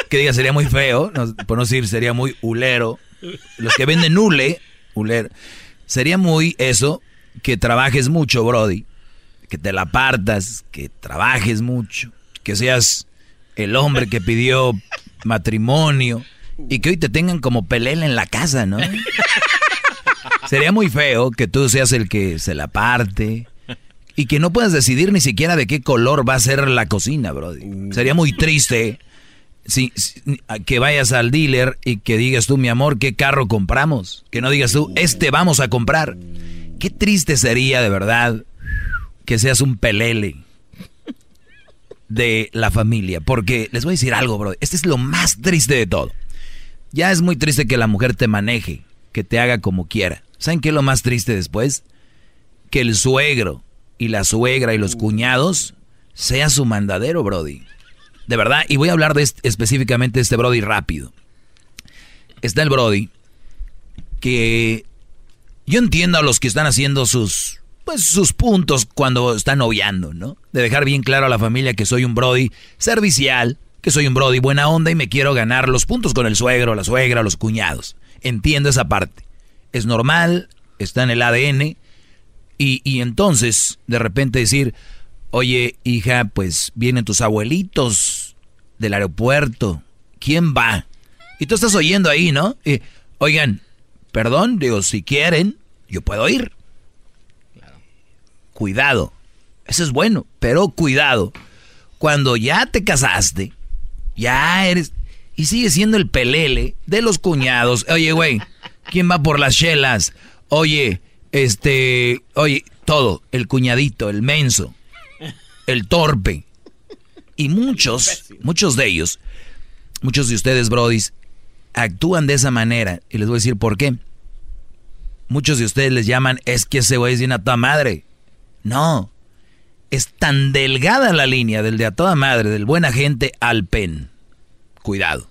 Speaker 9: Que diga, sería muy feo, por no decir, sería muy hulero. Los que venden hule, huler, sería muy eso, que trabajes mucho, Brody. Que te la partas, que trabajes mucho, que seas el hombre que pidió matrimonio y que hoy te tengan como pelele en la casa, ¿no? Sería muy feo que tú seas el que se la parte, y que no puedas decidir ni siquiera de qué color va a ser la cocina, Brody. Sería muy triste si, que vayas al dealer y que digas tú, mi amor, ¿qué carro compramos? Que no digas tú, este vamos a comprar. Qué triste sería de verdad que seas un pelele de la familia. Porque les voy a decir algo, bro. Este es lo más triste de todo. Ya es muy triste que la mujer te maneje, que te haga como quiera. ¿Saben qué es lo más triste después? Que el suegro y la suegra y los cuñados sea su mandadero, Brody. De verdad, y voy a hablar de específicamente de este Brody rápido. Está el Brody que yo entiendo a los que están haciendo sus pues sus puntos cuando están noviando, ¿no? De dejar bien claro a la familia que soy un Brody servicial, que soy un Brody buena onda y me quiero ganar los puntos con el suegro, la suegra, los cuñados. Entiendo esa parte. Es normal, está en el ADN, y, entonces, de repente decir, oye, hija, pues vienen tus abuelitos del aeropuerto, ¿quién va? Y tú estás oyendo ahí, ¿no? Oigan, perdón, digo, si quieren, yo puedo ir. Cuidado, eso es bueno, pero cuidado. Cuando ya te casaste, ya eres... Y sigue siendo el pelele de los cuñados. Oye, güey, ¿quién va por las chelas? Oye, este, oye, todo, el cuñadito, el menso, el torpe. Y muchos, muchos de ellos, muchos de ustedes, brodis, actúan de esa manera. Y les voy a decir por qué. Muchos de ustedes les llaman, es que ese güey es de una madre. No, Es tan delgada la línea del de a toda madre, del buena gente al pen. Cuidado.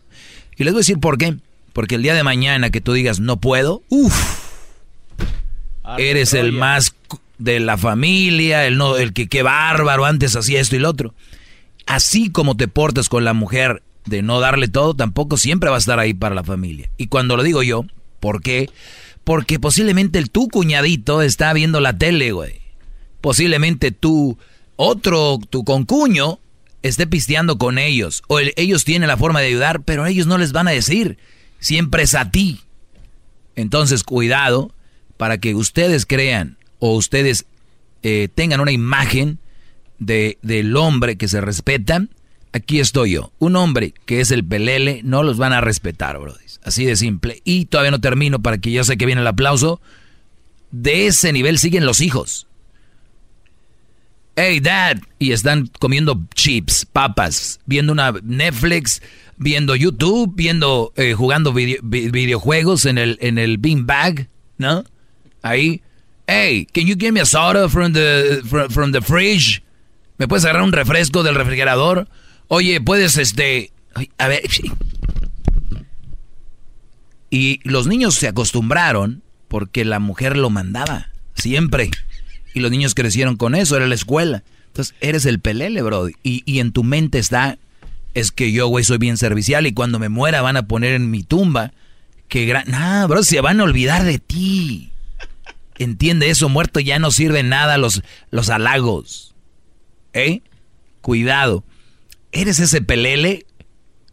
Speaker 9: Y les voy a decir por qué. Porque el día de mañana que tú digas no puedo, uff, eres el más de la familia, el no, el que qué bárbaro, antes hacía esto y lo otro. Así como te portas con la mujer de no darle todo, tampoco siempre va a estar ahí para la familia. Y cuando lo digo yo, ¿por qué? Porque posiblemente el tu cuñadito está viendo la tele, güey. Posiblemente tu otro, tu concuño, esté pisteando con ellos. O ellos tienen la forma de ayudar, pero ellos no les van a decir. Siempre es a ti. Entonces, cuidado para que ustedes crean o ustedes eh, tengan una imagen de, del hombre que se respeta. Aquí estoy yo. Un hombre que es el pelele, no los van a respetar, bro. Así de simple. Y todavía no termino para que yo sé que viene el aplauso. De ese nivel siguen los hijos. Hey, dad. Y están comiendo chips, papas, viendo una Netflix, viendo YouTube, viendo, eh, jugando videojuegos en el, en el ¿no? Ahí. Hey, can you give me a soda from the, from, the fridge? ¿Me puedes agarrar un refresco del refrigerador? Oye, puedes, este... A ver... Y los niños se acostumbraron porque la mujer lo mandaba, siempre. Y los niños crecieron con eso, era la escuela. Entonces, eres el pelele, bro. Y, y en tu mente está, es que yo, güey, soy bien servicial y cuando me muera van a poner en mi tumba que gran... Nah, bro, se van a olvidar de ti. Entiende eso, muerto ya no sirve nada los, los halagos. ¿Eh? Cuidado. ¿Eres ese pelele?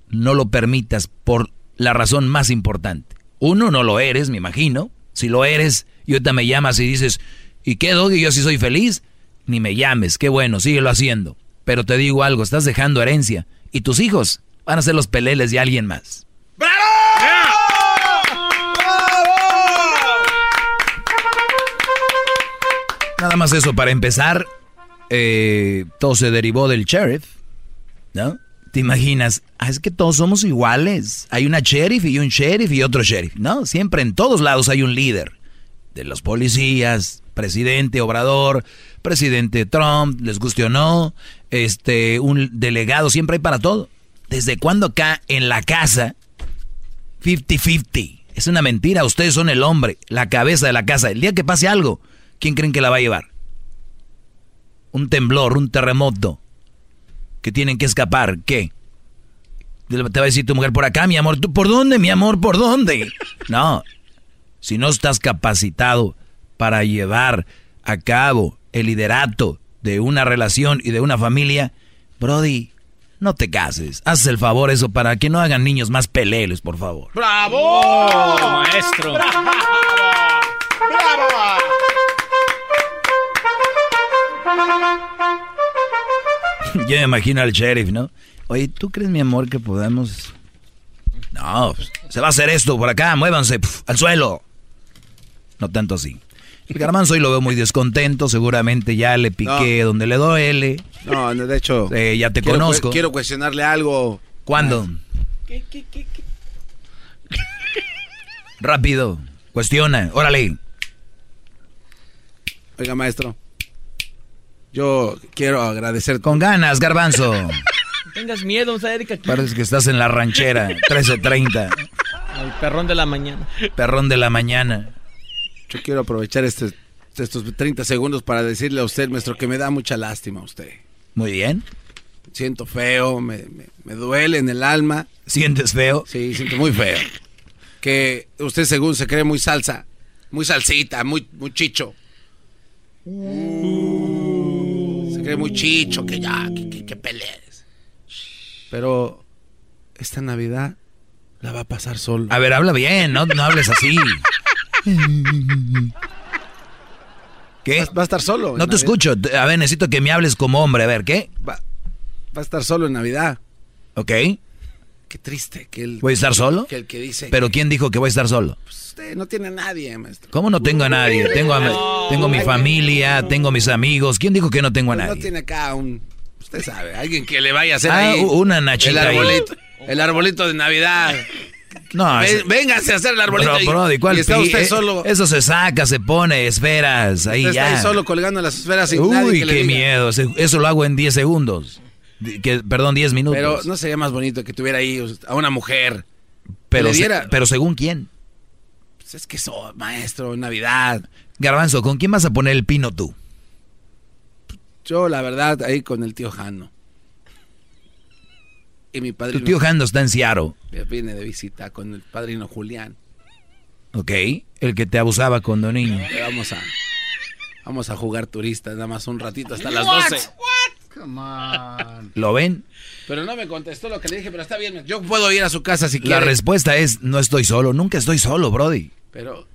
Speaker 9: No lo permitas por la razón más importante. Uno, no lo eres, me imagino. Si lo eres, y ahorita me llamas y dices, ¿y qué, Doggy? Yo sí soy feliz. Ni me llames, qué bueno, síguelo haciendo. Pero te digo algo, estás dejando herencia. Y tus hijos van a ser los peleles de alguien más. ¡Bravo! Nada más eso, para empezar, eh, todo se derivó del sheriff, ¿no? ¿Te imaginas? Ah, es que todos somos iguales. Hay una sheriff y un sheriff y otro sheriff. No, siempre en todos lados hay un líder. De los policías, presidente Obrador, presidente Trump, les guste o no, este, un delegado, siempre hay para todo. ¿Desde cuándo acá en la casa 50-50? Es una mentira, ustedes son el hombre, la cabeza de la casa. El día que pase algo, ¿quién creen que la va a llevar? Un temblor, un terremoto, que tienen que escapar, ¿qué? Te va a decir tu mujer por acá, mi amor, ¿tú por dónde, mi amor, por dónde? No, si no estás capacitado para llevar a cabo el liderato de una relación y de una familia, Brody, no te cases. Haz el favor eso para que no hagan niños más peleles, por favor.
Speaker 20: ¡Bravo!
Speaker 30: Oh, maestro!
Speaker 20: ¡Bravo!
Speaker 9: Yo me imagino al sheriff, ¿no? Oye, ¿tú crees, mi amor, que podemos...? No, pues, se va a hacer esto por acá, muévanse al suelo. No tanto así. El garbanzo hoy lo veo muy descontento, seguramente ya le piqué donde le duele.
Speaker 3: No, de hecho...
Speaker 9: Eh, ya te
Speaker 3: quiero
Speaker 9: conozco.
Speaker 3: quiero cuestionarle algo.
Speaker 9: ¿Cuándo?
Speaker 20: ¿Qué, qué, qué, qué?
Speaker 9: Rápido, cuestiona, órale.
Speaker 3: Oiga, maestro. Yo quiero agradecer...
Speaker 9: Con ganas, garbanzo.
Speaker 20: No tengas miedo, vamos a ver que aquí-
Speaker 9: Parece que estás en la ranchera, 13.30.
Speaker 20: Al perrón de la mañana.
Speaker 9: Perrón de la mañana.
Speaker 3: Yo quiero aprovechar este- estos 30 segundos para decirle a usted, maestro, que me da mucha lástima a usted.
Speaker 9: Muy bien.
Speaker 3: Siento feo, me, me- me duele en el alma.
Speaker 9: ¿Sientes feo?
Speaker 3: Sí, siento muy feo. Que usted según se cree muy salsa, muy salsita, muy, muy chicho. Cree muy chicho, que ya, que, que, que pelees. Pero esta Navidad la va a pasar solo.
Speaker 9: A ver, habla bien, no, no hables así. ¿Qué?
Speaker 3: Va a estar solo.
Speaker 9: No te
Speaker 3: Navidad.
Speaker 9: escucho. A ver, necesito que me hables como hombre. A ver, ¿qué?
Speaker 3: Va, va a estar solo en Navidad.
Speaker 9: ¿Ok?
Speaker 3: Qué triste que el...
Speaker 9: ¿Voy a estar solo?
Speaker 3: Que el que dice...
Speaker 9: ¿Pero quién dijo que voy a estar solo?
Speaker 3: Usted no tiene a nadie, maestro.
Speaker 9: ¿Cómo no tengo a nadie? Tengo a, tengo mi familia, tengo mis amigos. ¿Quién dijo que no tengo a
Speaker 3: Pues No
Speaker 9: nadie?
Speaker 3: tiene acá un... Usted sabe, alguien que le vaya a hacer
Speaker 9: Ah,
Speaker 3: ahí...
Speaker 9: una nachita
Speaker 3: El
Speaker 9: ahí.
Speaker 3: arbolito, el arbolito de Navidad.
Speaker 9: No,
Speaker 3: véngase a hacer el arbolito.
Speaker 9: Bro,
Speaker 3: y-
Speaker 9: Brody, ¿cuál
Speaker 3: y está usted
Speaker 9: eh,
Speaker 3: solo.
Speaker 9: Eso se saca, se pone esferas, ahí
Speaker 3: usted
Speaker 9: ya.
Speaker 3: está ahí solo colgando las esferas sin nadie
Speaker 9: Uy,
Speaker 3: que
Speaker 9: qué miedo. Eso lo hago en 10 segundos. Que, perdón, 10 minutos.
Speaker 3: Pero no sería más bonito que tuviera ahí a una mujer.
Speaker 9: pero, se- pero según quién.
Speaker 3: Pues es que eso, maestro, Navidad.
Speaker 9: Garbanzo, ¿con quién vas a poner el pino tú?
Speaker 3: Yo, la verdad, ahí con el tío Jano. Y mi padrino.
Speaker 9: Tu tío Jando está en Seattle,
Speaker 3: Viene de visita con el padrino Julián.
Speaker 9: ¿ok? El que te abusaba cuando niño.
Speaker 3: Vamos a, vamos a jugar turistas nada más un ratito hasta las
Speaker 19: What?
Speaker 3: 12.
Speaker 19: Come on.
Speaker 9: ¿Lo ven?
Speaker 3: Pero no me contestó lo que le dije, pero está bien. Yo puedo ir a su casa si
Speaker 9: La
Speaker 3: quiere.
Speaker 9: respuesta es, no estoy solo. Nunca estoy solo, Brody.
Speaker 3: Pero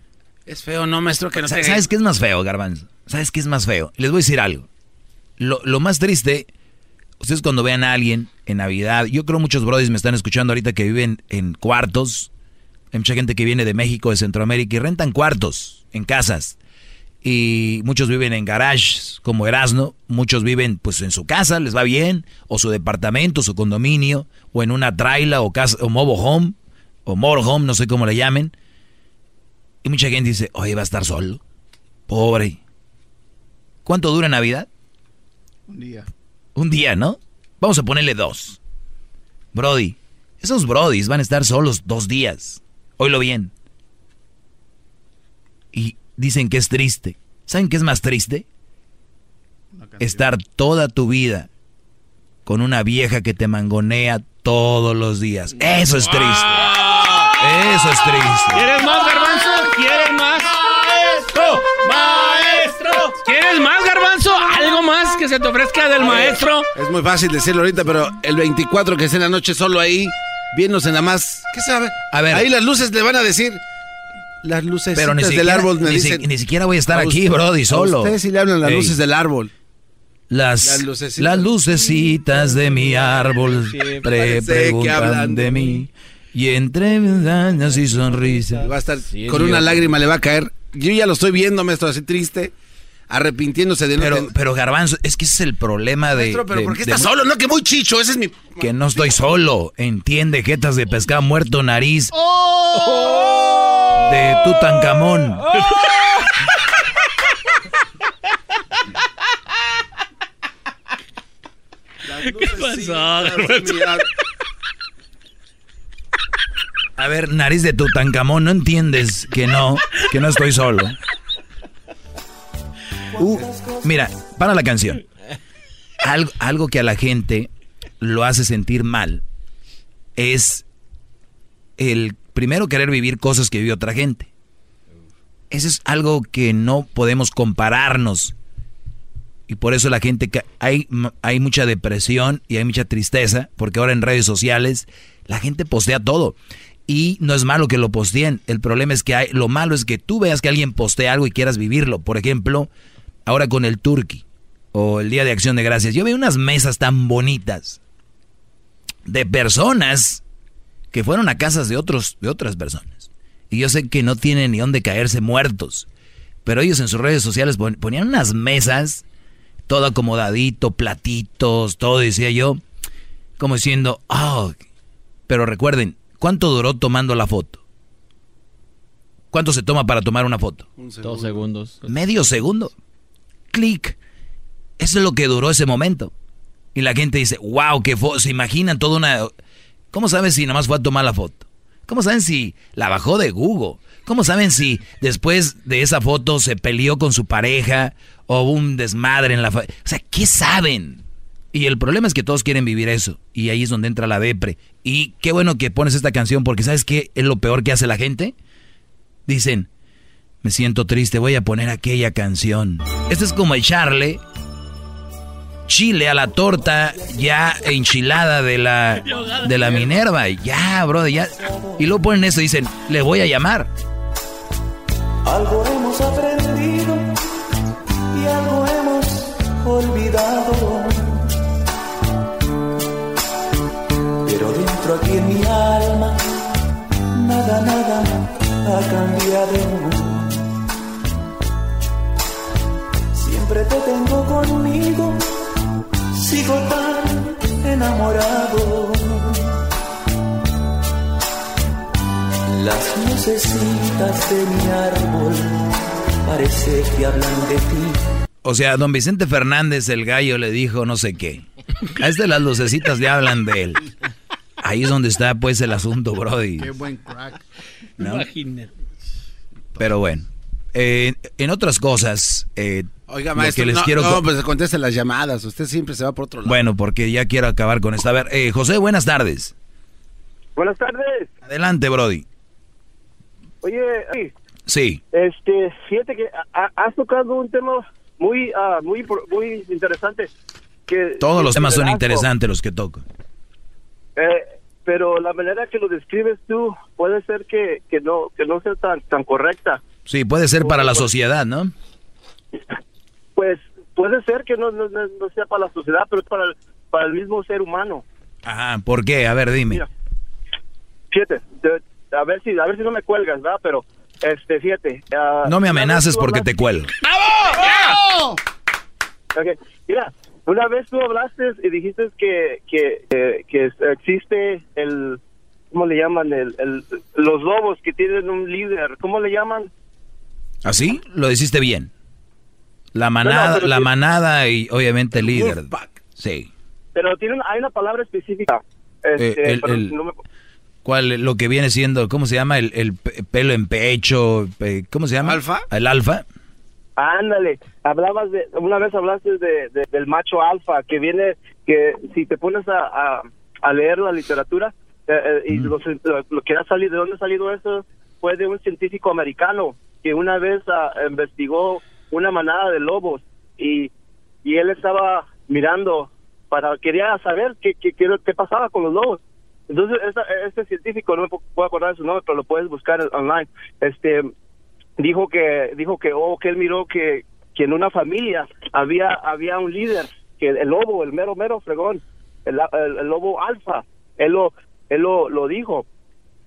Speaker 3: es feo, ¿no, maestro? Que no
Speaker 9: ¿Sabes qué es más feo, Garbanzo? ¿Sabes qué es más feo? Les voy a decir algo. Lo, lo más triste, ustedes cuando vean a alguien en Navidad, yo creo muchos brodis me están escuchando ahorita que viven en cuartos. Hay mucha gente que viene de México, de Centroamérica y rentan cuartos en casas. Y muchos viven en garages, como Erasno. Muchos viven pues en su casa, les va bien. O su departamento, su condominio. O en una traila o, casa, o mobile home. O motorhome, no sé cómo le llamen. Y mucha gente dice, oye, va a estar solo. Pobre. ¿Cuánto dura Navidad?
Speaker 19: Un día.
Speaker 9: Un día, ¿no? Vamos a ponerle dos. Brody, esos brodis van a estar solos dos días. Oílo bien. Y dicen que es triste. ¿Saben qué es más triste? Estar toda tu vida con una vieja que te mangonea todos los días. Eso es triste. Eso es triste.
Speaker 20: ¿Quieres más, garbanzo? ¿Quieres más? ¡Maestro! ¡Maestro! ¿Quieres más, garbanzo? ¿Algo más que se te ofrezca del maestro?
Speaker 3: Es muy fácil decirlo ahorita, pero el 24 que es en la noche solo ahí, viéndose nada más. ¿Qué sabe?
Speaker 9: A ver.
Speaker 3: Ahí las luces le van a decir. Las luces del
Speaker 9: siquiera,
Speaker 3: árbol me
Speaker 9: ni, si-
Speaker 3: dicen.
Speaker 9: ni siquiera voy a estar
Speaker 3: A
Speaker 9: aquí,
Speaker 3: usted-
Speaker 9: Brody,
Speaker 3: a
Speaker 9: solo.
Speaker 3: usted sí le hablan las
Speaker 9: Ey.
Speaker 3: luces del árbol.
Speaker 9: Las,
Speaker 3: Las
Speaker 9: las,
Speaker 3: lucecitas.
Speaker 9: lucecitas de mi árbol
Speaker 3: Siempre
Speaker 9: pre- preguntan
Speaker 3: hablan
Speaker 9: de mí. Y entre años y sonrisas.
Speaker 3: Va a estar con una lágrima le va a caer. Yo ya lo estoy viendo, maestro, así triste, arrepintiéndose de no
Speaker 9: Pero,
Speaker 3: ten-
Speaker 9: pero Garbanzo, es que ese es el problema de...
Speaker 3: Maestro, pero
Speaker 9: de-
Speaker 3: ¿por qué
Speaker 9: de
Speaker 3: está
Speaker 9: mu-
Speaker 3: solo? No, que muy chicho, ese es mi...
Speaker 9: Que no estoy solo. Entiende, jetas de pescado muerto, nariz de Tutankamón.
Speaker 20: ¿Qué pasó?
Speaker 9: A ver, nariz de Tutankamón, ¿no entiendes que no, que no estoy solo? Uh, mira, para la canción. Algo, algo que a la gente lo hace sentir mal es el primero querer vivir cosas que vive otra gente. Eso es algo que no podemos compararnos. Y por eso la gente, hay, hay mucha depresión y hay mucha tristeza, porque ahora en redes sociales la gente postea todo. Y no es malo que lo posteen. El problema es que hay, lo malo es que tú veas que alguien postea algo y quieras vivirlo. Por ejemplo, ahora con el Turkey o el Día de Acción de Gracias. Yo veo unas mesas tan bonitas de personas que fueron a casas de otros de otras personas. Y yo sé que no tienen ni dónde caerse muertos. Pero ellos en sus redes sociales pon- ponían unas mesas, todo acomodadito, platitos, todo, decía yo, como diciendo, oh, pero recuerden, ¿cuánto duró tomando la foto? ¿Cuánto se toma para tomar una foto?
Speaker 20: Dos segundos.
Speaker 9: Medio segundo. Clic. Eso es lo que duró ese momento. Y la gente dice, wow, qué foto. Se imaginan toda una... ¿Cómo saben si nada más fue a tomar la foto? ¿Cómo saben si la bajó de Google? ¿Cómo saben si después de esa foto se peleó con su pareja o hubo un desmadre en la... O sea, ¿qué saben? Y el problema es que todos quieren vivir eso. Y ahí es donde entra la depre. Y qué bueno que pones esta canción porque ¿sabes qué es lo peor que hace la gente? Dicen, me siento triste, voy a poner aquella canción. Esto es como echarle chile a la torta ya enchilada de la, de la Minerva. Ya, brother, ya. Y luego ponen eso y dicen, le voy a llamar.
Speaker 2: Algo hemos aprendido y algo hemos olvidado. Pero dentro aquí en mi alma, nada, nada ha cambiado. Siempre te tengo conmigo, sigo tan enamorado. Las lucecitas de mi árbol parece que hablan de ti.
Speaker 9: O sea, don Vicente Fernández, el gallo, le dijo no sé qué. A este las lucecitas le hablan de él. Ahí es donde está pues el asunto, Brody.
Speaker 19: Qué buen crack.
Speaker 9: ¿No?
Speaker 20: Imagínate.
Speaker 9: Pero bueno, eh, en otras cosas, eh,
Speaker 3: Oiga, maestro,
Speaker 9: que les
Speaker 3: no,
Speaker 9: quiero...
Speaker 3: no, pues conteste las llamadas. Usted siempre se va por otro lado.
Speaker 9: Bueno, porque ya quiero acabar con esta. A ver, eh, José, buenas tardes.
Speaker 31: Buenas tardes.
Speaker 9: Adelante, Brody.
Speaker 31: Oye,
Speaker 9: Sí.
Speaker 31: este, fíjate que ha- has tocado un tema muy, ah, muy, muy interesante. Que
Speaker 9: Todos los temas son interesantes los que toco.
Speaker 31: Eh, pero la manera que lo describes tú puede ser que, que no, que no sea tan, tan correcta.
Speaker 9: Sí, puede ser para la sociedad, ¿no?
Speaker 31: Pues puede ser que no, no, sea para la sociedad, pero es para el, para el mismo ser humano.
Speaker 9: Ajá, ¿por qué? A ver, dime.
Speaker 31: Mira, fíjate, a ver si, a ver si no me cuelgas, ¿verdad? Pero, este, fíjate. ah,
Speaker 9: No me amenaces porque
Speaker 31: hablaste-
Speaker 9: te cuelgo.
Speaker 31: Ok, Mira, una vez tú hablaste y dijiste que, que, que, que existe el, ¿cómo le llaman? El, el- los lobos que tienen un líder, ¿cómo le llaman?
Speaker 9: ¿Así? Lo hiciste bien. La manada, la manada y obviamente el líder. Sí.
Speaker 31: Pero tiene una- hay una palabra específica. Este,
Speaker 9: Eh, el-
Speaker 31: pero
Speaker 9: el-
Speaker 31: no me-
Speaker 9: ¿Cuál? Lo que viene siendo, ¿cómo se llama? El, el pe- pelo en pecho. pe- ¿Cómo se llama? ¿Alfa? El alfa.
Speaker 31: Ándale, hablabas de, una vez hablaste de, de- del macho alfa, que viene, que si te pones a, a, a leer la literatura, eh, eh, y los- lo, lo que ha salido, ¿de dónde ha salido eso? Fue de un científico americano, que una vez ah, investigó una manada de lobos, y, y él estaba mirando para, quería saber qué, qué, qué, pasaba con los lobos. Entonces, esta- este científico, no me puedo acordar de su nombre, pero lo puedes buscar online, este dijo que dijo que oh que él miró que, que en una familia había había un líder que el lobo el mero mero fregón el, el- el lobo alfa él lo él lo, lo dijo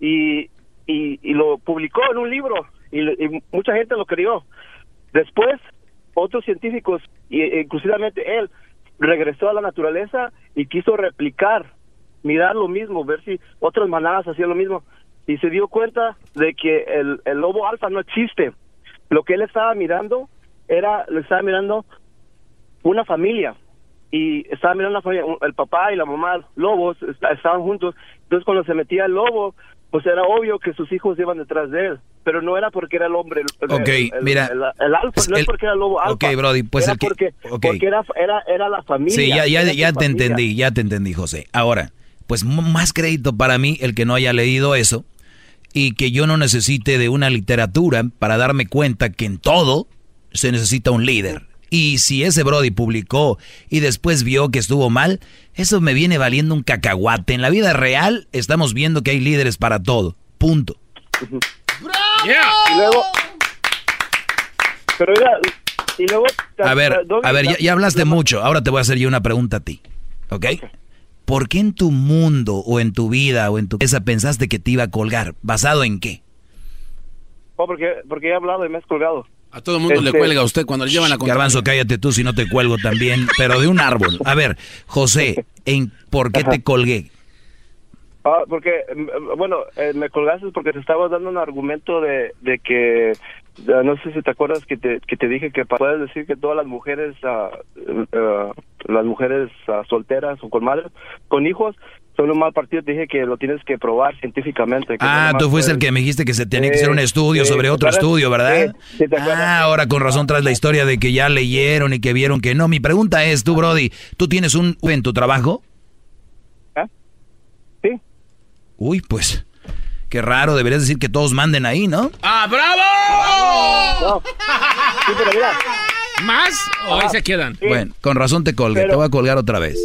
Speaker 31: y, y y lo publicó en un libro y, y mucha gente lo creyó después otros científicos y e inclusivamente él regresó a la naturaleza y quiso replicar mirar lo mismo ver si otras manadas hacían lo mismo y se dio cuenta de que el, lobo alfa no existe. Lo que él estaba mirando era, lo estaba mirando una familia y estaba mirando una familia, el papá y la mamá lobos est- estaban juntos. Entonces cuando se metía el lobo, pues era obvio que sus hijos iban detrás de él, pero no era porque era el hombre. El,
Speaker 9: Ok,
Speaker 31: el- el-
Speaker 9: mira,
Speaker 31: el, alfa, no es porque era el lobo alfa.
Speaker 9: ok, Brody, pues
Speaker 31: era
Speaker 9: el que-
Speaker 31: porque, porque era, era, era la familia.
Speaker 9: Sí, ya, ya, ya te
Speaker 31: familia.
Speaker 9: entendí, ya te entendí, José. Ahora, pues más crédito para mí el que no haya leído eso y que yo no necesite de una literatura para darme cuenta que en todo se necesita un líder. Y si ese Brody publicó y después vio que estuvo mal, eso me viene valiendo un cacahuate. En la vida real estamos viendo que hay líderes para todo. Punto.
Speaker 31: Y luego, pero mira, y luego,
Speaker 9: A ver, a ver, ya, ya hablaste mucho. Ahora te voy a hacer yo una pregunta a ti. ¿Ok? ¿Por qué en tu mundo o en tu vida o en tu cabeza pensaste que te iba a colgar? ¿Basado en qué?
Speaker 31: Oh, porque, porque he hablado y me has colgado.
Speaker 3: A todo el mundo le
Speaker 31: Este-
Speaker 3: cuelga a usted cuando le llevan la contraria.
Speaker 9: Garbanzo, cállate tú si no te cuelgo también, pero de un árbol. A ver, José, ¿en ¿por qué te colgué?
Speaker 31: Ah, porque, bueno, eh, me colgaste porque te estaba dando un argumento de, de que, no sé si te acuerdas que te, que te dije que puedes decir que todas las mujeres, ah, ah, las mujeres ah, solteras o con madres, con hijos, son un mal partido. Te dije que lo tienes que probar científicamente. que
Speaker 9: Ah, tú fuiste el que me dijiste que se tenía que hacer un estudio sobre
Speaker 31: ¿te
Speaker 9: otro
Speaker 31: acuerdas?
Speaker 9: estudio, ¿verdad?
Speaker 31: Sí, sí, ¿te acuerdas?
Speaker 9: Ah, ahora con razón traes la historia de que ya leyeron y que vieron que no. Mi pregunta es, tú, Brody, ¿tú tienes un en tu trabajo?
Speaker 31: ¿Ah? Sí.
Speaker 9: Uy, pues, qué raro, deberías decir que todos manden ahí, ¿no?
Speaker 20: ¡Ah, bravo!
Speaker 31: Sí, pero mira.
Speaker 20: ¿Más? ¿O ahí se quedan?
Speaker 9: Bueno, con razón te colgué, te voy a colgar otra vez.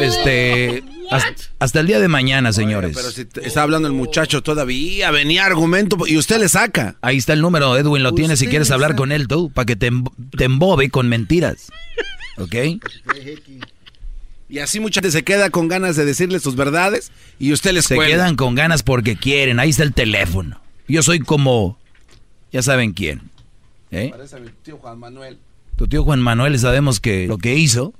Speaker 9: Este, hasta, hasta el día de mañana, señores.
Speaker 3: Pero si te- está hablando el muchacho todavía, venía argumento y usted le saca.
Speaker 9: Ahí está el número, Edwin, lo tienes si quieres hablar con él tú, para que te, emb- te embobe con mentiras. ¿Ok?
Speaker 3: Y así mucha gente se queda con ganas de decirle sus verdades y usted les
Speaker 9: Se
Speaker 3: cuelga.
Speaker 9: quedan con ganas porque quieren. Ahí está el teléfono. Yo soy como, ya saben quién. ¿Eh?
Speaker 3: Parece a mi tío Juan Manuel.
Speaker 9: Tu tío Juan Manuel sabemos que lo que hizo.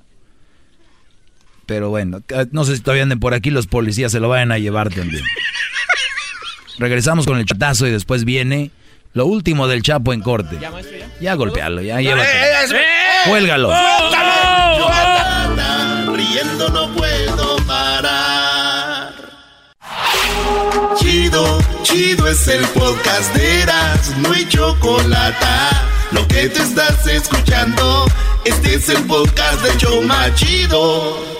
Speaker 9: Pero bueno, ca- no sé si todavía anden por aquí los policías se lo vayan a llevar también. Regresamos con el chatazo y después viene lo último del Chapo en corte.
Speaker 20: ¿Ya, ya?
Speaker 9: Ya golpealo, ya
Speaker 20: Eh,
Speaker 9: llévatelo.
Speaker 20: eh, eh.
Speaker 9: Cuélgalo.
Speaker 6: riendo no puedo parar. Chido, chido es el podcast de Eras, no hay chocolate. Lo que te estás escuchando, este es el podcast de Choma Chido.